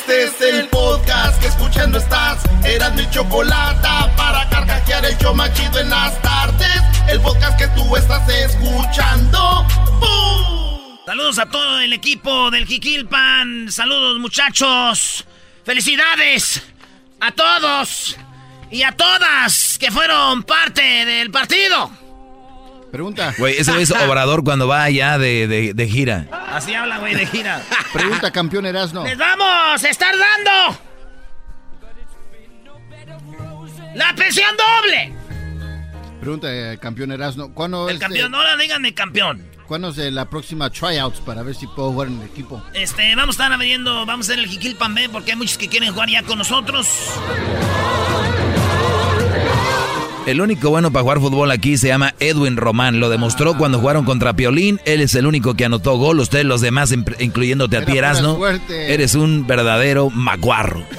Este es el podcast que escuchando estás. Eran mi chocolate para carcajear el yo machido en las tardes. El podcast que tú estás escuchando. Saludos a todo el equipo del Jiquilpan. Saludos, muchachos. ¡Felicidades! A todos y a todas que fueron parte del partido. Pregunta. Güey, ese es Obrador cuando va allá de, de, gira. Así habla, güey, de gira. Pregunta, campeón Erasno. ¡Les vamos a estar dando! ¡La pensión doble! Pregunta, eh, campeón Erasno. ¿Cuándo El campeón, ahora díganme campeón. ¿Cuándo es la próxima tryouts para ver si puedo jugar en el equipo? Este, vamos a estar abriendo, vamos a hacer el Jiquilpan B porque hay muchos que quieren jugar ya con nosotros. El único bueno para jugar fútbol aquí se llama Edwin Román. Lo demostró cuando jugaron contra Piolín. Él es el único que anotó gol. Ustedes los demás, incluyéndote a ti, Erasno, eres un verdadero maguarro.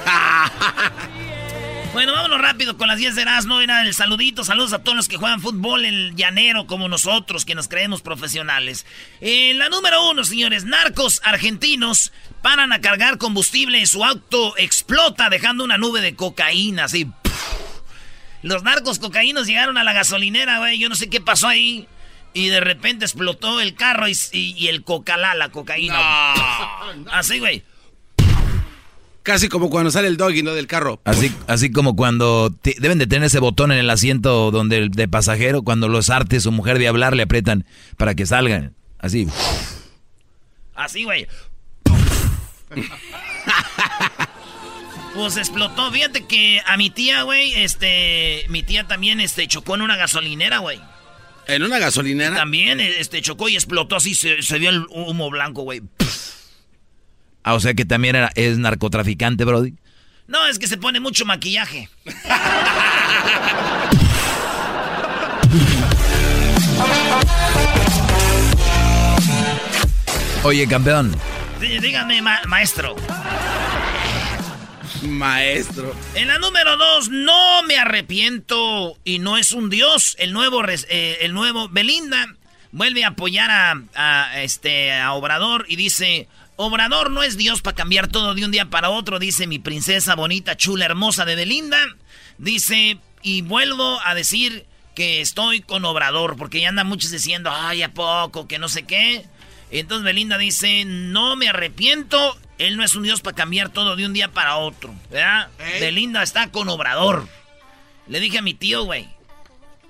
Bueno, vámonos rápido con las 10 de Erasmo. Era el saludito. Saludos a todos los que juegan fútbol, el llanero como nosotros, que nos creemos profesionales. En la número uno, señores, narcos argentinos paran a cargar combustible. Su auto explota dejando una nube de cocaína, así. Los narcos cocaínos llegaron a la gasolinera, güey. Yo no sé qué pasó ahí. Y de repente explotó el carro y, el cocalá, la cocaína. Así, güey. Casi como cuando sale el doggy, ¿no? Del carro. Así, así como cuando deben de tener ese botón en el asiento donde el de pasajero, cuando los artes o mujer de hablar le aprietan para que salgan. Así. Así, güey. Pues explotó. Fíjate que a mi tía, güey, este, mi tía también, este, chocó en una gasolinera, güey. ¿En una gasolinera? También, este, chocó y explotó así, se, vio el humo blanco, güey. Ah, o sea que también era, es narcotraficante, Brody. No, es que se pone mucho maquillaje. Oye, campeón. dígame, maestro. Maestro. En la número dos, no me arrepiento y no es un dios. El nuevo, eh, el nuevo Belinda vuelve a apoyar a, este, a Obrador y dice, Obrador no es dios para cambiar todo de un día para otro, dice mi princesa bonita, chula, hermosa de Belinda. Dice, y vuelvo a decir que estoy con Obrador, porque ya andan muchos diciendo, ay, ¿a poco? Que no sé qué. Entonces Belinda dice, no me arrepiento él no es un dios para cambiar todo de un día para otro, ¿verdad? Belinda está con Obrador. Le dije a mi tío, güey.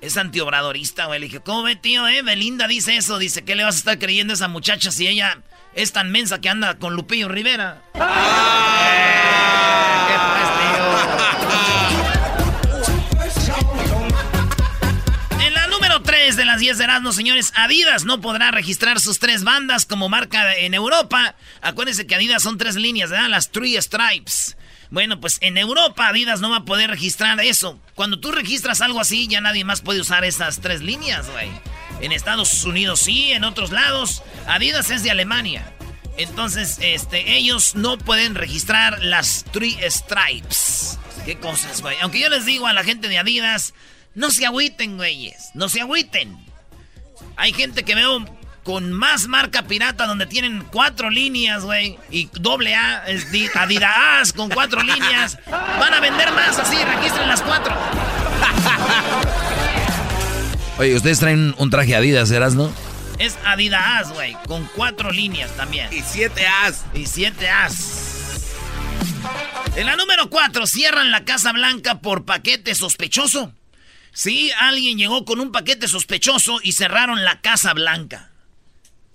Es antiobradorista, güey. Le dije, ¿cómo ve, tío, eh? Belinda dice eso. Dice, ¿qué le vas a estar creyendo a esa muchacha si ella es tan mensa que anda con Lupillo Rivera? Ah. 10 de Erasmus, señores. Adidas no podrá registrar sus tres bandas como marca en Europa. Acuérdense que Adidas son tres líneas, ¿verdad? Las Three Stripes. Bueno, pues en Europa Adidas no va a poder registrar eso. Cuando tú registras algo así, ya nadie más puede usar esas tres líneas, güey. En Estados Unidos sí, en otros lados. Adidas es de Alemania. Entonces, este, ellos no pueden registrar las Three Stripes. ¿Qué cosas, güey? Aunque yo les digo a la gente de Adidas, no se agüiten, güeyes. No se agüiten. Hay gente que veo con más marca pirata donde tienen cuatro líneas, güey. Y doble A, Adidas con cuatro líneas. Van a vender más así, registren las cuatro. Oye, ustedes traen un traje Adidas, ¿eras, no? Es Adidas, güey, con cuatro líneas también. Y siete As. Y siete As. En la número cuatro, cierran la Casa Blanca por paquete sospechoso. Sí, alguien llegó con un paquete sospechoso y cerraron la Casa Blanca.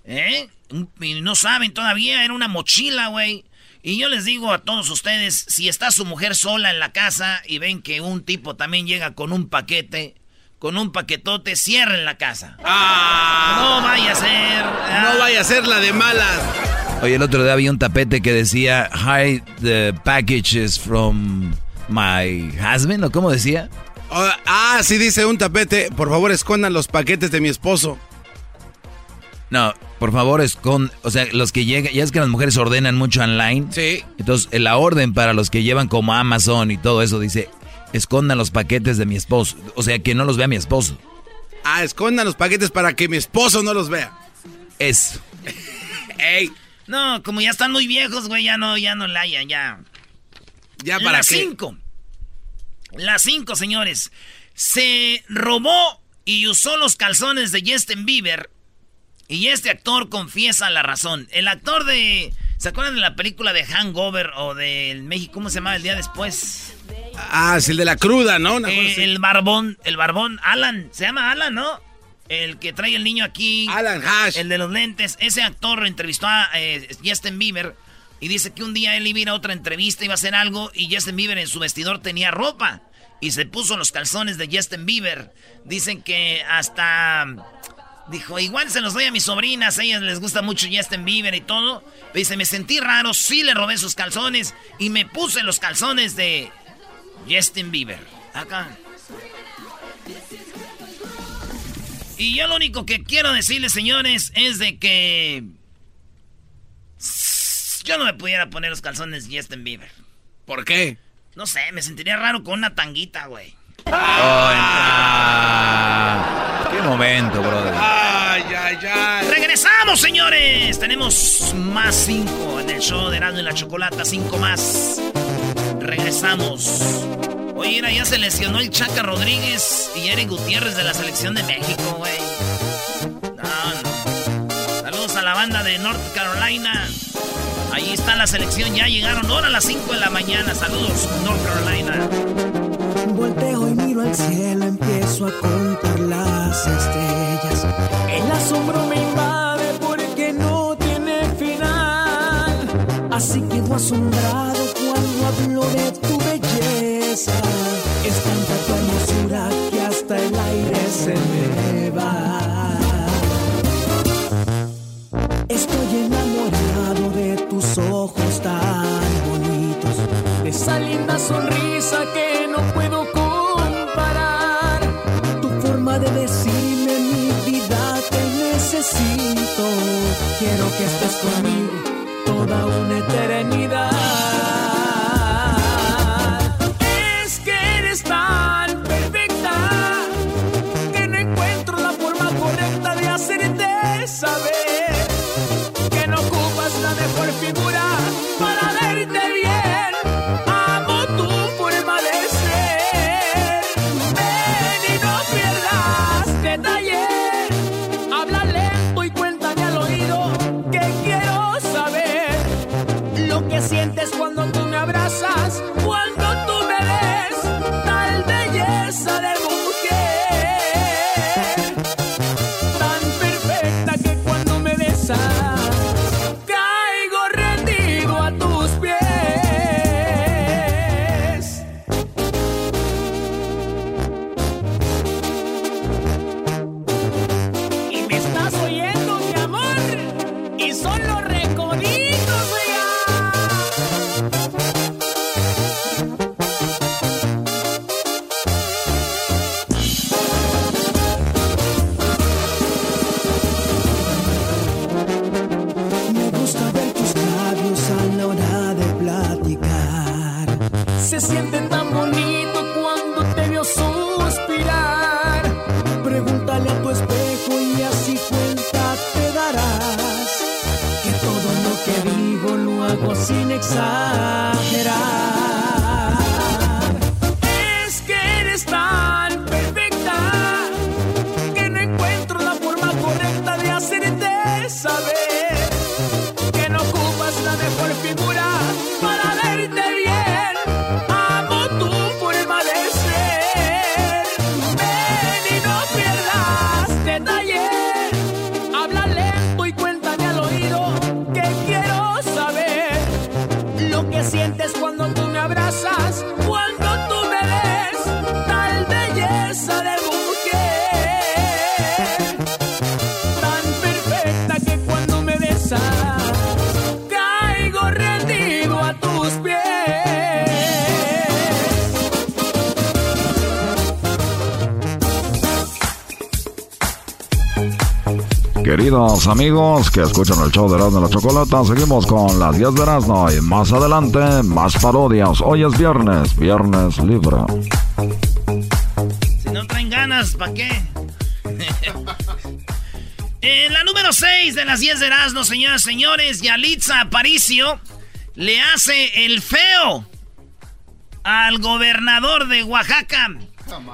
¿Eh? Y no saben todavía, era una mochila, güey. Y yo les digo a todos ustedes, si está su mujer sola en la casa y ven que un tipo también llega con un paquete, con un paquetote, cierren la casa. Ah, no vaya a ser. No vaya a ser la de malas. Oye, el otro día había un tapete que decía, Hi, the package is from my husband, ¿o cómo decía? Oh, ah, sí dice un tapete. Por favor, escondan los paquetes de mi esposo. No, por favor, escondan. O sea, los que llegan. Ya es que las mujeres ordenan mucho online. Sí. Entonces, la orden para los que llevan como Amazon y todo eso dice: escondan los paquetes de mi esposo. O sea, que no los vea mi esposo. Ah, escondan los paquetes para que mi esposo no los vea. Eso. Ey. No, como ya están muy viejos, güey, ya no, ya no la hayan, ya. Ya para Las cinco. Las cinco, señores. Se robó y usó los calzones de Justin Bieber. Y este actor confiesa la razón. El actor de. ¿Se acuerdan de la película de Hangover o del México? ¿Cómo se llamaba el día después? Ah, es el de la cruda, ¿no? Eh, el barbón, el barbón, Alan. Se llama Alan, ¿no? El que trae el niño aquí. Alan Hash. El de los lentes. Ese actor entrevistó a eh, Justin Bieber. Y dice que un día él iba a ir a otra entrevista, iba a hacer algo. Y Justin Bieber en su vestidor tenía ropa. Y se puso los calzones de Justin Bieber. Dicen que hasta Dijo, igual se los doy a mis sobrinas, a ellas les gusta mucho Justin Bieber y todo. Dice, me sentí raro, sí le robé sus calzones y me puse los calzones de Justin Bieber. Acá. Y yo lo único que quiero decirles, señores, es de que... Yo no me pudiera poner los calzones de Justin Bieber. ¿Por qué? No sé, me sentiría raro con una tanguita, güey. ¡Qué momento, brother! ¡Ay, ay, ay! ¡Regresamos, señores! Tenemos más cinco en el show de Erasmo y la Chocolata. Cinco más. Regresamos. Oye, ya se lesionó el Chaca Rodríguez y Eric Gutiérrez de la selección de México, güey. No, no. Saludos a la banda de North Carolina. Ahí está la selección, ya llegaron ahora a las 5 de la mañana. Saludos, North Carolina. Volteo y miro al cielo, empiezo a contar las estrellas. El asombro me invade porque no tiene final. Así quedo asombrado cuando hablo de tu belleza. Es tanta tu hermosura que hasta el aire se me va. Estoy enamorado esa linda sonrisa que no puedo comparar. Tu forma de decirme mi vida te necesito. Quiero que estés conmigo toda una eternidad. Amigos que escuchan el show de Erasmo y la Chocolata, seguimos con las 10 de Erasmo y más adelante más parodias. Hoy es viernes, viernes libre. Si no traen ganas, ¿para qué? En la número 6 de las 10 de Erasmo, señoras y señores, Yalitza Aparicio le hace el feo al gobernador de Oaxaca.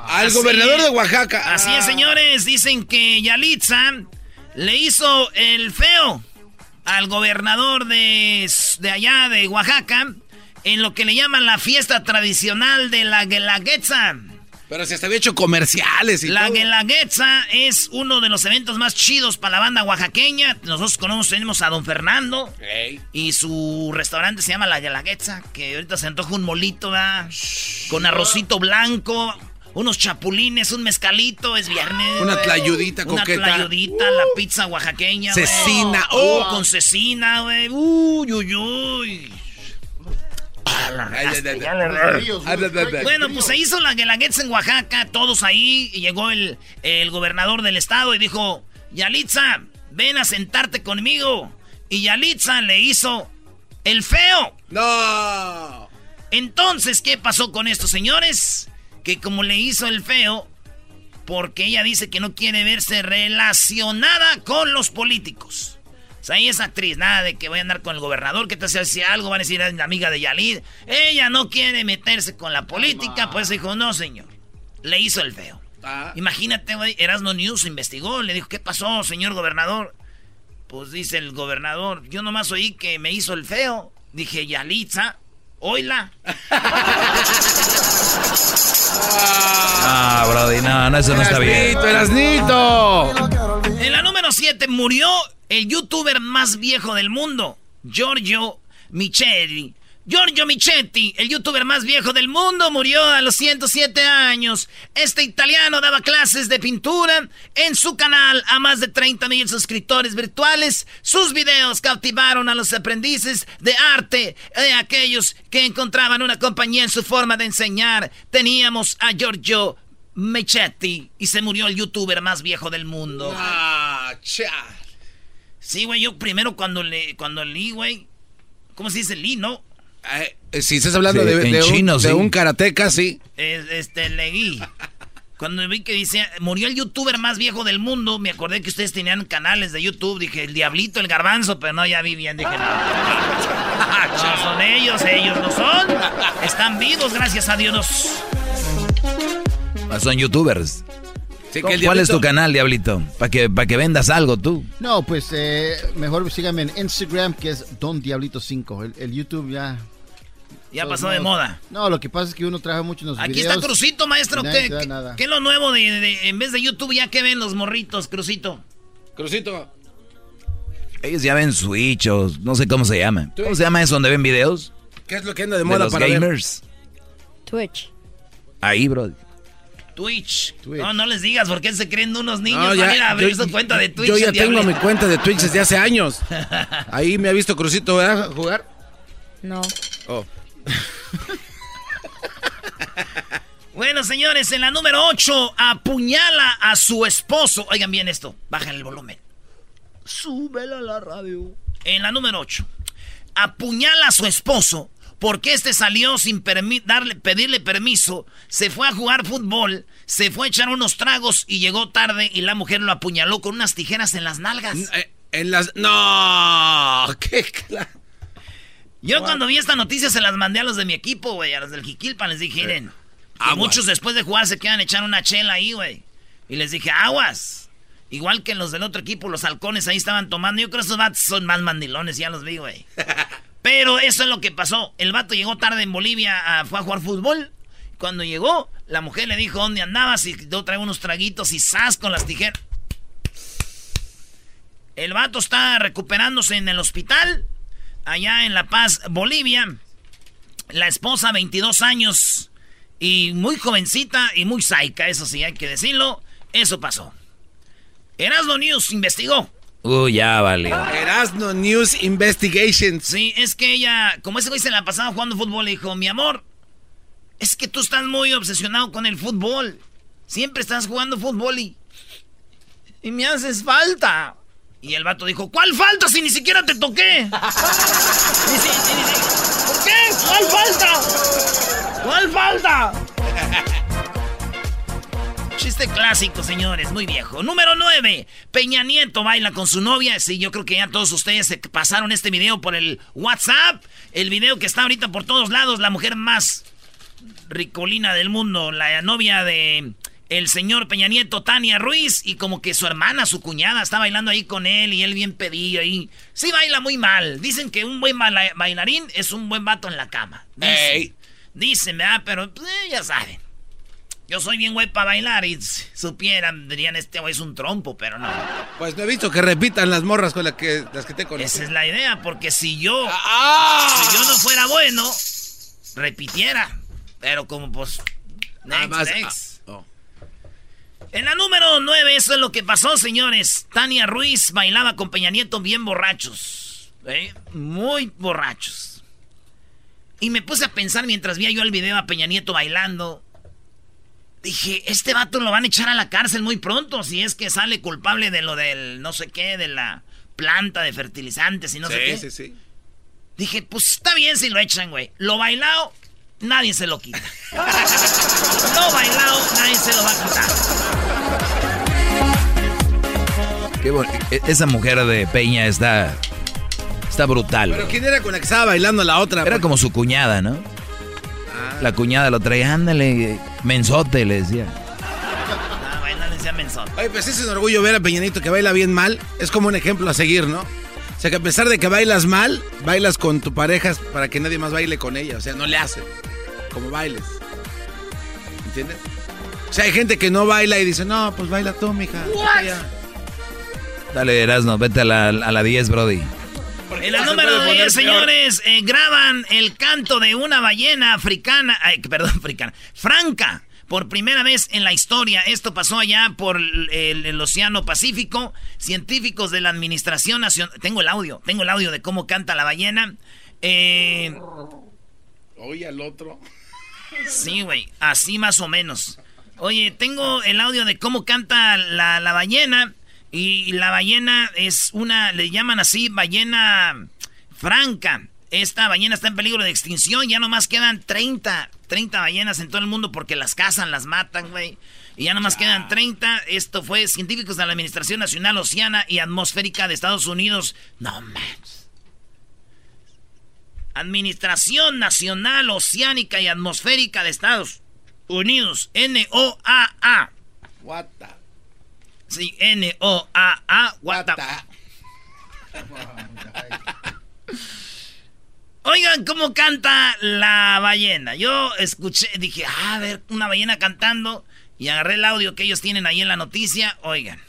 Al gobernador de Oaxaca. Así es, ah. señores. Dicen que Yalitza le hizo el feo al gobernador de, de allá de Oaxaca en lo que le llaman la fiesta tradicional de la Guelaguetza. Pero si hasta había hecho comerciales y La Guelaguetza es uno de los eventos más chidos para la banda oaxaqueña. Nosotros conocemos a Don Fernando. Y su restaurante se llama La Guelaguetza, que ahorita se antoja un molito, ¿verdad? Con arrocito blanco, unos chapulines, un mezcalito, es viernes. Una tlayudita coqueta. Una tlayudita, la pizza oaxaqueña, Cecina, oh. Con cecina, güey. Uy, uy, uy. Bueno, pues se hizo la Guelaguetza en Oaxaca, todos ahí, y llegó el, el gobernador del estado y dijo, Yalitza, ven a sentarte conmigo. Y Yalitza le hizo el feo. No. Entonces, ¿qué pasó con estos señores? Que como le hizo el feo, porque ella dice que no quiere verse relacionada con los políticos. O sea, ahí es actriz, nada de que voy a andar con el gobernador, que te hace algo, van a decir, es la amiga de Yalid. Ella no quiere meterse con la política, pues dijo, no, señor. Le hizo el feo. Ah. Imagínate, güey, Erasmo News investigó, le dijo, ¿qué pasó, señor gobernador? Pues dice el gobernador, yo nomás oí que me hizo el feo. Dije, Yalitza, oíla. ah, Brody, no, no, eso no está bien. Erasnito. En la número 7 murió el youtuber más viejo del mundo, Giorgio Michetti. Giorgio Michetti, el youtuber más viejo del mundo, murió a los 107 años. Este italiano daba clases de pintura en su canal a más de 30 mil suscriptores virtuales. Sus videos cautivaron a los aprendices de arte, de aquellos que encontraban una compañía en su forma de enseñar. Teníamos a Giorgio Michetti y se murió el youtuber más viejo del mundo. Ah, Sí, güey, yo primero cuando le cuando leí, güey, ¿cómo se dice leí, no? Eh, si estás hablando de, de, un, de un karateca, sí. este, leí. Cuando vi que dice, murió el youtuber más viejo del mundo, me acordé que ustedes tenían canales de YouTube. Dije, el diablito, el garbanzo, pero no, ya vi bien. Dije, no, son ellos, ellos no son. Están vivos, gracias a Dios. Son youtubers. ¿Cuál es tu canal, Diablito? Para que, que vendas algo tú. No, pues eh, mejor síganme en Instagram, que es Don Diablito5. El, YouTube ya... Ya pasó de moda. No, lo que pasa es que uno trabaja mucho en los Aquí está Crucito, maestro. ¿Qué, ¿Qué, es lo nuevo de, en vez de YouTube ya que ven los morritos, Crucito? Crucito. Ellos ya ven Switch o no sé cómo se llama. ¿Cómo se llama eso donde ven videos? ¿Qué es lo que anda de moda los para gamers? Twitch. Ahí, bro. Twitch. No, no les digas porque se creen unos niños no, a abrir su cuenta de Twitch. Yo ya tengo mi cuenta de Twitch desde hace años. Ahí me ha visto Crucito ¿verdad? jugar. No. Oh. bueno, señores, en la número 8 apuñala a su esposo. Oigan bien esto, bajan el volumen. Súbela a la radio. En la número 8 apuñala a su esposo porque este salió sin darle, pedirle permiso, se fue a jugar fútbol, se fue a echar unos tragos y llegó tarde y la mujer lo apuñaló con unas tijeras en las nalgas. Eh, en las... No, qué Yo cuando vi esta noticia se las mandé a los de mi equipo, güey, a los del Jiquilpan, les dije, miren, muchos después de jugar se quedan echar una chela ahí, güey. Y les dije, aguas. Igual que los del otro equipo, los halcones ahí estaban tomando. Yo creo que esos vatos son más mandilones, ya los vi, güey. Pero eso es lo que pasó. El vato llegó tarde en Bolivia, fue a jugar fútbol. Cuando llegó, la mujer le dijo dónde andabas y yo traigo unos traguitos y ¡zas! con las tijeras. El vato está recuperándose en el hospital, allá en La Paz, Bolivia. La esposa, 22 años, y muy jovencita y muy saica, eso sí, hay que decirlo. Eso pasó. Erasmo News investigó Uy, ya vale. Erasno News Investigation. Sí, es que ella, como ese güey se la pasaba jugando fútbol, le dijo, mi amor, es que tú estás muy obsesionado con el fútbol. Siempre estás jugando fútbol y, y me haces falta. Y el vato dijo, ¿cuál falta si ni siquiera te toqué? ¿Por qué? ¿Cuál falta? ¿Cuál falta? Chiste clásico, señores, muy viejo. Número 9. Peña Nieto baila con su novia. Sí, yo creo que ya todos ustedes se pasaron este video por el WhatsApp. El video que está ahorita por todos lados. La mujer más ricolina del mundo. La novia de el señor Peña Nieto, Tania Ruiz. Y como que su hermana, su cuñada, está bailando ahí con él. Y él bien pedido ahí. Sí baila muy mal. Dicen que un buen bailarín es un buen vato en la cama. Dicen, dicen ¿verdad? Pero pues, ya saben. Yo soy bien güey para bailar y supieran, dirían, este güey es un trompo, pero no. Pues no he visto que repitan las morras con las que, las que te conozco. Esa es la idea, porque si yo, ah. si yo no fuera bueno, repitiera. Pero como pues, next, next. En la número 9, eso es lo que pasó, señores. Tania Ruiz bailaba con Peña Nieto bien borrachos. ¿eh? Muy borrachos. Y me puse a pensar mientras veía yo el video a Peña Nieto bailando. Dije, este vato lo van a echar a la cárcel muy pronto si es que sale culpable de lo del no sé qué, de la planta de fertilizantes y no sé qué. Sí, sí, sí. Dije, pues está bien si lo echan, güey. Lo bailado, nadie se lo quita. lo bailado, nadie se lo va a quitar. Qué bueno. E-, esa mujer de Peña está. Está brutal. Pero ¿quién era con la que estaba bailando la otra? Era como su cuñada, ¿no? La cuñada lo traía, ándale, mensote, le decía. Ah, bueno, le decía mensote. Oye, pues es un orgullo ver a Peñanito que baila bien mal. Es como un ejemplo a seguir, ¿no? O sea, que a pesar de que bailas mal, bailas con tu pareja para que nadie más baile con ella. O sea, no le hace como bailes. ¿Entiendes? O sea, hay gente que no baila y dice, no, pues baila tú, mija. Dale, Erasno, vete a la, a la 10, Brody. En la número 10, señores, eh, graban el canto de una ballena africana, perdón, africana, franca, por primera vez en la historia. Esto pasó allá por el, Océano Pacífico. Científicos de la Administración Nacional, tengo el audio, tengo el audio de cómo canta la ballena. Eh, Oye, al otro. Sí, güey, así más o menos. Oye, tengo el audio de cómo canta la, la ballena. Y la ballena es una, le llaman así, ballena franca. Esta ballena está en peligro de extinción. Ya nomás quedan 30, 30 ballenas en todo el mundo porque las cazan, las matan, güey. Y ya nomás quedan 30. Esto fue científicos de la Administración Nacional Oceana y Atmosférica de Estados Unidos. No más. Administración Nacional Oceánica y Atmosférica de Estados Unidos. N-O-A-A. What Sí, N-O-A-A, Guata. Oigan cómo canta la ballena. Yo escuché, dije, ah, a ver, una ballena cantando. Y agarré el audio que ellos tienen ahí en la noticia. Oigan.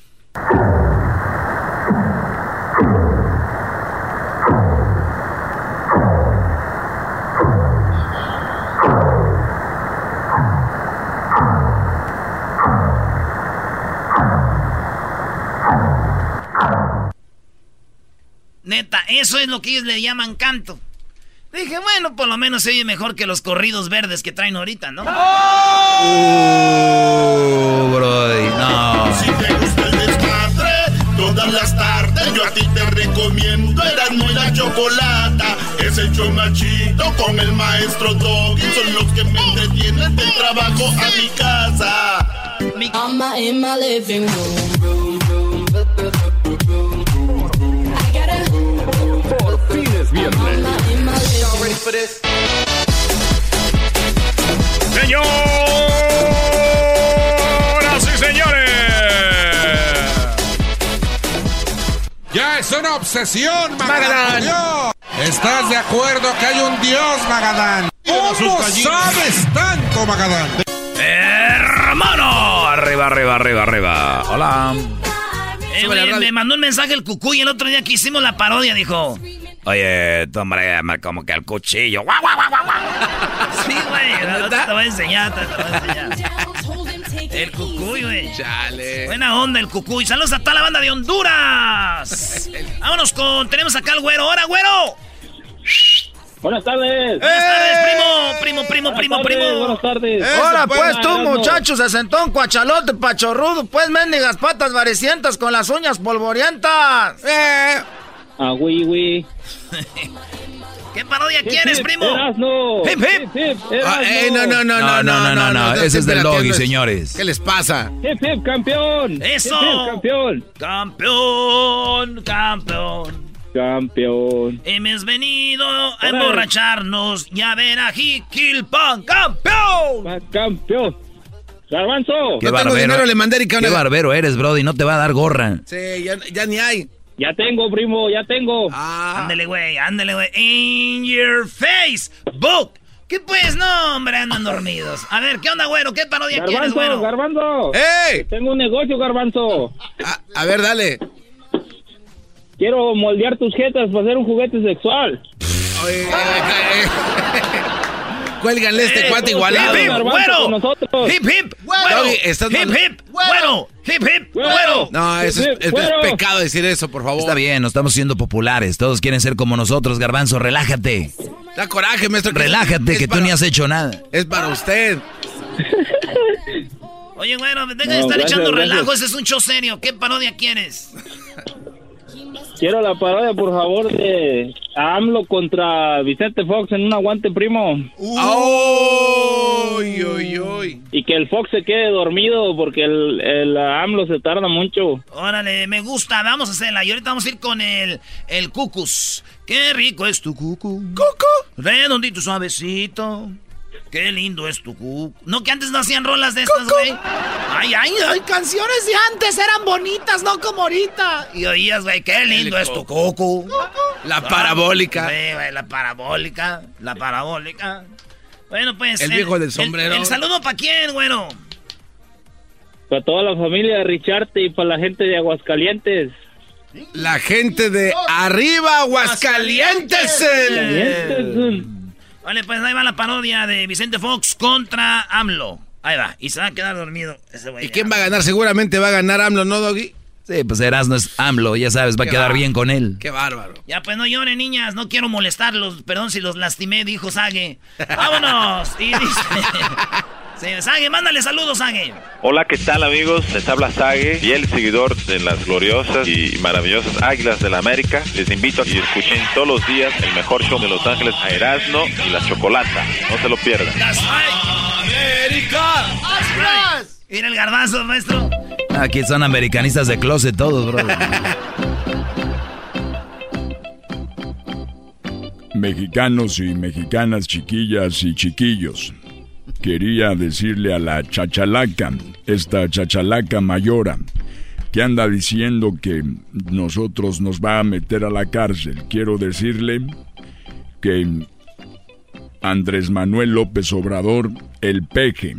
Neta, eso es lo que ellos le llaman canto. Dije, bueno, por lo menos se oye mejor que los corridos verdes que traen ahorita, ¿no? ¡Oh! Brody, no. Si te gusta el desmadre, todas las tardes yo a ti te recomiendo Eran muy la chocolata. Es el chomachito con el maestro Doggy. Son los que me entretienen del trabajo a mi casa. Mi... in my living room. Señoras y señores. Ya es una obsesión, Magadán. ¿Estás de acuerdo que hay un Dios, Magadán? ¿Cómo sabes tanto, Magadán? Hermano. Arriba, arriba, arriba, arriba. Hola. Eh, me mandó un mensaje el cucuy el otro día que hicimos la parodia, dijo. Oye, tú, hombre, como que al cuchillo. Sí, güey, te voy a enseñar, te voy a enseñar. El cucuy, güey. Chale. Buena onda el cucuy. Saludos a toda la banda de Honduras. Vámonos con, tenemos acá al güero. ¡Hora, güero! Buenas tardes. Buenas tardes, primo, primo, primo, primo, primo. Buenas tardes. Hola, pues tú, muchacho, se sentó un cuachalote pachorrudo, pues mendigas patas varicientas con las uñas polvorientas. Eh. Ah, güey, güey. ¿Qué parodia quieres, primo? Hip, hip. Ah, eh, no, no, no, No, no, no, no, ese es del doggy, señores. ¿Qué les pasa? Hip, hip, campeón. ¡Eso! Hip, hip, campeón. Campeón, campeón. Campeón. Hemos venido a emborracharnos y a ver a Jiquilpan. ¡Campeón! Campeón. Garbanzo. Qué No tengo barbero. dinero, le mandé a Qué barbero eres, Brody. No te va a dar gorra. Sí, ya, ya ni hay. Ya tengo, primo, ya tengo. Ah, Ándale, güey, ándale, güey. In your face, book. ¿Qué pues? No, hombre, andan dormidos. A ver, ¿qué onda, güero? ¿Qué parodia quieres, Garbanzo, güero? Garbanzo. ¡Ey! Tengo un negocio, Garbanzo. A, a ver, dale. Quiero moldear tus jetas para hacer un juguete sexual. Oye, Cuélganle a este Eh, cuate hip, igualado. hip, Garbanzo, güero. Hip, hip, güero. Hip, hip, güero. Hip, hip, güero. No, eso es, es- es Güero. pecado decir eso, por favor. Está bien, no estamos siendo populares. Todos quieren ser como nosotros, Garbanzo. Relájate. Da coraje, maestro. que- Relájate, es que tú para- ni has hecho nada. Es para usted. Oye, güero, deja de No, estar gracias, echando gracias. relajo. Ese es un show serio. ¿Qué parodia quieres? Quiero la parodia, por favor, de AMLO contra Vicente Fox en un aguante, primo. ¡Uy, uy, uy! Y que el Fox se quede dormido porque el, el AMLO se tarda mucho. Órale, me gusta. Vamos a hacerla. Y ahorita vamos a ir con el, el cucus. Qué rico es tu cucu. ¡Coco! Redondito, suavecito. Qué lindo es tu cucu. No que antes no hacían rolas de estas, güey. Ay, ay, ay, canciones de antes eran bonitas, no como ahorita. Y oías, güey, qué lindo es tu cucu. La parabólica. Güey, la parabólica. La parabólica. Bueno, pues. El viejo del sombrero. El, saludo para quién, güero. Para toda la familia de Richarte y para la gente de Aguascalientes. La gente de arriba, Aguascalientes. Calientes. Vale, pues ahí va la parodia de Vicente Fox contra AMLO. Ahí va. Y se va a quedar dormido ese güey. ¿Y quién va a ganar? Seguramente va a ganar AMLO, ¿no, Doggy? Sí, pues Erasmo es AMLO, ya sabes, va a quedar bien con él. Qué bárbaro. Ya, pues no lloren, niñas. No quiero molestarlos. Perdón si los lastimé, dijo Sage. ¡Vámonos! Y dice... Sí, Sage, mándale saludos, Sage. Hola, ¿qué tal amigos? Les habla Sage, fiel seguidor de las gloriosas y maravillosas Águilas de la América. Les invito a que escuchen todos los días el mejor show de Los Ángeles a Erasmo y la Chocolata. No se lo pierdan. That's right. Mira el garbanzo, maestro. Aquí son americanistas de closet todos, bro. Mexicanos y mexicanas, chiquillas y chiquillos. Quería decirle a la chachalaca, esta chachalaca mayora, que anda diciendo que nosotros nos va a meter a la cárcel. Quiero decirle que Andrés Manuel López Obrador, el peje,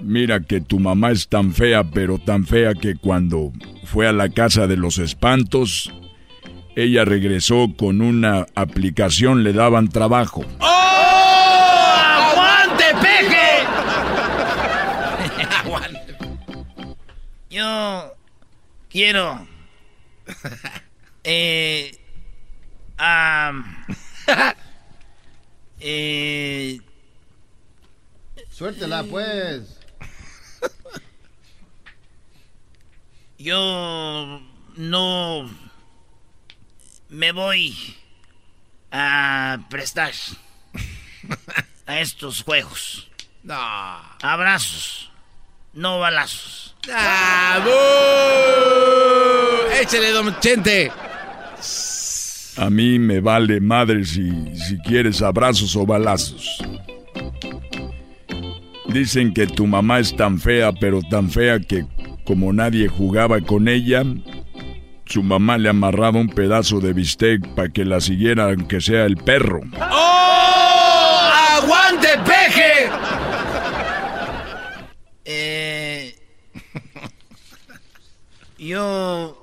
mira que tu mamá es tan fea, pero tan fea que cuando fue a la casa de los espantos, ella regresó con una aplicación, le daban trabajo. ¡Aguante, Yo quiero. Eh. am, eh, Suéltela, pues. yo no me voy a prestar a estos juegos. No. Abrazos, no balazos. ¡Ah, bú! Échale, don Chente. A mí me vale madre si, si quieres abrazos o balazos. Dicen que tu mamá es tan fea, pero tan fea que como nadie jugaba con ella, su mamá le amarraba un pedazo de bistec para que la siguiera aunque sea el perro. ¡Oh! ¡Aguante, peje! Eh, yo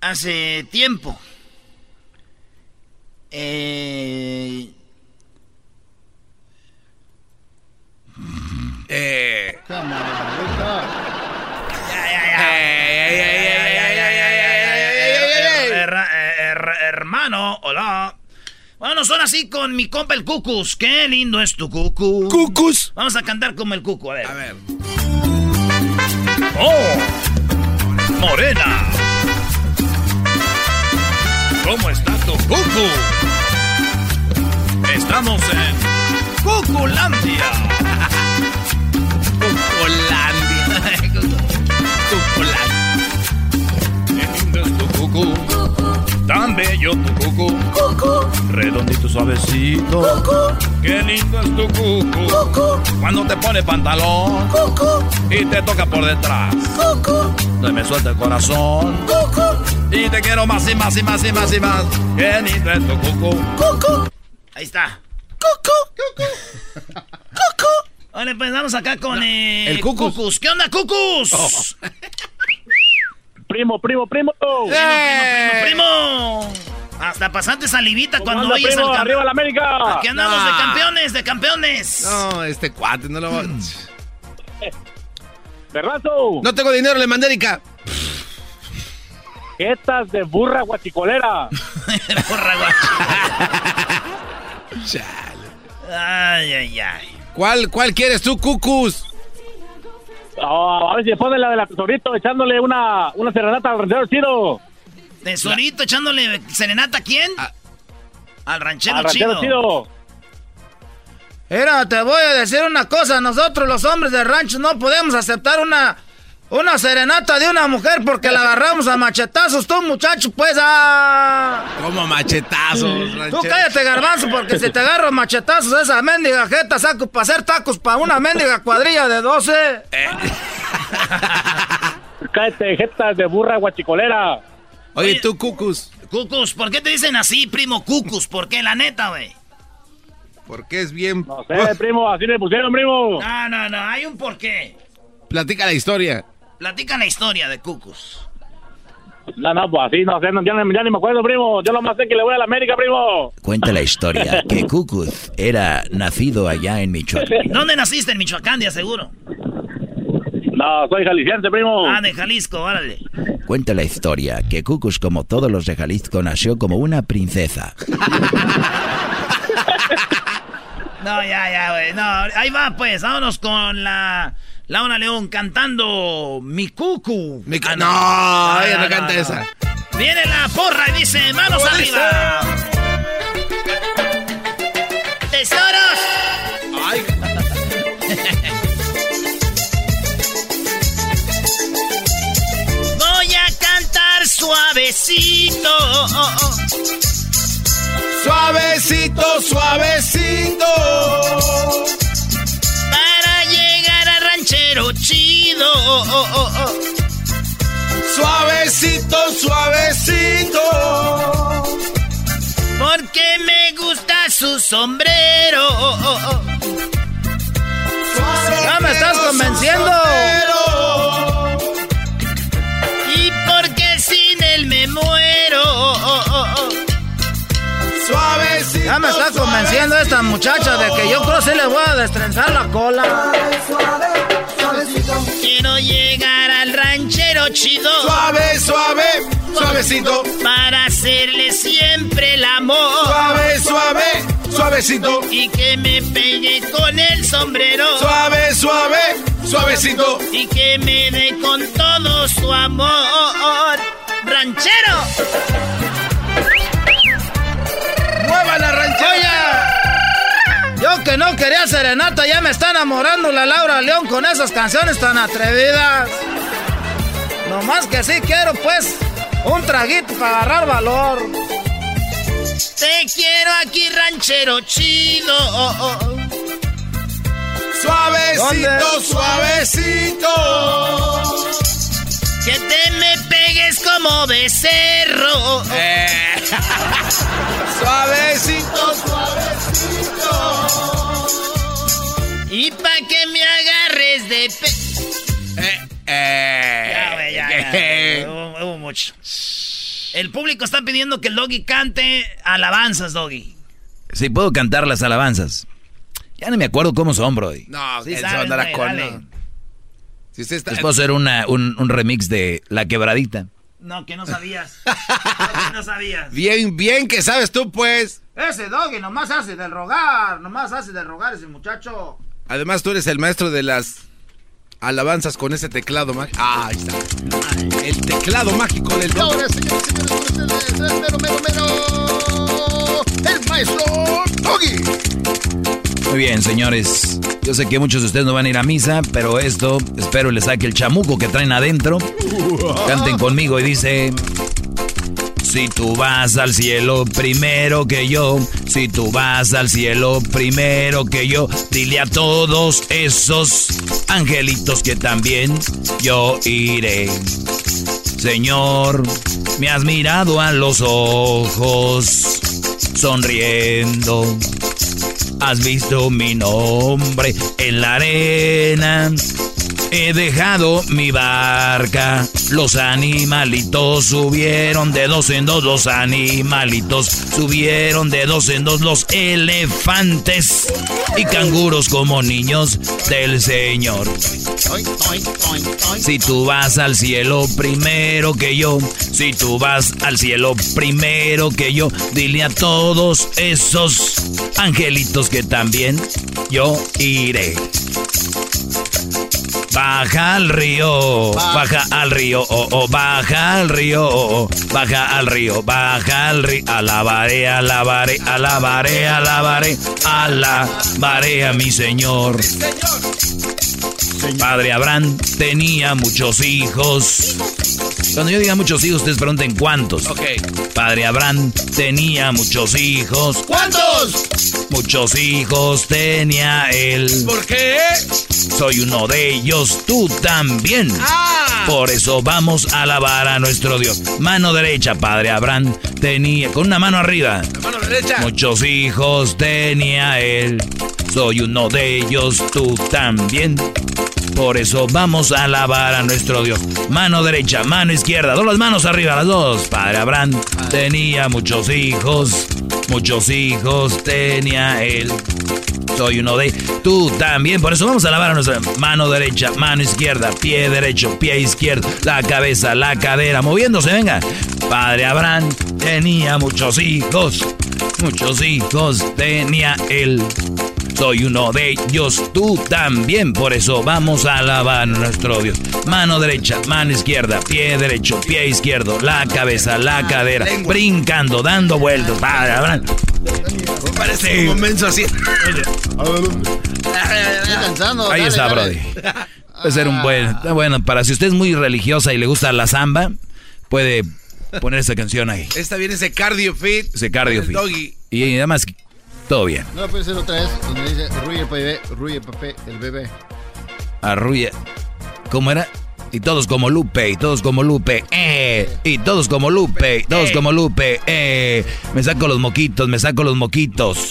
hace tiempo eh, Eh. Hermano, hola. Bueno, son así con mi compa el Cucus. Qué lindo es tu Cucu. Cucus. Vamos a cantar como el Cucu, a ver. A ver. ¡Oh! Morena. ¿Cómo está tu cucu? Estamos en Cuculandia. Tan bello tu cucu. Cucu. Redondito suavecito. Cucu. Qué lindo es tu cucu. Cucu. Cuando te pone pantalón. Cucu. Y te toca por detrás. Cucu. Se me suelta el corazón. Cucu. Y te quiero más y más y más y más y más. Qué lindo es tu cucu. Cucu. Ahí está. Cucu. Cucu. Vale, pues vamos acá con eh, El Cucus. ¿Qué onda, Cucus? Oh. Primo, primo, primo. Primo, primo, primo, primo. Hasta pasante salivita cuando anda, oyes primo? el cam- ¡Arriba la América! Aquí andamos de campeones, de campeones. No, este cuate, no lo va... Berrazo. No tengo dinero, le mandé Erika. Jetas de burra guachicolera. Porra, guacho. Ay, ay, ay. ¿Cuál, cuál quieres tú, Cucus? Oh, a ver si pone la de la tesorito echándole una, una serenata al ranchero chido. Tesorito echándole serenata a quién? Al ranchero Al ranchero chido. chido. Mira, te voy a decir una cosa. Nosotros los hombres de rancho no podemos aceptar una, una serenata de una mujer porque la agarramos a machetazos. Tú, muchacho, pues, ah... Como machetazos, Tú ranchero. cállate, garbanzo, porque si te agarro a machetazos esa mendiga jeta saco para hacer tacos para una mendiga cuadrilla de 12. Cállate, jetas de burra guachicolera. Oye, tú, Cucus. Cucus, ¿por qué te dicen así, primo Cucus? ¿Por qué? La neta, güey. Porque es bien... No sé, primo, así le pusieron, primo. No, no, no, hay un porqué. Platica la historia. Platica la historia de Cucus. No, no, pues así, no sé, no, ya, ni- ya ni me acuerdo, primo. Yo lo más sé que le voy a la América, primo. Cuenta la historia que Cucuz era nacido allá en Michoacán. ¿Dónde naciste? En Michoacán, de seguro. No, soy jalisciense, primo. Ah, de Jalisco, órale. Cuenta la historia que Cucus, como todos los de Jalisco, nació como una princesa. No, ya, ya, güey. No, ahí va, pues. Vámonos con la Laura León cantando Mi Cucu. Mi cu- Ah, no, ella no canta esa. Viene la porra y dice, manos ¿Cómo arriba. ¡Tesoros! Ay, Voy a cantar suavecito. suavecito, suavecito. Chido. Suavecito, suavecito. Porque me gusta su sombrero. Ya me estás convenciendo. Y porque sin él me muero. Suavecito. Ya me está convenciendo esta muchacha de que yo creo que sí le voy a destrenzar la cola. Quiero llegar al ranchero chido. Suave, suave, suavecito. Para hacerle siempre el amor. Suave, suave, suavecito. Y que me pegue con el sombrero. Suave, suave, suavecito. Y que me dé con todo su amor. ¡Ranchero! Que no quería serenata, ya me está enamorando la Laura León con esas canciones tan atrevidas. Nomás que sí quiero, pues, un traguito para agarrar valor. Te quiero aquí, ranchero chido. Suavecito, ¿Dónde? suavecito. Que te me pegues como becerro. Eh. Suavecito, suavecito. Y pa' que me agarres de pe... Eh, eh. Ya, güey, ya, ya. Hubo, hubo mucho. El público está pidiendo que el Doggy cante alabanzas, Doggy. Sí, puedo cantar las alabanzas. Ya no me acuerdo cómo son, bro. No, Sí sabes, con. no. Si usted está. Les puedo hacer una, un, un remix de La Quebradita. No, que no sabías. que no sabías. Bien, bien que sabes tú, pues. Ese doggy nomás hace del rogar, nomás hace del rogar ese muchacho. Además, tú eres el maestro de las alabanzas con ese teclado mágico. Ah, ahí está. El teclado mágico del Y ahora, señores señores, el mero, mero, mero, el maestro Doggy. Muy bien, señores. Yo sé que muchos de ustedes no van a ir a misa, pero esto espero les saque el chamuco que traen adentro. Canten conmigo y dice... Si tú vas al cielo primero que yo, si tú vas al cielo primero que yo, dile a todos esos angelitos que también yo iré. Señor, me has mirado a los ojos, sonriendo. Has visto mi nombre en la arena He dejado mi barca. Los animalitos subieron de dos en dos. Los animalitos subieron de dos en dos. Los elefantes y canguros como niños del Señor. Si tú vas al cielo primero que yo, si tú vas al cielo primero que yo, dile a todos esos angelitos que también yo iré. Baja al río, baja al río, oh, oh, baja al río, oh, baja al río, baja al río, alabaré, alabaré, alabaré, alabaré, alabaré a mi Señor. Padre Abraham tenía muchos hijos. Cuando yo diga muchos hijos, ustedes pregunten cuántos. Ok. Padre Abraham tenía muchos hijos. ¿Cuántos? Muchos hijos tenía él. ¿Por qué? Soy uno de ellos, tú también. Ah. Por eso vamos a alabar a nuestro Dios. Mano derecha, Padre Abraham tenía, con una mano arriba. mano derecha. Muchos hijos tenía él. Soy uno de ellos, tú también. Por eso vamos a alabar a nuestro Dios. Mano derecha, mano izquierda, dos las manos arriba, las dos. Padre Abraham tenía muchos hijos, muchos hijos tenía él. Soy uno de tú también. Por eso vamos a alabar a nuestra mano derecha, mano izquierda, pie derecho, pie izquierdo, la cabeza, la cadera, moviéndose, venga. Padre Abraham tenía muchos hijos, muchos hijos tenía él. Soy uno de ellos, tú también. Por eso vamos a alabar a nuestro Dios. Mano derecha, mano izquierda, pie derecho, pie izquierdo, la cabeza, la cadera, brincando, dando vueltas. Parece un menso así. Ahí está, Brody. Puede ser un buen. Bueno, para si usted es muy religiosa y le gusta la samba, puede poner esa canción ahí. Está bien ese cardio fit. Ese cardio fit. doggy. Y además, todo bien. No lo puede ser otra vez donde dice Ruye bebé, Ruye papé, el bebé. Arruya. ¿Cómo era? Y todos como Lupe, y todos como Lupe, eh. Y todos como Lupe, y todos como Lupe, eh. Me saco los moquitos, me saco los moquitos.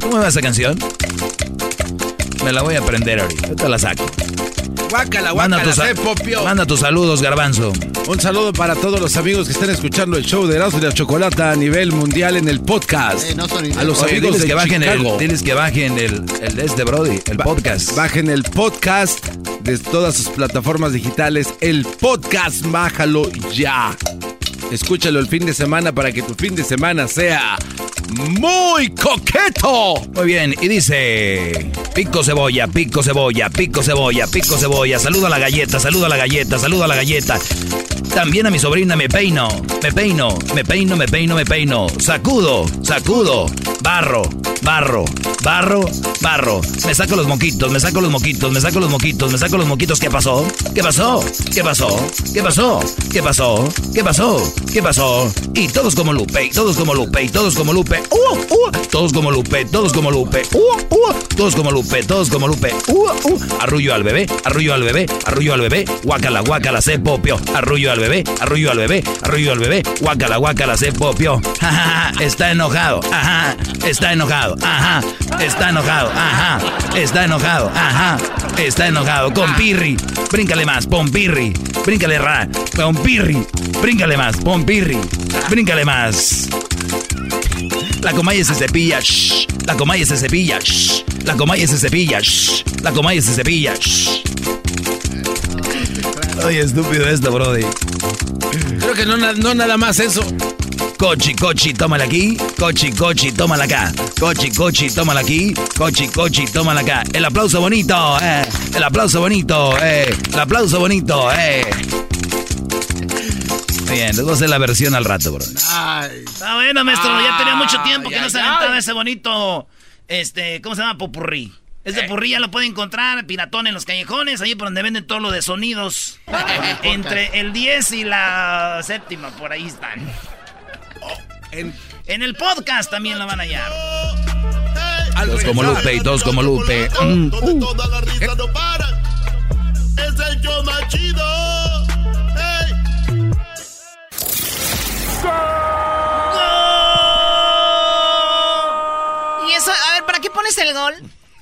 ¿Cómo va esa canción? Me la voy a aprender ahorita. Ahorita la saco. Guácala, Manda guácala, tus, se popio. manda tus saludos, Garbanzo. Un saludo para todos los amigos que están escuchando el show de Erasmo y la Chocolata a nivel mundial en el podcast. Eh, no son a los Oye, amigos diles de que bajen Chicago. el, diles que bajen el, el este Brody, el podcast. Bajen el podcast de todas sus plataformas digitales. El podcast, bájalo ya. Escúchalo el fin de semana para que tu fin de semana sea muy coqueto. Muy bien, y dice pico cebolla, pico cebolla, pico cebolla, pico cebolla, saludo a la galleta, saludo a la galleta, saludo a la galleta. También a mi sobrina me peino, me peino, me peino, me peino, me peino. Sacudo, sacudo, barro, barro, barro, barro. Me saco los moquitos, me saco los moquitos, me saco los moquitos, me saco los moquitos. ¿Qué pasó? ¿Qué pasó? ¿Qué pasó? ¿Qué pasó? ¿Qué pasó? ¿Qué pasó? ¿Qué pasó? Y todos como Lupe, y todos como Lupe, y todos como Lupe. ¡Uh, uh! Todos como Lupe, todos como Lupe. ¡Uh, uh! Todos como Lupe, todos como Lupe. ¡Uh, uh! Arrullo al bebé, arrullo al bebé, arrullo al bebé. Guácala, guácala, se popio. Arrullo al bebé, arrullo al bebé, arrullo al bebé. Guácala, guácala, se ja, ja, Está enojado. Ajá. Está enojado. Ajá. Está enojado. Ajá. Está enojado. Ajá. Está enojado. Con pirri. Bríncale más. Pompirri. Bríncale ra. Pompirri. Bríncale más. Pompirri. Bríncale más. La comaya se cepilla, shh. La comaya se cepilla. La comaya se cepilla. La comaya se cepilla. Oye, estúpido esto, brody. Creo que no, na- no nada más eso. Cochi, cochi, tómala aquí. Cochi, cochi, tómala acá. Cochi, cochi, tómala aquí. Cochi, cochi, tómala acá. El aplauso bonito, eh. El aplauso bonito, eh. El aplauso bonito, eh. Bien, les voy a hacer la versión al rato, bro. Está bueno, maestro. ya tenía mucho tiempo que no se aventaba ese bonito. Este, ¿cómo se llama? Popurrí. Ese popurrí ya lo puede encontrar, piratón en los callejones, ahí por donde venden todo lo de sonidos. Entre el 10 y la séptima, por ahí están. En, en el podcast también lo van a hallar. Dos como Lupe y dos como Lupe. Mm. Toda la risa no para. Es el show más chido. Hey. Y eso, a ver, ¿para qué pones el gol?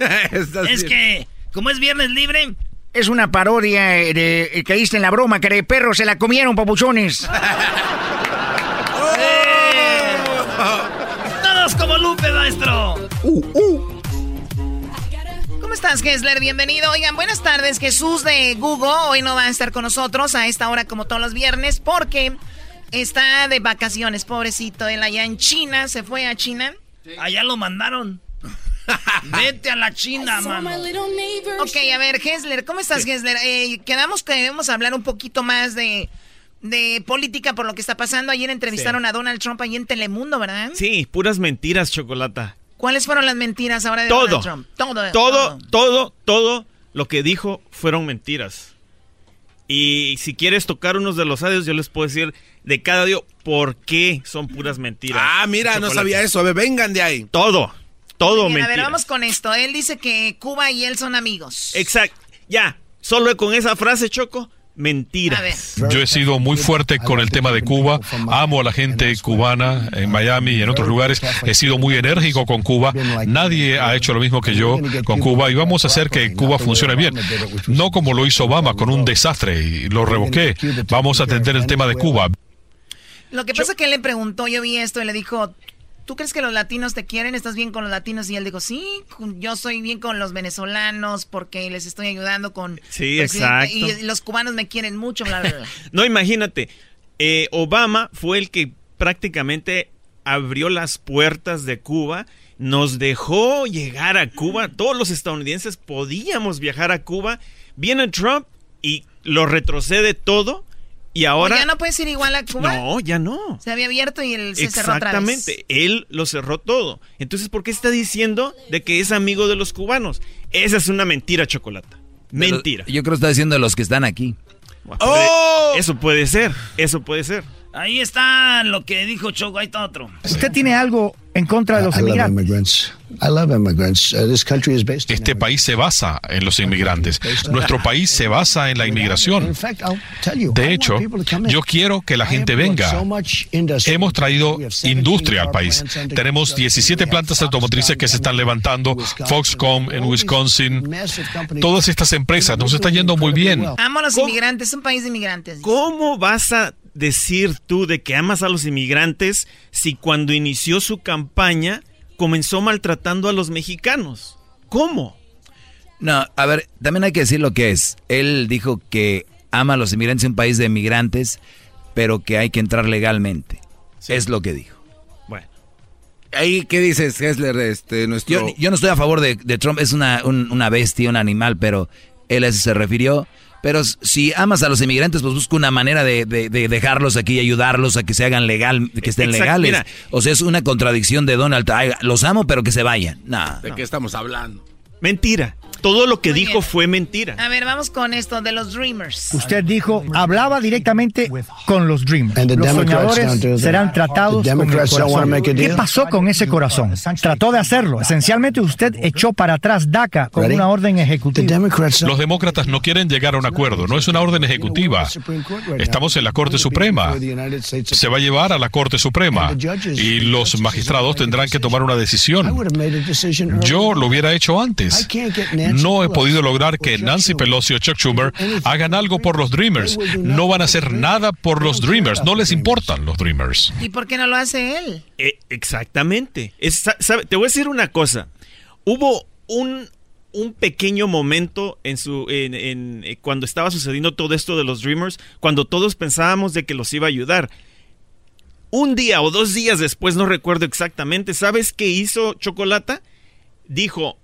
es que, como es viernes libre, Es una parodia de, de caíste en la broma que de perros se la comieron, papuchones. ¡Eh! todos como Lupe, maestro. ¿Cómo estás, Gessler? Bienvenido. Oigan, buenas tardes. Jesús de Google hoy no va a estar con nosotros a esta hora como todos los viernes porque está de vacaciones, pobrecito. Él allá en China, se fue a China. Allá lo mandaron. Vete a la China, mano. Ok, a ver, Gessler, ¿cómo estás, Gessler? Eh, quedamos que debemos hablar un poquito más de, de política por lo que está pasando. Ayer entrevistaron a Donald Trump ahí en Telemundo, ¿verdad? Sí, puras mentiras, Chocolata. ¿Cuáles fueron las mentiras ahora de Todo. Donald Trump? Todo. Todo, todo, todo lo que dijo fueron mentiras. Y si quieres tocar unos de los audios, yo les puedo decir de cada audio por qué son puras mentiras. Ah, mira, no sabía eso. A ver, vengan de ahí. Todo, todo Bien, a ver, vamos con esto. Él dice que Cuba y él son amigos. Exacto. Ya, solo con esa frase, Choco, mentiras. Yo he sido muy fuerte con el tema de Cuba. Amo a la gente cubana en Miami y en otros lugares. He sido muy enérgico con Cuba. Nadie ha hecho lo mismo que yo con Cuba y vamos a hacer que Cuba funcione bien. No como lo hizo Obama con un desastre y lo revoqué. Vamos a atender el tema de Cuba. Lo que pasa es que él le preguntó, yo vi esto y le dijo, ¿tú crees que los latinos te quieren? ¿Estás bien con los latinos? Y él dijo, sí, yo soy bien con los venezolanos porque les estoy ayudando con... Sí, exacto. Y los cubanos me quieren mucho, bla, bla, bla. No, imagínate, eh, Obama fue el que prácticamente abrió las puertas de Cuba, nos dejó llegar a Cuba, todos los estadounidenses podíamos viajar a Cuba, viene Trump y lo retrocede todo y ahora... ¿O ¿Ya no puedes ir igual a Cuba? No, ya no. Se había abierto y él se cerró otra vez. Exactamente, él lo cerró todo. Entonces, ¿por qué está diciendo de que es amigo de los cubanos? Esa es una mentira, Chocolata. Mentira. Yo creo que está diciendo de los que están aquí. ¡Oh! Eso puede ser, eso puede ser. Ahí está lo que dijo Choco, ahí está otro. ¿Usted tiene algo en contra de los inmigrantes? Uh, this country is based Este país se basa en los inmigrantes. Nuestro país se basa en la inmigración. De want hecho, people to come in. yo quiero que la gente have brought venga. Hemos traído We have 17 industria al país. Tenemos construction. 17 We have plantas automotrices que se están levantando, Foxconn en Wisconsin. Todas estas empresas nos están yendo muy bien. Amo a los inmigrantes, es un país de inmigrantes. ¿Cómo vas a decir tú de que amas a los inmigrantes si cuando inició su campaña comenzó maltratando a los mexicanos? ¿Cómo? No, a ver, también hay que decir lo que es. Él dijo que ama a los inmigrantes en un país de inmigrantes, pero que hay que entrar legalmente. Es lo que dijo. Bueno. Ahí, ¿qué dices, Hessler? Este, nuestro... Yo, yo no estoy a favor de, de Trump, es una, un- una bestia, un animal, pero él a eso se refirió. Pero si amas a los inmigrantes, pues busca una manera de, de- de dejarlos aquí y ayudarlos a que se hagan legal, que estén Exacto, legales. mira. O sea, es una contradicción de Donald. Ay, los amo, pero que se vayan. No. ¿De qué estamos hablando? Mentira. Todo lo que dijo fue mentira. A ver, vamos con esto de los Dreamers. Usted dijo, hablaba directamente con los Dreamers. And the Los soñadores that. serán tratados The con el Democrats don't wanna corazón. ¿Qué pasó con ese corazón? Trató de hacerlo. Esencialmente usted echó para atrás DACA con una orden ejecutiva. Los demócratas no quieren llegar a un acuerdo, no es una orden ejecutiva. Estamos en la Corte Suprema. Se va a llevar a la Corte Suprema y los magistrados tendrán que tomar una decisión. Yo lo hubiera hecho antes. No he podido lograr que Nancy Pelosi o Chuck Schumer hagan algo por los Dreamers. No van a hacer nada por los Dreamers. No les importan los Dreamers. ¿Y por qué no lo hace él? Eh, exactamente. Es- sabe- te voy a decir una cosa. Hubo un, un pequeño momento en su en- en- eh, cuando estaba sucediendo todo esto de los Dreamers, cuando todos pensábamos de que los iba a ayudar. Un día o dos días después, no recuerdo exactamente, ¿sabes qué hizo Chocolata? Dijo,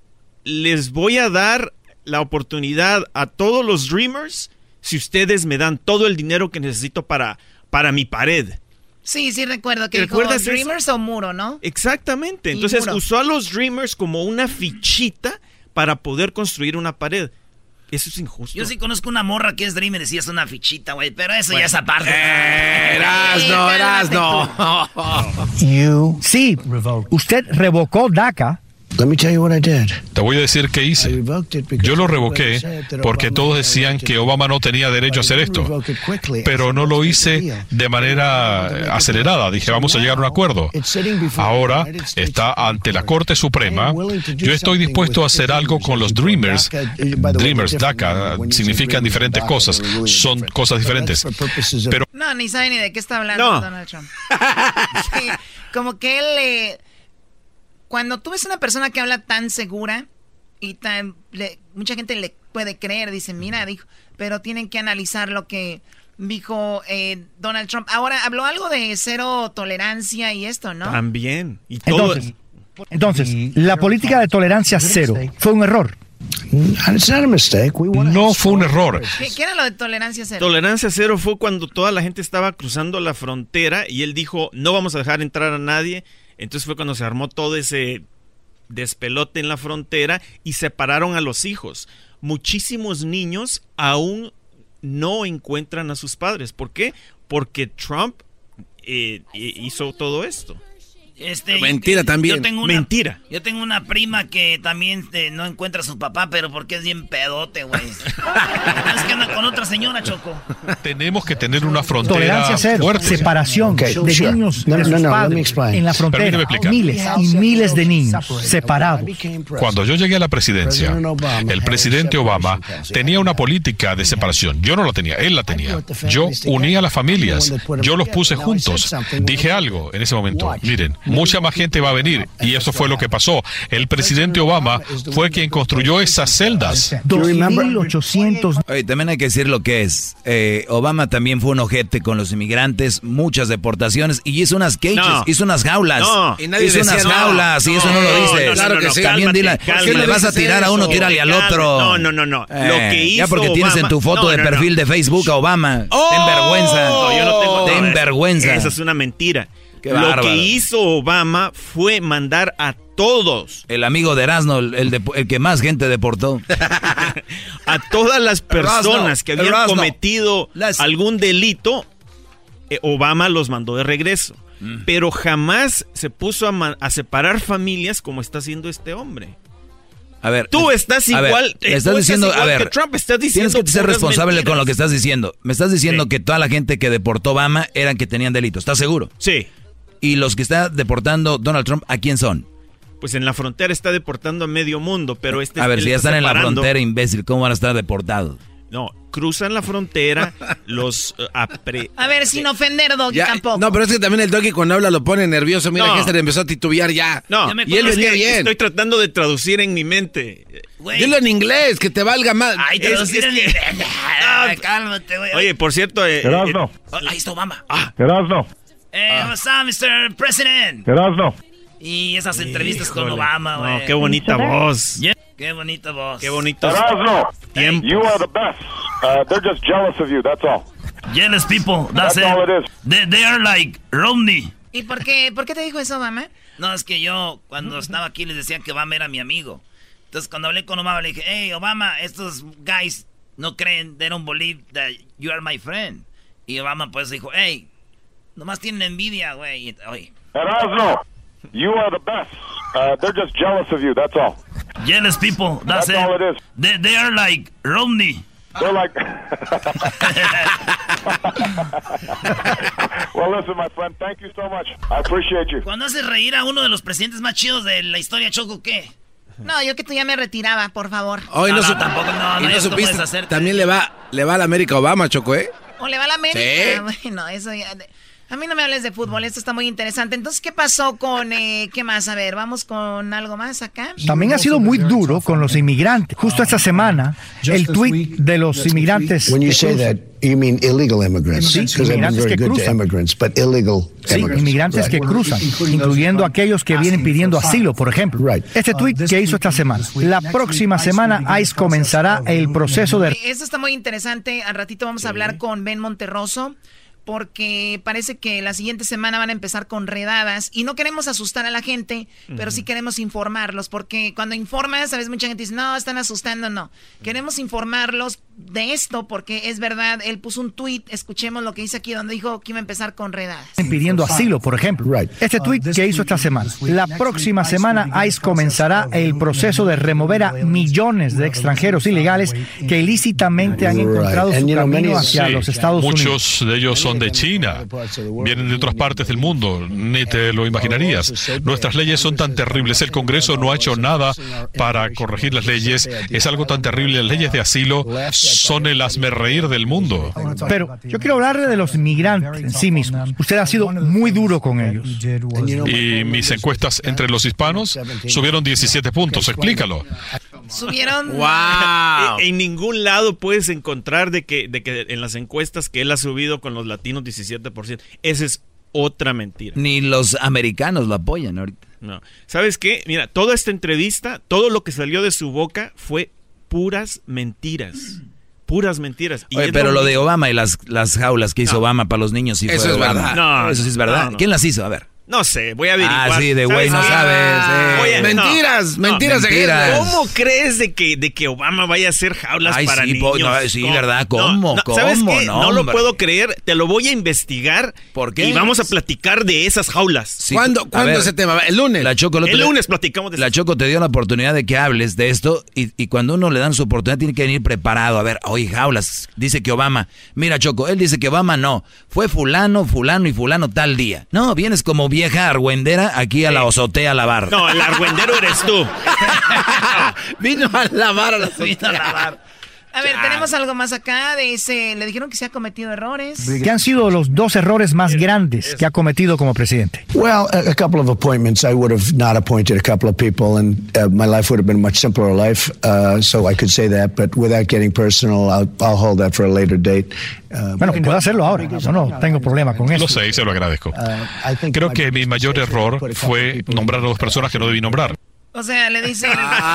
les voy a dar la oportunidad a todos los Dreamers si ustedes me dan todo el dinero que necesito para, para mi pared. Sí, sí recuerdo que dijo. Dreamers o Muro, ¿no? Exactamente. Y Entonces muro. usó a los Dreamers como una fichita para poder construir una pared. Eso es injusto. Yo sí conozco una morra que es Dreamer y sí es una fichita, güey. Pero eso Bueno. ya es aparte. Eh, Erasno, Erasno. You. Sí, usted revocó DACA. Let me tell you what I did. Te voy a decir qué hice. Yo lo revoqué porque todos decían que Obama no tenía derecho a hacer esto. Pero no lo hice de manera acelerada. Dije, vamos a llegar a un acuerdo. Ahora está ante la Corte Suprema. Yo estoy dispuesto a hacer algo con los Dreamers. Dreamers, DACA, significan diferentes cosas. Son cosas diferentes. Pero No, ni sabe ni de qué está hablando No. Donald Trump. Sí, como que él... eh, cuando tú ves una persona que habla tan segura y tan... le- mucha gente le puede creer, dice, mira, dijo, pero tienen que analizar lo que dijo eh, Donald Trump. Ahora, habló algo de cero tolerancia y esto, ¿no? También. Y todo. Entonces, entonces, la política de tolerancia cero fue un error. no fue un error. ¿Qué, qué era lo de tolerancia cero? Tolerancia cero fue cuando toda la gente estaba cruzando la frontera y él dijo, no vamos a dejar entrar a nadie. Entonces fue cuando se armó todo ese despelote en la frontera y separaron a los hijos. Muchísimos niños aún no encuentran a sus padres. ¿Por qué? Porque Trump eh, hizo todo esto. Este, Mentira yo- también. Yo tengo una, Mentira. Yo tengo una prima que también eh, no encuentra a su papá, pero porque es bien pedote, güey. es que anda con otra señora, Choco. Tenemos que tener una frontera Tolerancia cero, fuerte. separación Okay, de sure. niños No, de no, sus no, padres en la frontera. Miles y miles de niños separados. Cuando yo llegué a la presidencia, el presidente Obama tenía una política de separación. Yo no la tenía, él la tenía. Yo uní a las familias, yo los puse juntos. Dije algo en ese momento. Miren, mucha más gente va a venir y eso fue lo que pasó. El presidente Obama fue quien construyó esas celdas. 2.800 Oye, también hay que decir lo que es. Eh, Obama también fue un ojete con los inmigrantes, muchas deportaciones y hizo unas cages, No. hizo unas jaulas. No. Y nadie hizo decía unas no. jaulas y eso no No, lo dices. no, Claro no, que no, sí. También dile, si le vas a tirar a uno, tírale al otro. No, no, no, no. Lo Eh, que ya hizo porque tienes en Obama- tu foto No, de no, no. perfil de Facebook a Obama. ¡Oh! Ten vergüenza. No, yo no tengo Ten vergüenza. Esa es una mentira. Qué Lo bárbaro. que hizo Obama fue mandar a todos, El amigo de Erasmo, el, el de- el que más gente deportó. a todas las personas Erasno, que habían Erasno. cometido algún delito, eh, Obama los mandó de regreso. Mm. Pero jamás se puso a, separar familias como está haciendo este hombre. A ver. Tú estás a ver, igual, me eh, estás tú diciendo, estás a ver, que Trump, estás diciendo tienes que ser responsable mentiras. con lo que estás diciendo. Me estás diciendo Sí. que toda la gente que deportó Obama eran que tenían delitos, ¿estás seguro? Sí. Y los que está deportando Donald Trump, ¿a quién son? Pues en la frontera está deportando a medio mundo, pero este a ver, él si ya está están en la frontera, imbécil, ¿cómo van a estar deportados? No, cruzan la frontera, los eh, apre- A ver, sin ofender, Doggy, Ya, tampoco. no, pero es que también el doggy cuando habla lo pone nervioso. Mira No. este le empezó a titubear ya. No, Ya me y él venía bien. Estoy tratando de traducir en mi mente. Güey. Dilo en inglés, que te valga más. Ay, tiran que- y- Ah, Cálmate, güey. Oye, por cierto, eh, Erasno, Oh, ahí está Obama. Erasno, Eh, what's up, Mr. President? Erasno. Y esas entrevistas con. Obama, güey. No, qué bonita voz. Yeah. Qué bonita voz. Qué bonito Erasno, tiempo. you are the best. Uh, they're just jealous of you, that's all. Jealous people, that's, That's it. all it is. They, they are like Romney. ¿Y por qué, por qué te dijo eso, Obama? No, es que yo cuando estaba aquí les decía que Obama era mi amigo. Entonces cuando hablé con Obama le dije, hey Obama, estos guys no creen, they don't believe that you are my friend. Y Obama pues dijo, hey, nomás tienen envidia, güey. Oye, Erasno, you are the best. Uh, they're just jealous of you, that's all. jealous people, that's, That's all it is. They, they are like Romney. They're like. well, listen, my friend, thank you so much. I appreciate you. Cuando haces reír a uno de los presidentes más chidos de la historia, Choco, ¿qué? No, yo que tú ya me retiraba, por favor. Hoy no, No, no, tampoco, no, y no, no supiste. También le va, le va a la América Obama, Choco, ¿eh? ¿O le va a la América? Bueno, eso ya... A mí no me hables de fútbol, esto está muy interesante. Entonces, ¿qué pasó con... eh, ¿Qué más? A ver, vamos con algo más acá. También ha sido muy duro con los inmigrantes. Justo esta semana, el tweet de los inmigrantes. When you que say cruzan. that, you mean illegal immigrants. Sí, Because I've been inmigrantes very que good to cruzan. immigrants, but illegal Sí, immigrants. inmigrantes que Right. cruzan, incluyendo aquellos que vienen pidiendo asilo, por ejemplo. Right. Este tweet que hizo esta semana. La próxima semana ICE comenzará el proceso de Esto está muy interesante. Al ratito vamos a hablar con Ben Monterroso. Porque parece que la siguiente semana van a empezar con redadas y no queremos asustar a la gente, pero sí queremos informarlos, porque cuando informas, sabes, mucha gente dice, no, están asustando, no. Queremos informarlos de esto porque es verdad, él puso un tweet, escuchemos lo que dice aquí donde dijo que iba a empezar con redadas. Pidiendo asilo, por ejemplo. Este tweet que hizo esta semana. La próxima semana ICE comenzará el proceso de remover a millones de extranjeros ilegales que ilícitamente han encontrado su camino hacia los Estados Unidos. Muchos de ellos son de China, vienen de otras partes del mundo, ni te lo imaginarías. Nuestras leyes son tan terribles, el Congreso no ha hecho nada para corregir las leyes, es algo tan terrible, las leyes de asilo son el reír del mundo. Pero yo quiero hablarle de los migrantes en sí mismos. Usted ha sido muy duro con ellos. Y mis encuestas entre los hispanos subieron 17 puntos, explícalo. Subieron. ¡Wow! en ningún lado puedes encontrar de que, de que en las encuestas que él ha subido con los latinos 17%. Esa es otra mentira. Ni los americanos lo apoyan ahorita. No. ¿Sabes qué? Mira, toda esta entrevista, todo lo que salió de su boca fue puras mentiras. Puras mentiras. Oye, pero lo de Obama y las, las jaulas que hizo Obama para los niños sí Eso fue es Obama. verdad. No, Eso sí es verdad. no, no. ¿Quién las hizo? A ver. No sé, voy a averiguar. Ah, sí, de güey no sabes, eh. Voy a- Mentiras, mentiras de mentiras. guerra. ¿Cómo crees de que, de que Obama vaya a hacer jaulas Ay, para sí, niños? no, sí, ¿Cómo? ¿verdad? ¿Cómo? ¿Sabes ¿Cómo? qué? No, No, lo puedo creer. Te lo voy a investigar. ¿Por qué? Y vamos a platicar de esas jaulas. Sí, ¿Cuándo, ¿cuándo ver, ese tema? ¿El lunes? La Choco, el otro El día- lunes platicamos de La. Choco te dio la oportunidad de que hables de esto y, y cuando uno le dan su oportunidad tiene que venir preparado. A ver, oye, jaulas, dice que Obama. Mira, Choco, él dice que Obama no. Fue fulano, fulano y fulano tal día. No, vienes como vieja argüendera aquí a la azotea a lavar. No, el argüendero eres tú. Vino a lavar a la Vino a lavar. A ver, tenemos algo más acá. Dice, le dijeron que se ha cometido errores. ¿Qué han sido los dos errores más grandes que ha cometido como presidente? Well, a, a couple of appointments. I would have not appointed a couple of people, and uh, my life would have been a much simpler life. Uh, so I could say that, but without getting personal, I'll, I'll hold that for a later date. Uh, Bueno, puedo hacerlo ahora. Yo no tengo problema con eso. Lo sé y se lo agradezco. Think Creo que mi mayor error fue nombrar a dos personas que no debí nombrar. O sea, le dice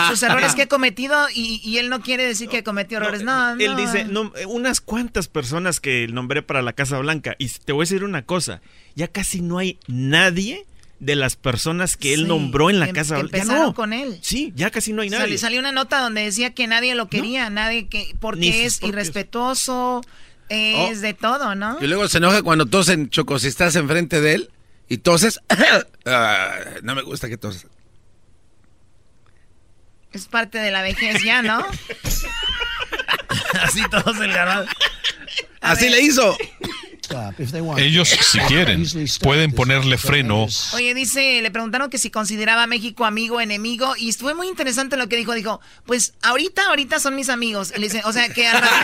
sus errores que he cometido y, y él no quiere decir que cometió errores. No, no. Él dice, no, eh, unas cuantas personas que nombré para la Casa Blanca. Y te voy a decir una cosa, ya casi no hay nadie de las personas que él Sí, nombró en la que- Casa que Blanca. Ya empezaron no. con él. Sí, ya casi no hay nadie. salió una nota donde decía que nadie lo quería, nadie que porque es propios. irrespetuoso, es Oh. de todo, ¿no? Y luego se enoja cuando tosen, Choco, si estás enfrente de él y toses. ah, no me gusta que toses. Es parte de la vejez ya, ¿no? Así todos el garbanzo. Así le hizo. Ellos, si quieren, pueden ponerle freno. Oye, dice, le preguntaron que si consideraba a México amigo o enemigo y fue muy interesante lo que dijo. Dijo, pues ahorita, ahorita son mis amigos. Y le dice, o sea que al rato-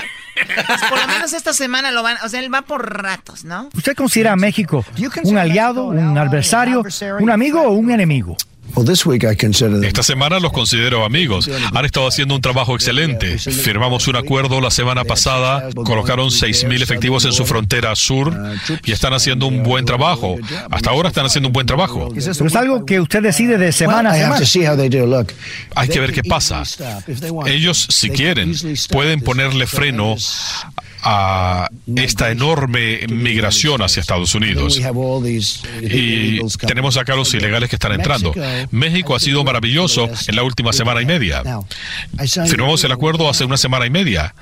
pues, por lo menos esta semana lo van, o sea, él va por ratos, ¿no? ¿Usted considera a México un aliado, un adversario, un amigo o un enemigo? Well, this week I consider them. Esta semana los considero amigos. Han estado haciendo un trabajo excelente. Firmamos un acuerdo la semana pasada, colocaron 6.000 efectivos en su frontera sur y están haciendo un buen trabajo. Hasta ahora están haciendo un buen trabajo. Pero es algo que usted decide de semana a semana. to see how they do. Look, Hay que ver qué pasa. Ellos, si quieren, pueden ponerle freno a esta enorme migración hacia Estados Unidos. Y tenemos acá los ilegales que están entrando. México ha sido maravilloso en la última semana y media. Firmamos el acuerdo hace una semana y media.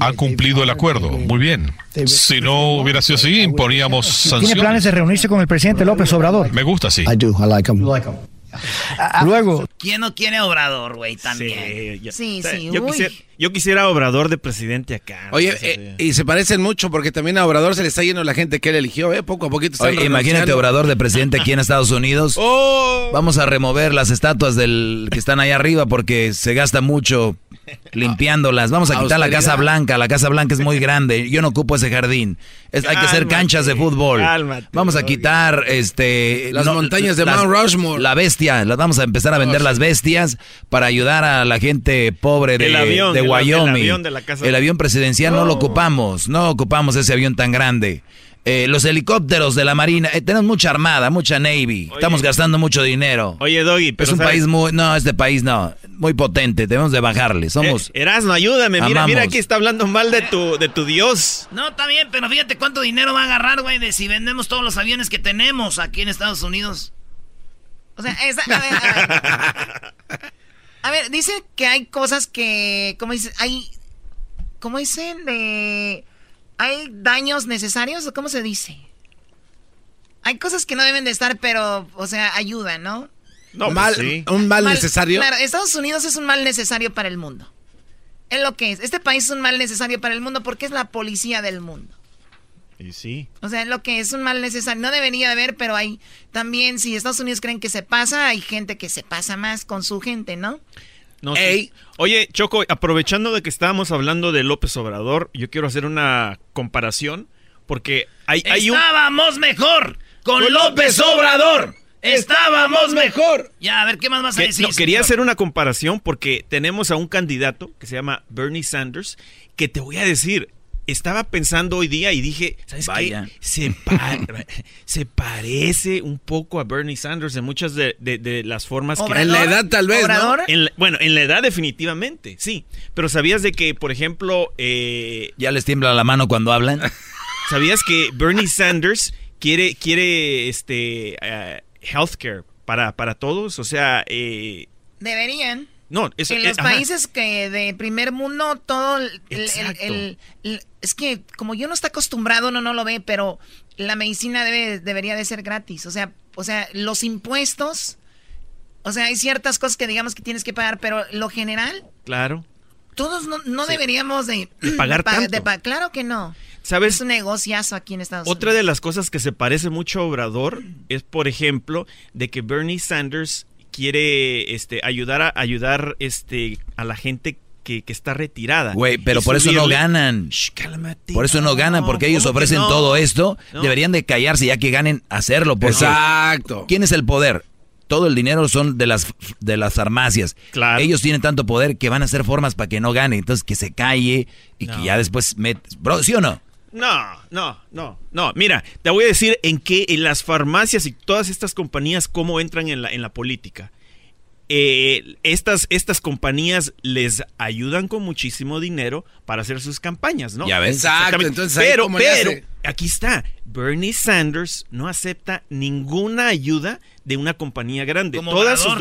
Han cumplido el acuerdo. Muy bien. Si no hubiera sido así, imponíamos ¿Tiene planes sanciones. de reunirse con el presidente López Obrador? Me gusta así. I do. I like them. Luego, ¿Quién no quiere Obrador, güey? También. Sí, ya- Sí, o sea, sí, Yo quisiera, yo quisiera Obrador de presidente acá. Oye, eh, y se parecen mucho porque también a Obrador se le está yendo la gente que él eligió, ¿eh? Poco a poquito Oye, imagínate. Obrador de presidente aquí en Estados Unidos. ¡Oh! Vamos a remover las estatuas del que están allá arriba porque se gasta mucho limpiándolas. Vamos a quitar la. Casa Blanca. La Casa Blanca es muy grande. Yo no ocupo ese jardín. Es- hay que hacer canchas de fútbol. cálmate, vamos a quitar este Las montañas de Mount Rushmore. La bestia. Las vamos a empezar a vender las bestias para ayudar a la gente pobre de, El avión, de el- el Wyoming. avión de la Casa El avión presidencial no lo Oh. ocupamos. No ocupamos ese avión tan grande. Eh, los helicópteros de la Marina. eh, tenemos mucha armada, mucha Navy. Estamos gastando mucho dinero. Oye, Doggy, pero es un ¿sabes? país muy... No, este país no. muy potente, debemos de bajarle. Somos. Eh, Erasmo, ayúdame. Mira, mira, aquí está hablando mal de tu, de tu Dios. No, está bien, pero fíjate cuánto dinero va a agarrar, güey, de si vendemos todos los aviones que tenemos aquí en Estados Unidos. O sea, esa, a, ver, a, ver. a ver, dice que hay cosas que, ¿cómo dice? Hay, ¿cómo dicen? De, ¿Hay daños necesarios o cómo se dice? Hay cosas que no deben de estar, pero, o sea, ayudan, ¿no? No, mal, pues un mal, necesario. Claro, Estados Unidos es un mal necesario para el mundo. Es lo que es. Este país es un mal necesario para el mundo porque es la policía del mundo. Y sí. O sea, es lo que es un mal necesario. No debería de haber, pero hay también, si Estados Unidos creen que se pasa, hay gente que se pasa más con su gente, ¿no? No, Oye, Choco, aprovechando de que estábamos hablando de López Obrador, yo quiero hacer una comparación porque hay, hay Estábamos mejor con, López Obrador. Estábamos mejor. Ya, a ver, ¿qué más vas a decir? No, quería hacer una comparación porque tenemos a un candidato que se llama Bernie Sanders, que te voy a decir, estaba pensando hoy día y dije, ¿sabes qué? Se, se parece un poco a Bernie Sanders en muchas de, las formas que... En la edad tal vez, ¿no? bueno, en la edad definitivamente, sí. Pero ¿sabías de que, por ejemplo... Eh, ¿Ya les tiembla la mano cuando hablan? ¿Sabías que Bernie Sanders quiere, quiere este, uh, healthcare para, para todos? O sea... Eh, Deberían. No, en los países que de primer mundo todo el, es que como yo no está acostumbrado uno no lo ve, pero la medicina debe debería de ser gratis, o sea, o sea, los impuestos, o sea, hay ciertas cosas que digamos que tienes que pagar, pero lo general, claro, todos no, deberíamos de, pagar tanto. claro que no. ¿Sabes? Es un negociazo aquí en Estados Unidos. Otra de las cosas que se parece mucho a Obrador es, por ejemplo, de que Bernie Sanders quiere este, ayudar a ayudar este, a la gente que, está retirada. Güey, pero por eso no ganan. por eso no ganan, porque ellos ofrecen todo esto. Deberían de callarse ya que ganen hacerlo. Exacto. ¿Quién es el poder? Todo el dinero son de las, de las farmacias. Claro. Ellos tienen tanto poder que van a hacer formas para que no gane. Entonces que se calle y que ya después metes. Bro, ¿sí o no? No, no, no, no. Mira, te voy a decir en qué en las farmacias y todas estas compañías cómo entran en la, en la política. Eh, estas, estas compañías les ayudan con muchísimo dinero para hacer sus campañas, ¿no? Ya ves. Exacto, entonces pero, pero, aquí está, Bernie Sanders no acepta ninguna ayuda de una compañía grande. todas sus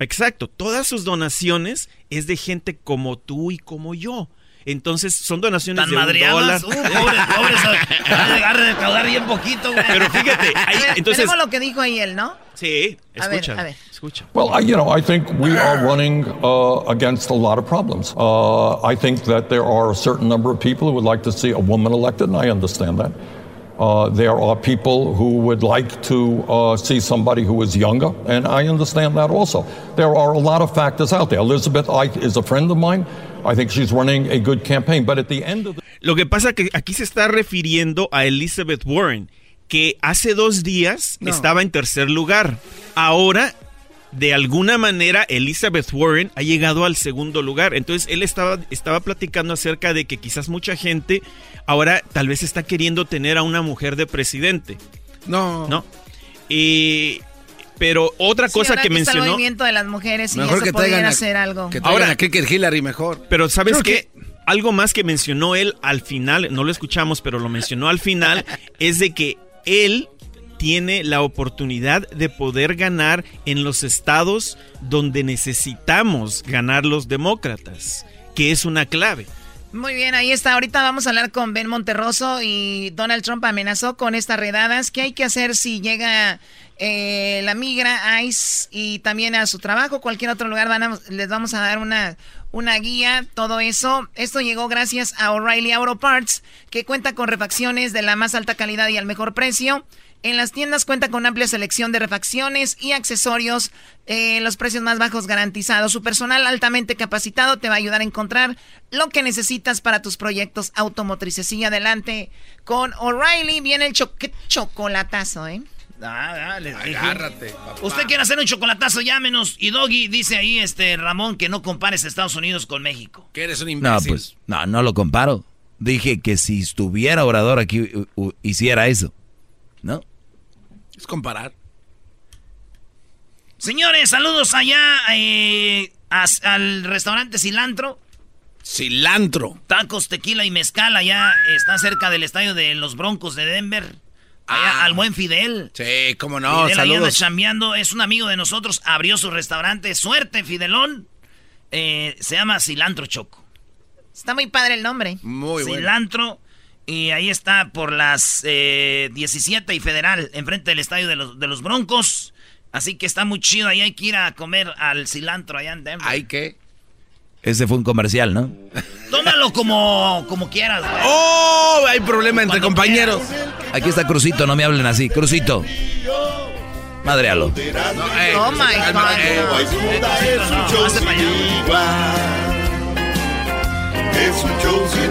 Exacto, todas sus donaciones es de gente como tú y como yo. Entonces son donaciones de un dólar. Uh, pobres, pobres, a a recaudar bien poquito, güey. Pero fíjate, ahí, entonces... Tenemos lo que dijo ahí él, ¿no? Sí, escucha. A ver, a ver. Escucha. Well, I, you know, I think we are running uh, against a lot of problems. Uh, I think that there are a certain number of people who would like to see a woman elected, and I understand that. Uh, there are people who would like to uh, see somebody who is younger, and I understand that also. There are a lot of factors out there. Elizabeth Ike is a friend of mine. I think she's running a good campaign, but at the end of the... Lo que pasa que aquí se está refiriendo a Elizabeth Warren, que hace dos días no. estaba en tercer lugar. Ahora de alguna manera Elizabeth Warren ha llegado al segundo lugar. Entonces él estaba, estaba platicando acerca de que quizás mucha gente ahora tal vez está queriendo tener a una mujer de presidente. No. No. Y pero otra cosa que, mencionó. el movimiento de las mujeres y mejor que traigan hacer algo. Que ahora a Hillary mejor. Pero sabes qué? Algo más que mencionó él al final, no lo escuchamos, pero lo mencionó al final, es de que él tiene la oportunidad de poder ganar en los estados donde necesitamos ganar los demócratas, que es una clave. Muy bien, ahí está. Ahorita vamos a hablar con Ben Monterroso y Donald Trump amenazó con estas redadas. ¿Qué hay que hacer si llega eh, la migra, ICE y también a su trabajo, cualquier otro lugar? les vamos a dar una, una guía, todo eso. Esto llegó gracias a O'Reilly Auto Parts, que cuenta con refacciones de la más alta calidad y al mejor precio. En las tiendas cuenta con amplia selección de refacciones y accesorios, eh, los precios más bajos garantizados. Su personal altamente capacitado te va a ayudar a encontrar lo que necesitas para tus proyectos automotrices. Sigue adelante con O'Reilly. Viene el chocolatazo, ¿eh? Ah, dale, Agárrate. Usted quiere hacer un chocolatazo, llámenos. Y Doggy dice ahí, este Ramón, que no compares Estados Unidos con México. Que eres un imbécil. No, pues, no, no lo comparo. Dije que si estuviera orador aquí, hiciera eso. ¿No? Es comparar. Señores, saludos allá. Eh, al restaurante Cilantro. Cilantro. Tacos, tequila y mezcal allá está cerca del estadio de los Broncos de Denver. Allá, ah. al buen Fidel. Sí, cómo no, Fidel saludos. chambeando, es un amigo de nosotros, abrió su restaurante. Suerte, Fidelón. Eh, se llama Cilantro Choco. Está muy padre el nombre. Muy bueno. Y ahí está por las 17 eh, y Federal, enfrente del estadio de los, de los Broncos. Así que está muy chido. Ahí hay que ir a comer al cilantro allá en Denver. ¿Hay que? Ese fue un comercial, ¿no? Tómalo como, como quieras, ¡Oh! Hay problema entre compañeros. Aquí está Crucito, no me hablen así. Crucito. Madrealo. oh my God. Es un show sin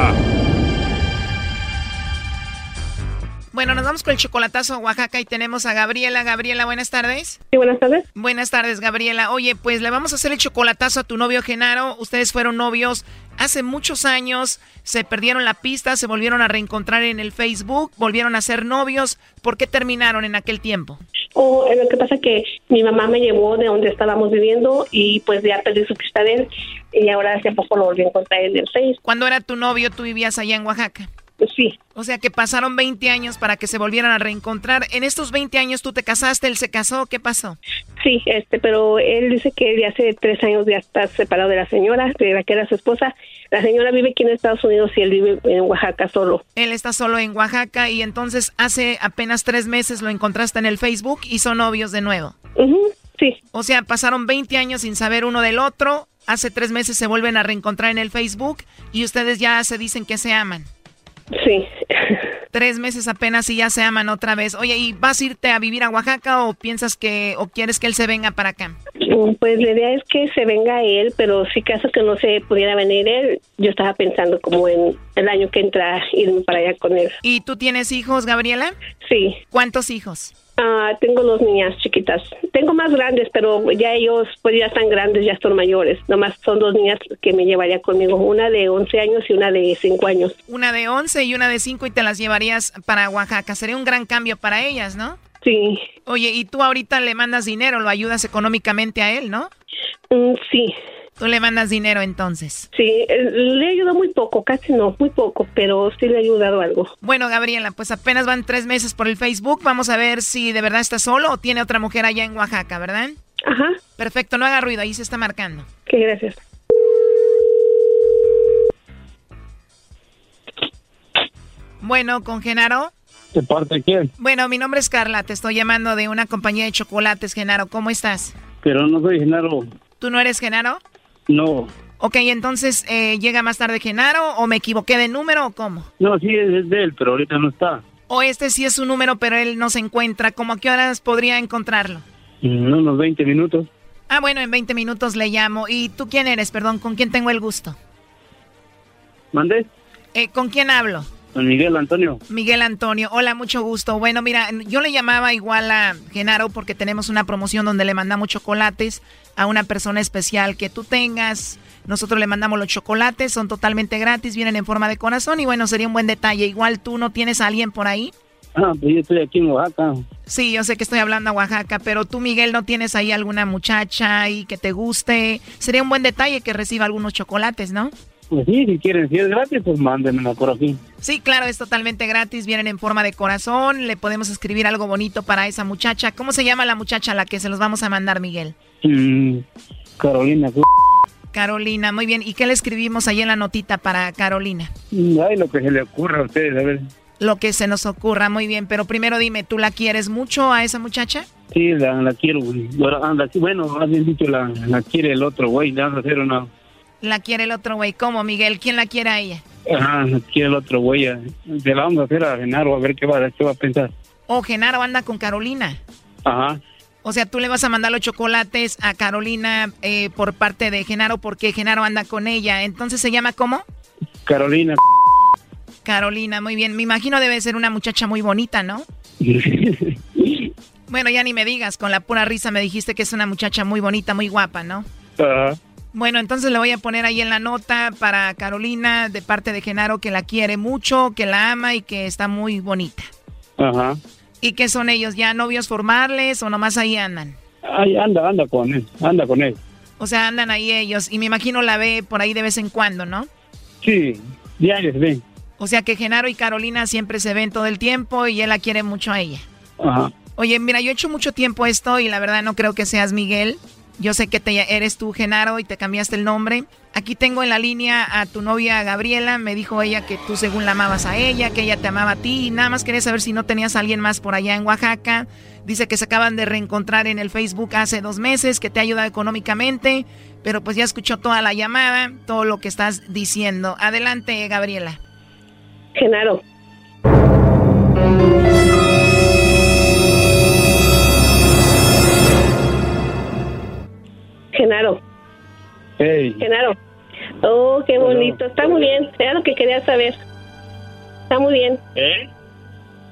Bueno, nos vamos con el chocolatazo a Oaxaca y tenemos a Gabriela. Gabriela, buenas tardes. Sí, buenas tardes. Buenas tardes, Gabriela. Oye, pues le vamos a hacer el chocolatazo a tu novio Genaro. Ustedes fueron novios hace muchos años, se perdieron la pista, se volvieron a reencontrar en el Facebook, volvieron a ser novios. ¿Por qué terminaron en aquel tiempo? Oh, lo que pasa es que mi mamá me llevó de donde estábamos viviendo y pues ya perdí su pista de él y ahora hace poco lo volví a encontrar en el Facebook. ¿Cuándo era tu novio? ¿Tú vivías allá en Oaxaca? Pues sí. O sea que pasaron 20 años para que se volvieran a reencontrar. En estos 20 años tú te casaste, él se casó, ¿qué pasó? Sí, este, pero él dice que él hace tres años ya está separado de la señora, de la que era su esposa. La señora vive aquí en Estados Unidos y él vive en Oaxaca solo. Él está solo en Oaxaca y entonces hace apenas tres meses lo encontraste en el Facebook y son novios de nuevo. sí. O sea, pasaron 20 años sin saber uno del otro. Hace tres meses se vuelven a reencontrar en el Facebook y ustedes ya se dicen que se aman. Sí. Tres meses apenas y ya se aman otra vez. Oye, ¿y vas a irte a vivir a Oaxaca o piensas que, o quieres que él se venga para acá? Mm, pues la idea es que se venga él, pero si caso que no se pudiera venir él, yo estaba pensando como en el año que entra irme para allá con él. ¿Y tú tienes hijos, Gabriela? Sí. ¿Cuántos hijos? Ah, tengo dos niñas chiquitas. Tengo más grandes, pero ya ellos pues ya están grandes, ya son mayores. Nomás son dos niñas que me llevaría conmigo, una de 11 años y una de 5 años. Una de 11 y una de 5 y te las llevarías para Oaxaca. Sería un gran cambio para ellas, ¿no? Sí. Oye, y tú ahorita le mandas dinero, lo ayudas económicamente a él, ¿no? Mm, sí. Tú le mandas dinero entonces. Sí, eh, le ayuda muy poco, casi no, muy poco, pero sí le ha ayudado algo. Bueno, Gabriela, pues apenas van tres meses por el Facebook. Vamos a ver si de verdad está solo o tiene otra mujer allá en Oaxaca, ¿verdad? Ajá. Perfecto, no haga ruido, ahí se está marcando. Qué gracias. Bueno, con Genaro. ¿De parte de quién? Bueno, mi nombre es Carla, te estoy llamando de una compañía de chocolates, Genaro. ¿Cómo estás? Pero no soy Genaro. ¿Tú no eres Genaro? No. Ok, entonces, eh, ¿llega más tarde Genaro o me equivoqué de número o cómo? No, sí, es de él, pero ahorita no está. O este sí es su número, pero él no se encuentra. ¿Cómo a qué horas podría encontrarlo? En unos 20 minutos. Ah, bueno, en 20 minutos le llamo. ¿Y tú quién eres? Perdón, ¿con quién tengo el gusto? ¿Mandé? Eh, ¿Con quién hablo? Miguel Antonio. Miguel Antonio, hola, mucho gusto. Bueno, mira, yo le llamaba igual a Genaro porque tenemos una promoción donde le mandamos chocolates a una persona especial que tú tengas. Nosotros le mandamos los chocolates, son totalmente gratis, vienen en forma de corazón y bueno, sería un buen detalle. Igual tú no tienes a alguien por ahí. Ah, pues yo estoy aquí en Oaxaca. Sí, yo sé que estoy hablando a Oaxaca, pero tú, Miguel, no tienes ahí alguna muchacha y que te guste. Sería un buen detalle que reciba algunos chocolates, ¿no? Pues sí, si quieren, si es gratis, pues mándenmela por aquí. Sí, claro, es totalmente gratis, vienen en forma de corazón, le podemos escribir algo bonito para esa muchacha. ¿Cómo se llama la muchacha a la que se los vamos a mandar, Miguel? Mm, Carolina. Carolina, muy bien. ¿Y qué le escribimos ahí en la notita para Carolina? Mm, ay, lo que se le ocurra a ustedes, a ver. Lo que se nos ocurra, muy bien. Pero primero dime, ¿tú la quieres mucho a esa muchacha? Sí, la, quiero, güey. Bueno, más bien dicho, la, la quiere el otro güey, le vamos a hacer una la quiere el otro güey. ¿Cómo, Miguel? ¿Quién la quiere a ella? Ajá, quiere el otro güey. Se la vamos a hacer a Genaro a ver qué va, qué va a pensar. Oh, Genaro anda con Carolina. Ajá. O sea, tú le vas a mandar los chocolates a Carolina eh, por parte de Genaro porque Genaro anda con ella. Entonces, ¿se llama cómo? Carolina. Carolina, muy bien. Me imagino debe ser una muchacha muy bonita, ¿no? bueno, ya ni me digas, con la pura risa me dijiste que es una muchacha muy bonita, muy guapa, ¿no? Ajá. Bueno, entonces le voy a poner ahí en la nota para Carolina de parte de Genaro que la quiere mucho, que la ama y que está muy bonita. Ajá. ¿Y qué son ellos? ¿Ya novios formales o nomás ahí andan? Ahí anda, anda con él, anda con él. O sea, andan ahí ellos y me imagino la ve por ahí de vez en cuando, ¿no? Sí, diarios ven. O sea que Genaro y Carolina siempre se ven todo el tiempo y él la quiere mucho a ella. Ajá. Oye, mira, yo he hecho mucho tiempo esto y la verdad no creo que seas Miguel. Yo sé que te, eres tú, Genaro, y te cambiaste el nombre. Aquí tengo en la línea a tu novia Gabriela. Me dijo ella que tú según la amabas a ella, que ella te amaba a ti. Y nada más quería saber si no tenías a alguien más por allá en Oaxaca. Dice que se acaban de reencontrar en el Facebook hace dos meses, que te ha ayudado económicamente. Pero pues ya escuchó toda la llamada, todo lo que estás diciendo. Adelante, Gabriela. Genaro. Genaro. Hey. Genaro. Oh, qué bonito. Está muy bien. Era lo que quería saber. Está muy bien. ¿Eh?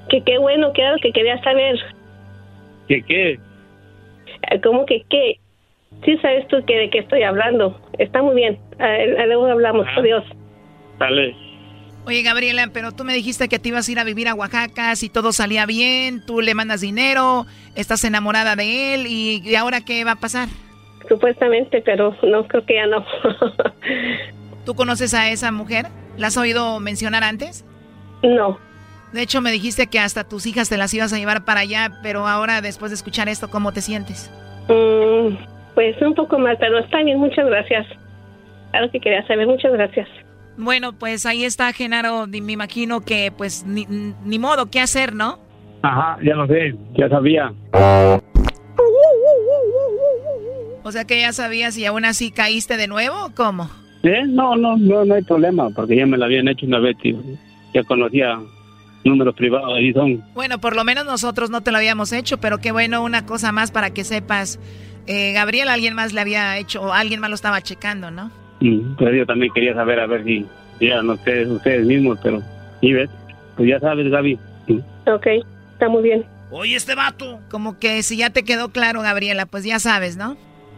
Que qué bueno, que era lo que quería saber. ¿Qué qué? Eh, ¿Cómo que qué? Sí sabes tú que de qué estoy hablando. Está muy bien. luego hablamos. Adiós. Dale. Oye, Gabriela, pero tú me dijiste que te ibas a ir a vivir a Oaxaca, si todo salía bien, tú le mandas dinero, estás enamorada de él, y, ¿y ahora qué va a pasar? Supuestamente, pero no, creo que ya no. ¿Tú conoces a esa mujer? ¿La has oído mencionar antes? No. De hecho, me dijiste que hasta tus hijas te las ibas a llevar para allá, pero ahora, después de escuchar esto, ¿cómo te sientes? Mm, pues un poco mal, pero está bien, muchas gracias. Algo que quería saber, muchas gracias. Bueno, pues ahí está, Genaro. Me imagino que, pues, ni, ni modo, ¿qué hacer, no? Ajá, ya lo sé, ya sabía. O sea que ya sabías y aún así caíste de nuevo, ¿cómo? ¿Eh? No, no, no, no hay problema, porque ya me la habían hecho una vez, tío. Ya conocía números privados, ahí son. Bueno, por lo menos nosotros no te lo habíamos hecho, pero qué bueno, una cosa más para que sepas. Eh, Gabriel, alguien más le había hecho, o alguien más lo estaba checando, ¿no? Mm, pero yo también quería saber, a ver si ya no ustedes, ustedes mismos, pero, ¿y ves? Pues ya sabes, Gaby. Ok, está muy bien. Oye, este vato. Como que si ya te quedó claro, Gabriela, pues ya sabes, ¿no?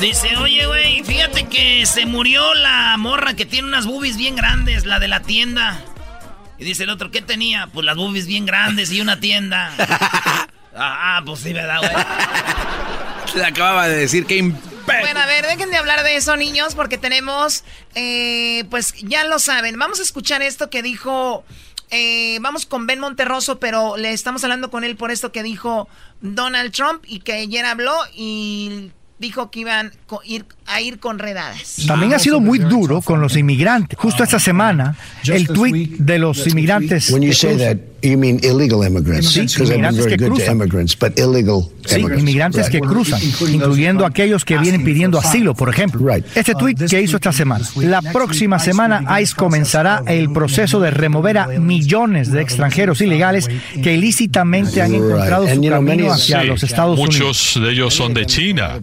Dice, oye, güey, fíjate que se murió la morra que tiene unas boobies bien grandes, la de la tienda. Y dice el otro, ¿qué tenía? Pues las boobies bien grandes y una tienda. ah, pues sí, ¿verdad, güey? Se acababa de decir que bueno, a ver, dejen de hablar de eso, niños, porque tenemos, eh, pues ya lo saben. Vamos a escuchar esto que dijo, eh, vamos con Ben Monterroso, pero le estamos hablando con él por esto que dijo Donald Trump y que ayer habló y dijo que iban ir, a ir con redadas. También ha sido muy duro con los inmigrantes. Justo esta semana, el tweet de los inmigrantes. When you say that, you mean illegal immigrants. Sí, inmigrantes que cruzan. immigrants, but illegal sí, inmigrantes que cruzan, incluyendo aquellos que vienen pidiendo asilo, por ejemplo. Este tweet que hizo esta semana. La próxima semana, ICE comenzará el proceso de remover a millones de extranjeros ilegales que ilícitamente han encontrado su camino hacia los Estados Unidos. Muchos de ellos son de China,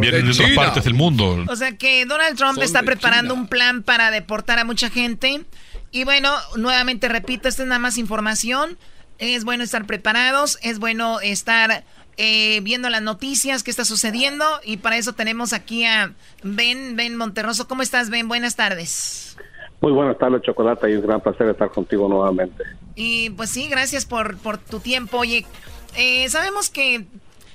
vienen de otras partes del mundo. O sea que Donald Trump está preparando un plan para deportar a mucha gente. Y bueno, nuevamente repito, esta es nada más información. Es bueno estar preparados, es bueno estar eh, viendo las noticias, qué está sucediendo. Y para eso tenemos aquí a Ben, Ben Monterroso. ¿Cómo estás, Ben? Buenas tardes. Muy buenas tardes, Chocolata, y es un gran placer estar contigo nuevamente. Y pues sí, gracias por, por tu tiempo. Oye, eh, sabemos que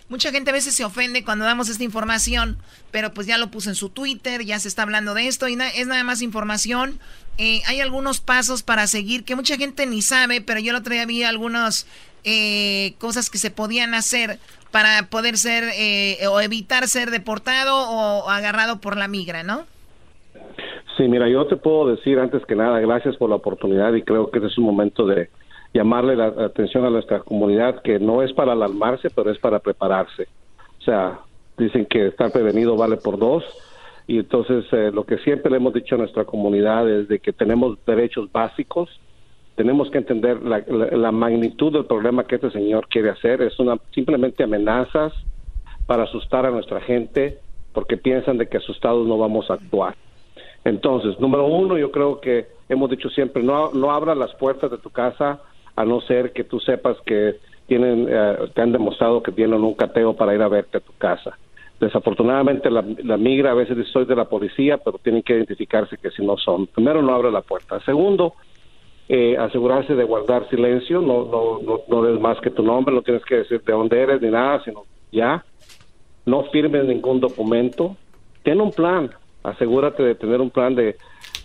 mucha gente a veces se ofende cuando damos esta información, pero pues ya lo puso en su Twitter, ya se está hablando de esto y es nada más información. Eh, hay algunos pasos para seguir que mucha gente ni sabe, pero yo el otro día vi algunas eh, cosas que se podían hacer para poder ser eh, o evitar ser deportado o agarrado por la migra, ¿no? Sí, mira, yo te puedo decir antes que nada, gracias por la oportunidad y creo que este es un momento de llamarle la atención a nuestra comunidad que no es para alarmarse, pero es para prepararse. O sea, dicen que estar prevenido vale por dos y entonces eh, lo que siempre le hemos dicho a nuestra comunidad es de que tenemos derechos básicos, tenemos que entender la, la magnitud del problema que este señor quiere hacer, es una simplemente amenazas para asustar a nuestra gente porque piensan de que asustados no vamos a actuar. Entonces, número uno, yo creo que hemos dicho siempre, no, no abras las puertas de tu casa a no ser que tú sepas que tienen, eh, te han demostrado que tienen un cateo para ir a verte a tu casa. Desafortunadamente la, migra a veces soy de la policía, pero tienen que identificarse que si no son. Primero, no abre la puerta. Segundo, eh, asegurarse de guardar silencio, no, no, no, no des más que tu nombre, no tienes que decir de dónde eres ni nada, sino ya. No firmes ningún documento. Ten un plan, asegúrate de tener un plan de,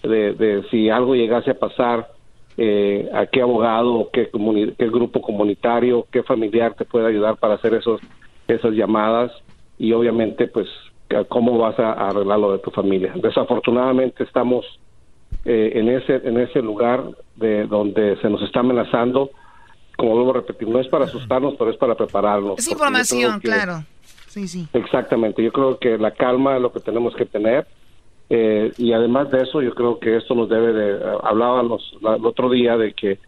de, si algo llegase a pasar, eh, a qué abogado, qué, qué grupo comunitario, qué familiar te puede ayudar para hacer esos, esas llamadas y obviamente pues cómo vas a, arreglar lo de tu familia. Desafortunadamente estamos eh, en ese en ese lugar de donde se nos está amenazando. Como vuelvo a repetir, no es para asustarnos, pero es para prepararnos. Es información, claro. Sí, sí. Exactamente. Yo creo que la calma es lo que tenemos que tener eh, y además de eso, yo creo que esto nos debe de... Hablábamos el otro día de que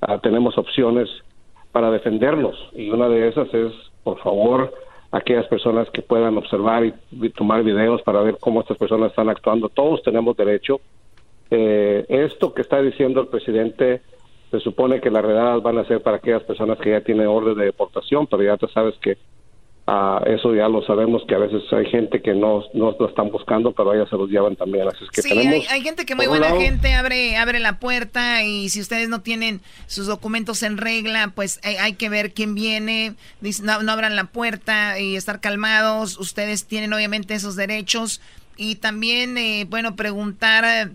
ah, tenemos opciones para defendernos y una de esas es, por favor, aquellas personas que puedan observar y, tomar videos para ver cómo estas personas están actuando. Todos tenemos derecho. Eh, esto que está diciendo el presidente se supone que las redadas van a ser para aquellas personas que ya tienen orden de deportación, pero ya tú sabes que Uh, eso ya lo sabemos que a veces hay gente que no, no lo están buscando, pero ellas se los llevan también. Así es que sí, hay, gente que muy buena gente abre, abre la puerta y si ustedes no tienen sus documentos en regla, pues hay, que ver quién viene. No, no, abran la puerta y estar calmados. Ustedes tienen obviamente esos derechos y también, eh, bueno, preguntar.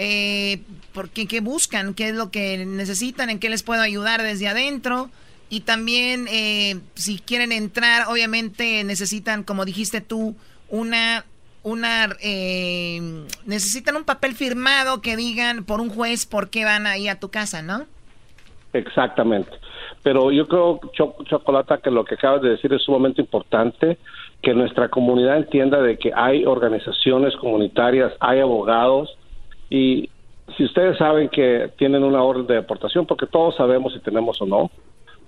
Eh, por qué, qué buscan, qué es lo que necesitan, en qué les puedo ayudar desde adentro. Y también, eh, si quieren entrar, obviamente necesitan, como dijiste tú, una, una, eh, necesitan un papel firmado que digan por un juez por qué van ahí a tu casa, ¿no? Exactamente. Pero yo creo, Chocolata, que lo que acabas de decir es sumamente importante, que nuestra comunidad entienda de que hay organizaciones comunitarias, hay abogados, y si ustedes saben que tienen una orden de deportación, porque todos sabemos si tenemos o no,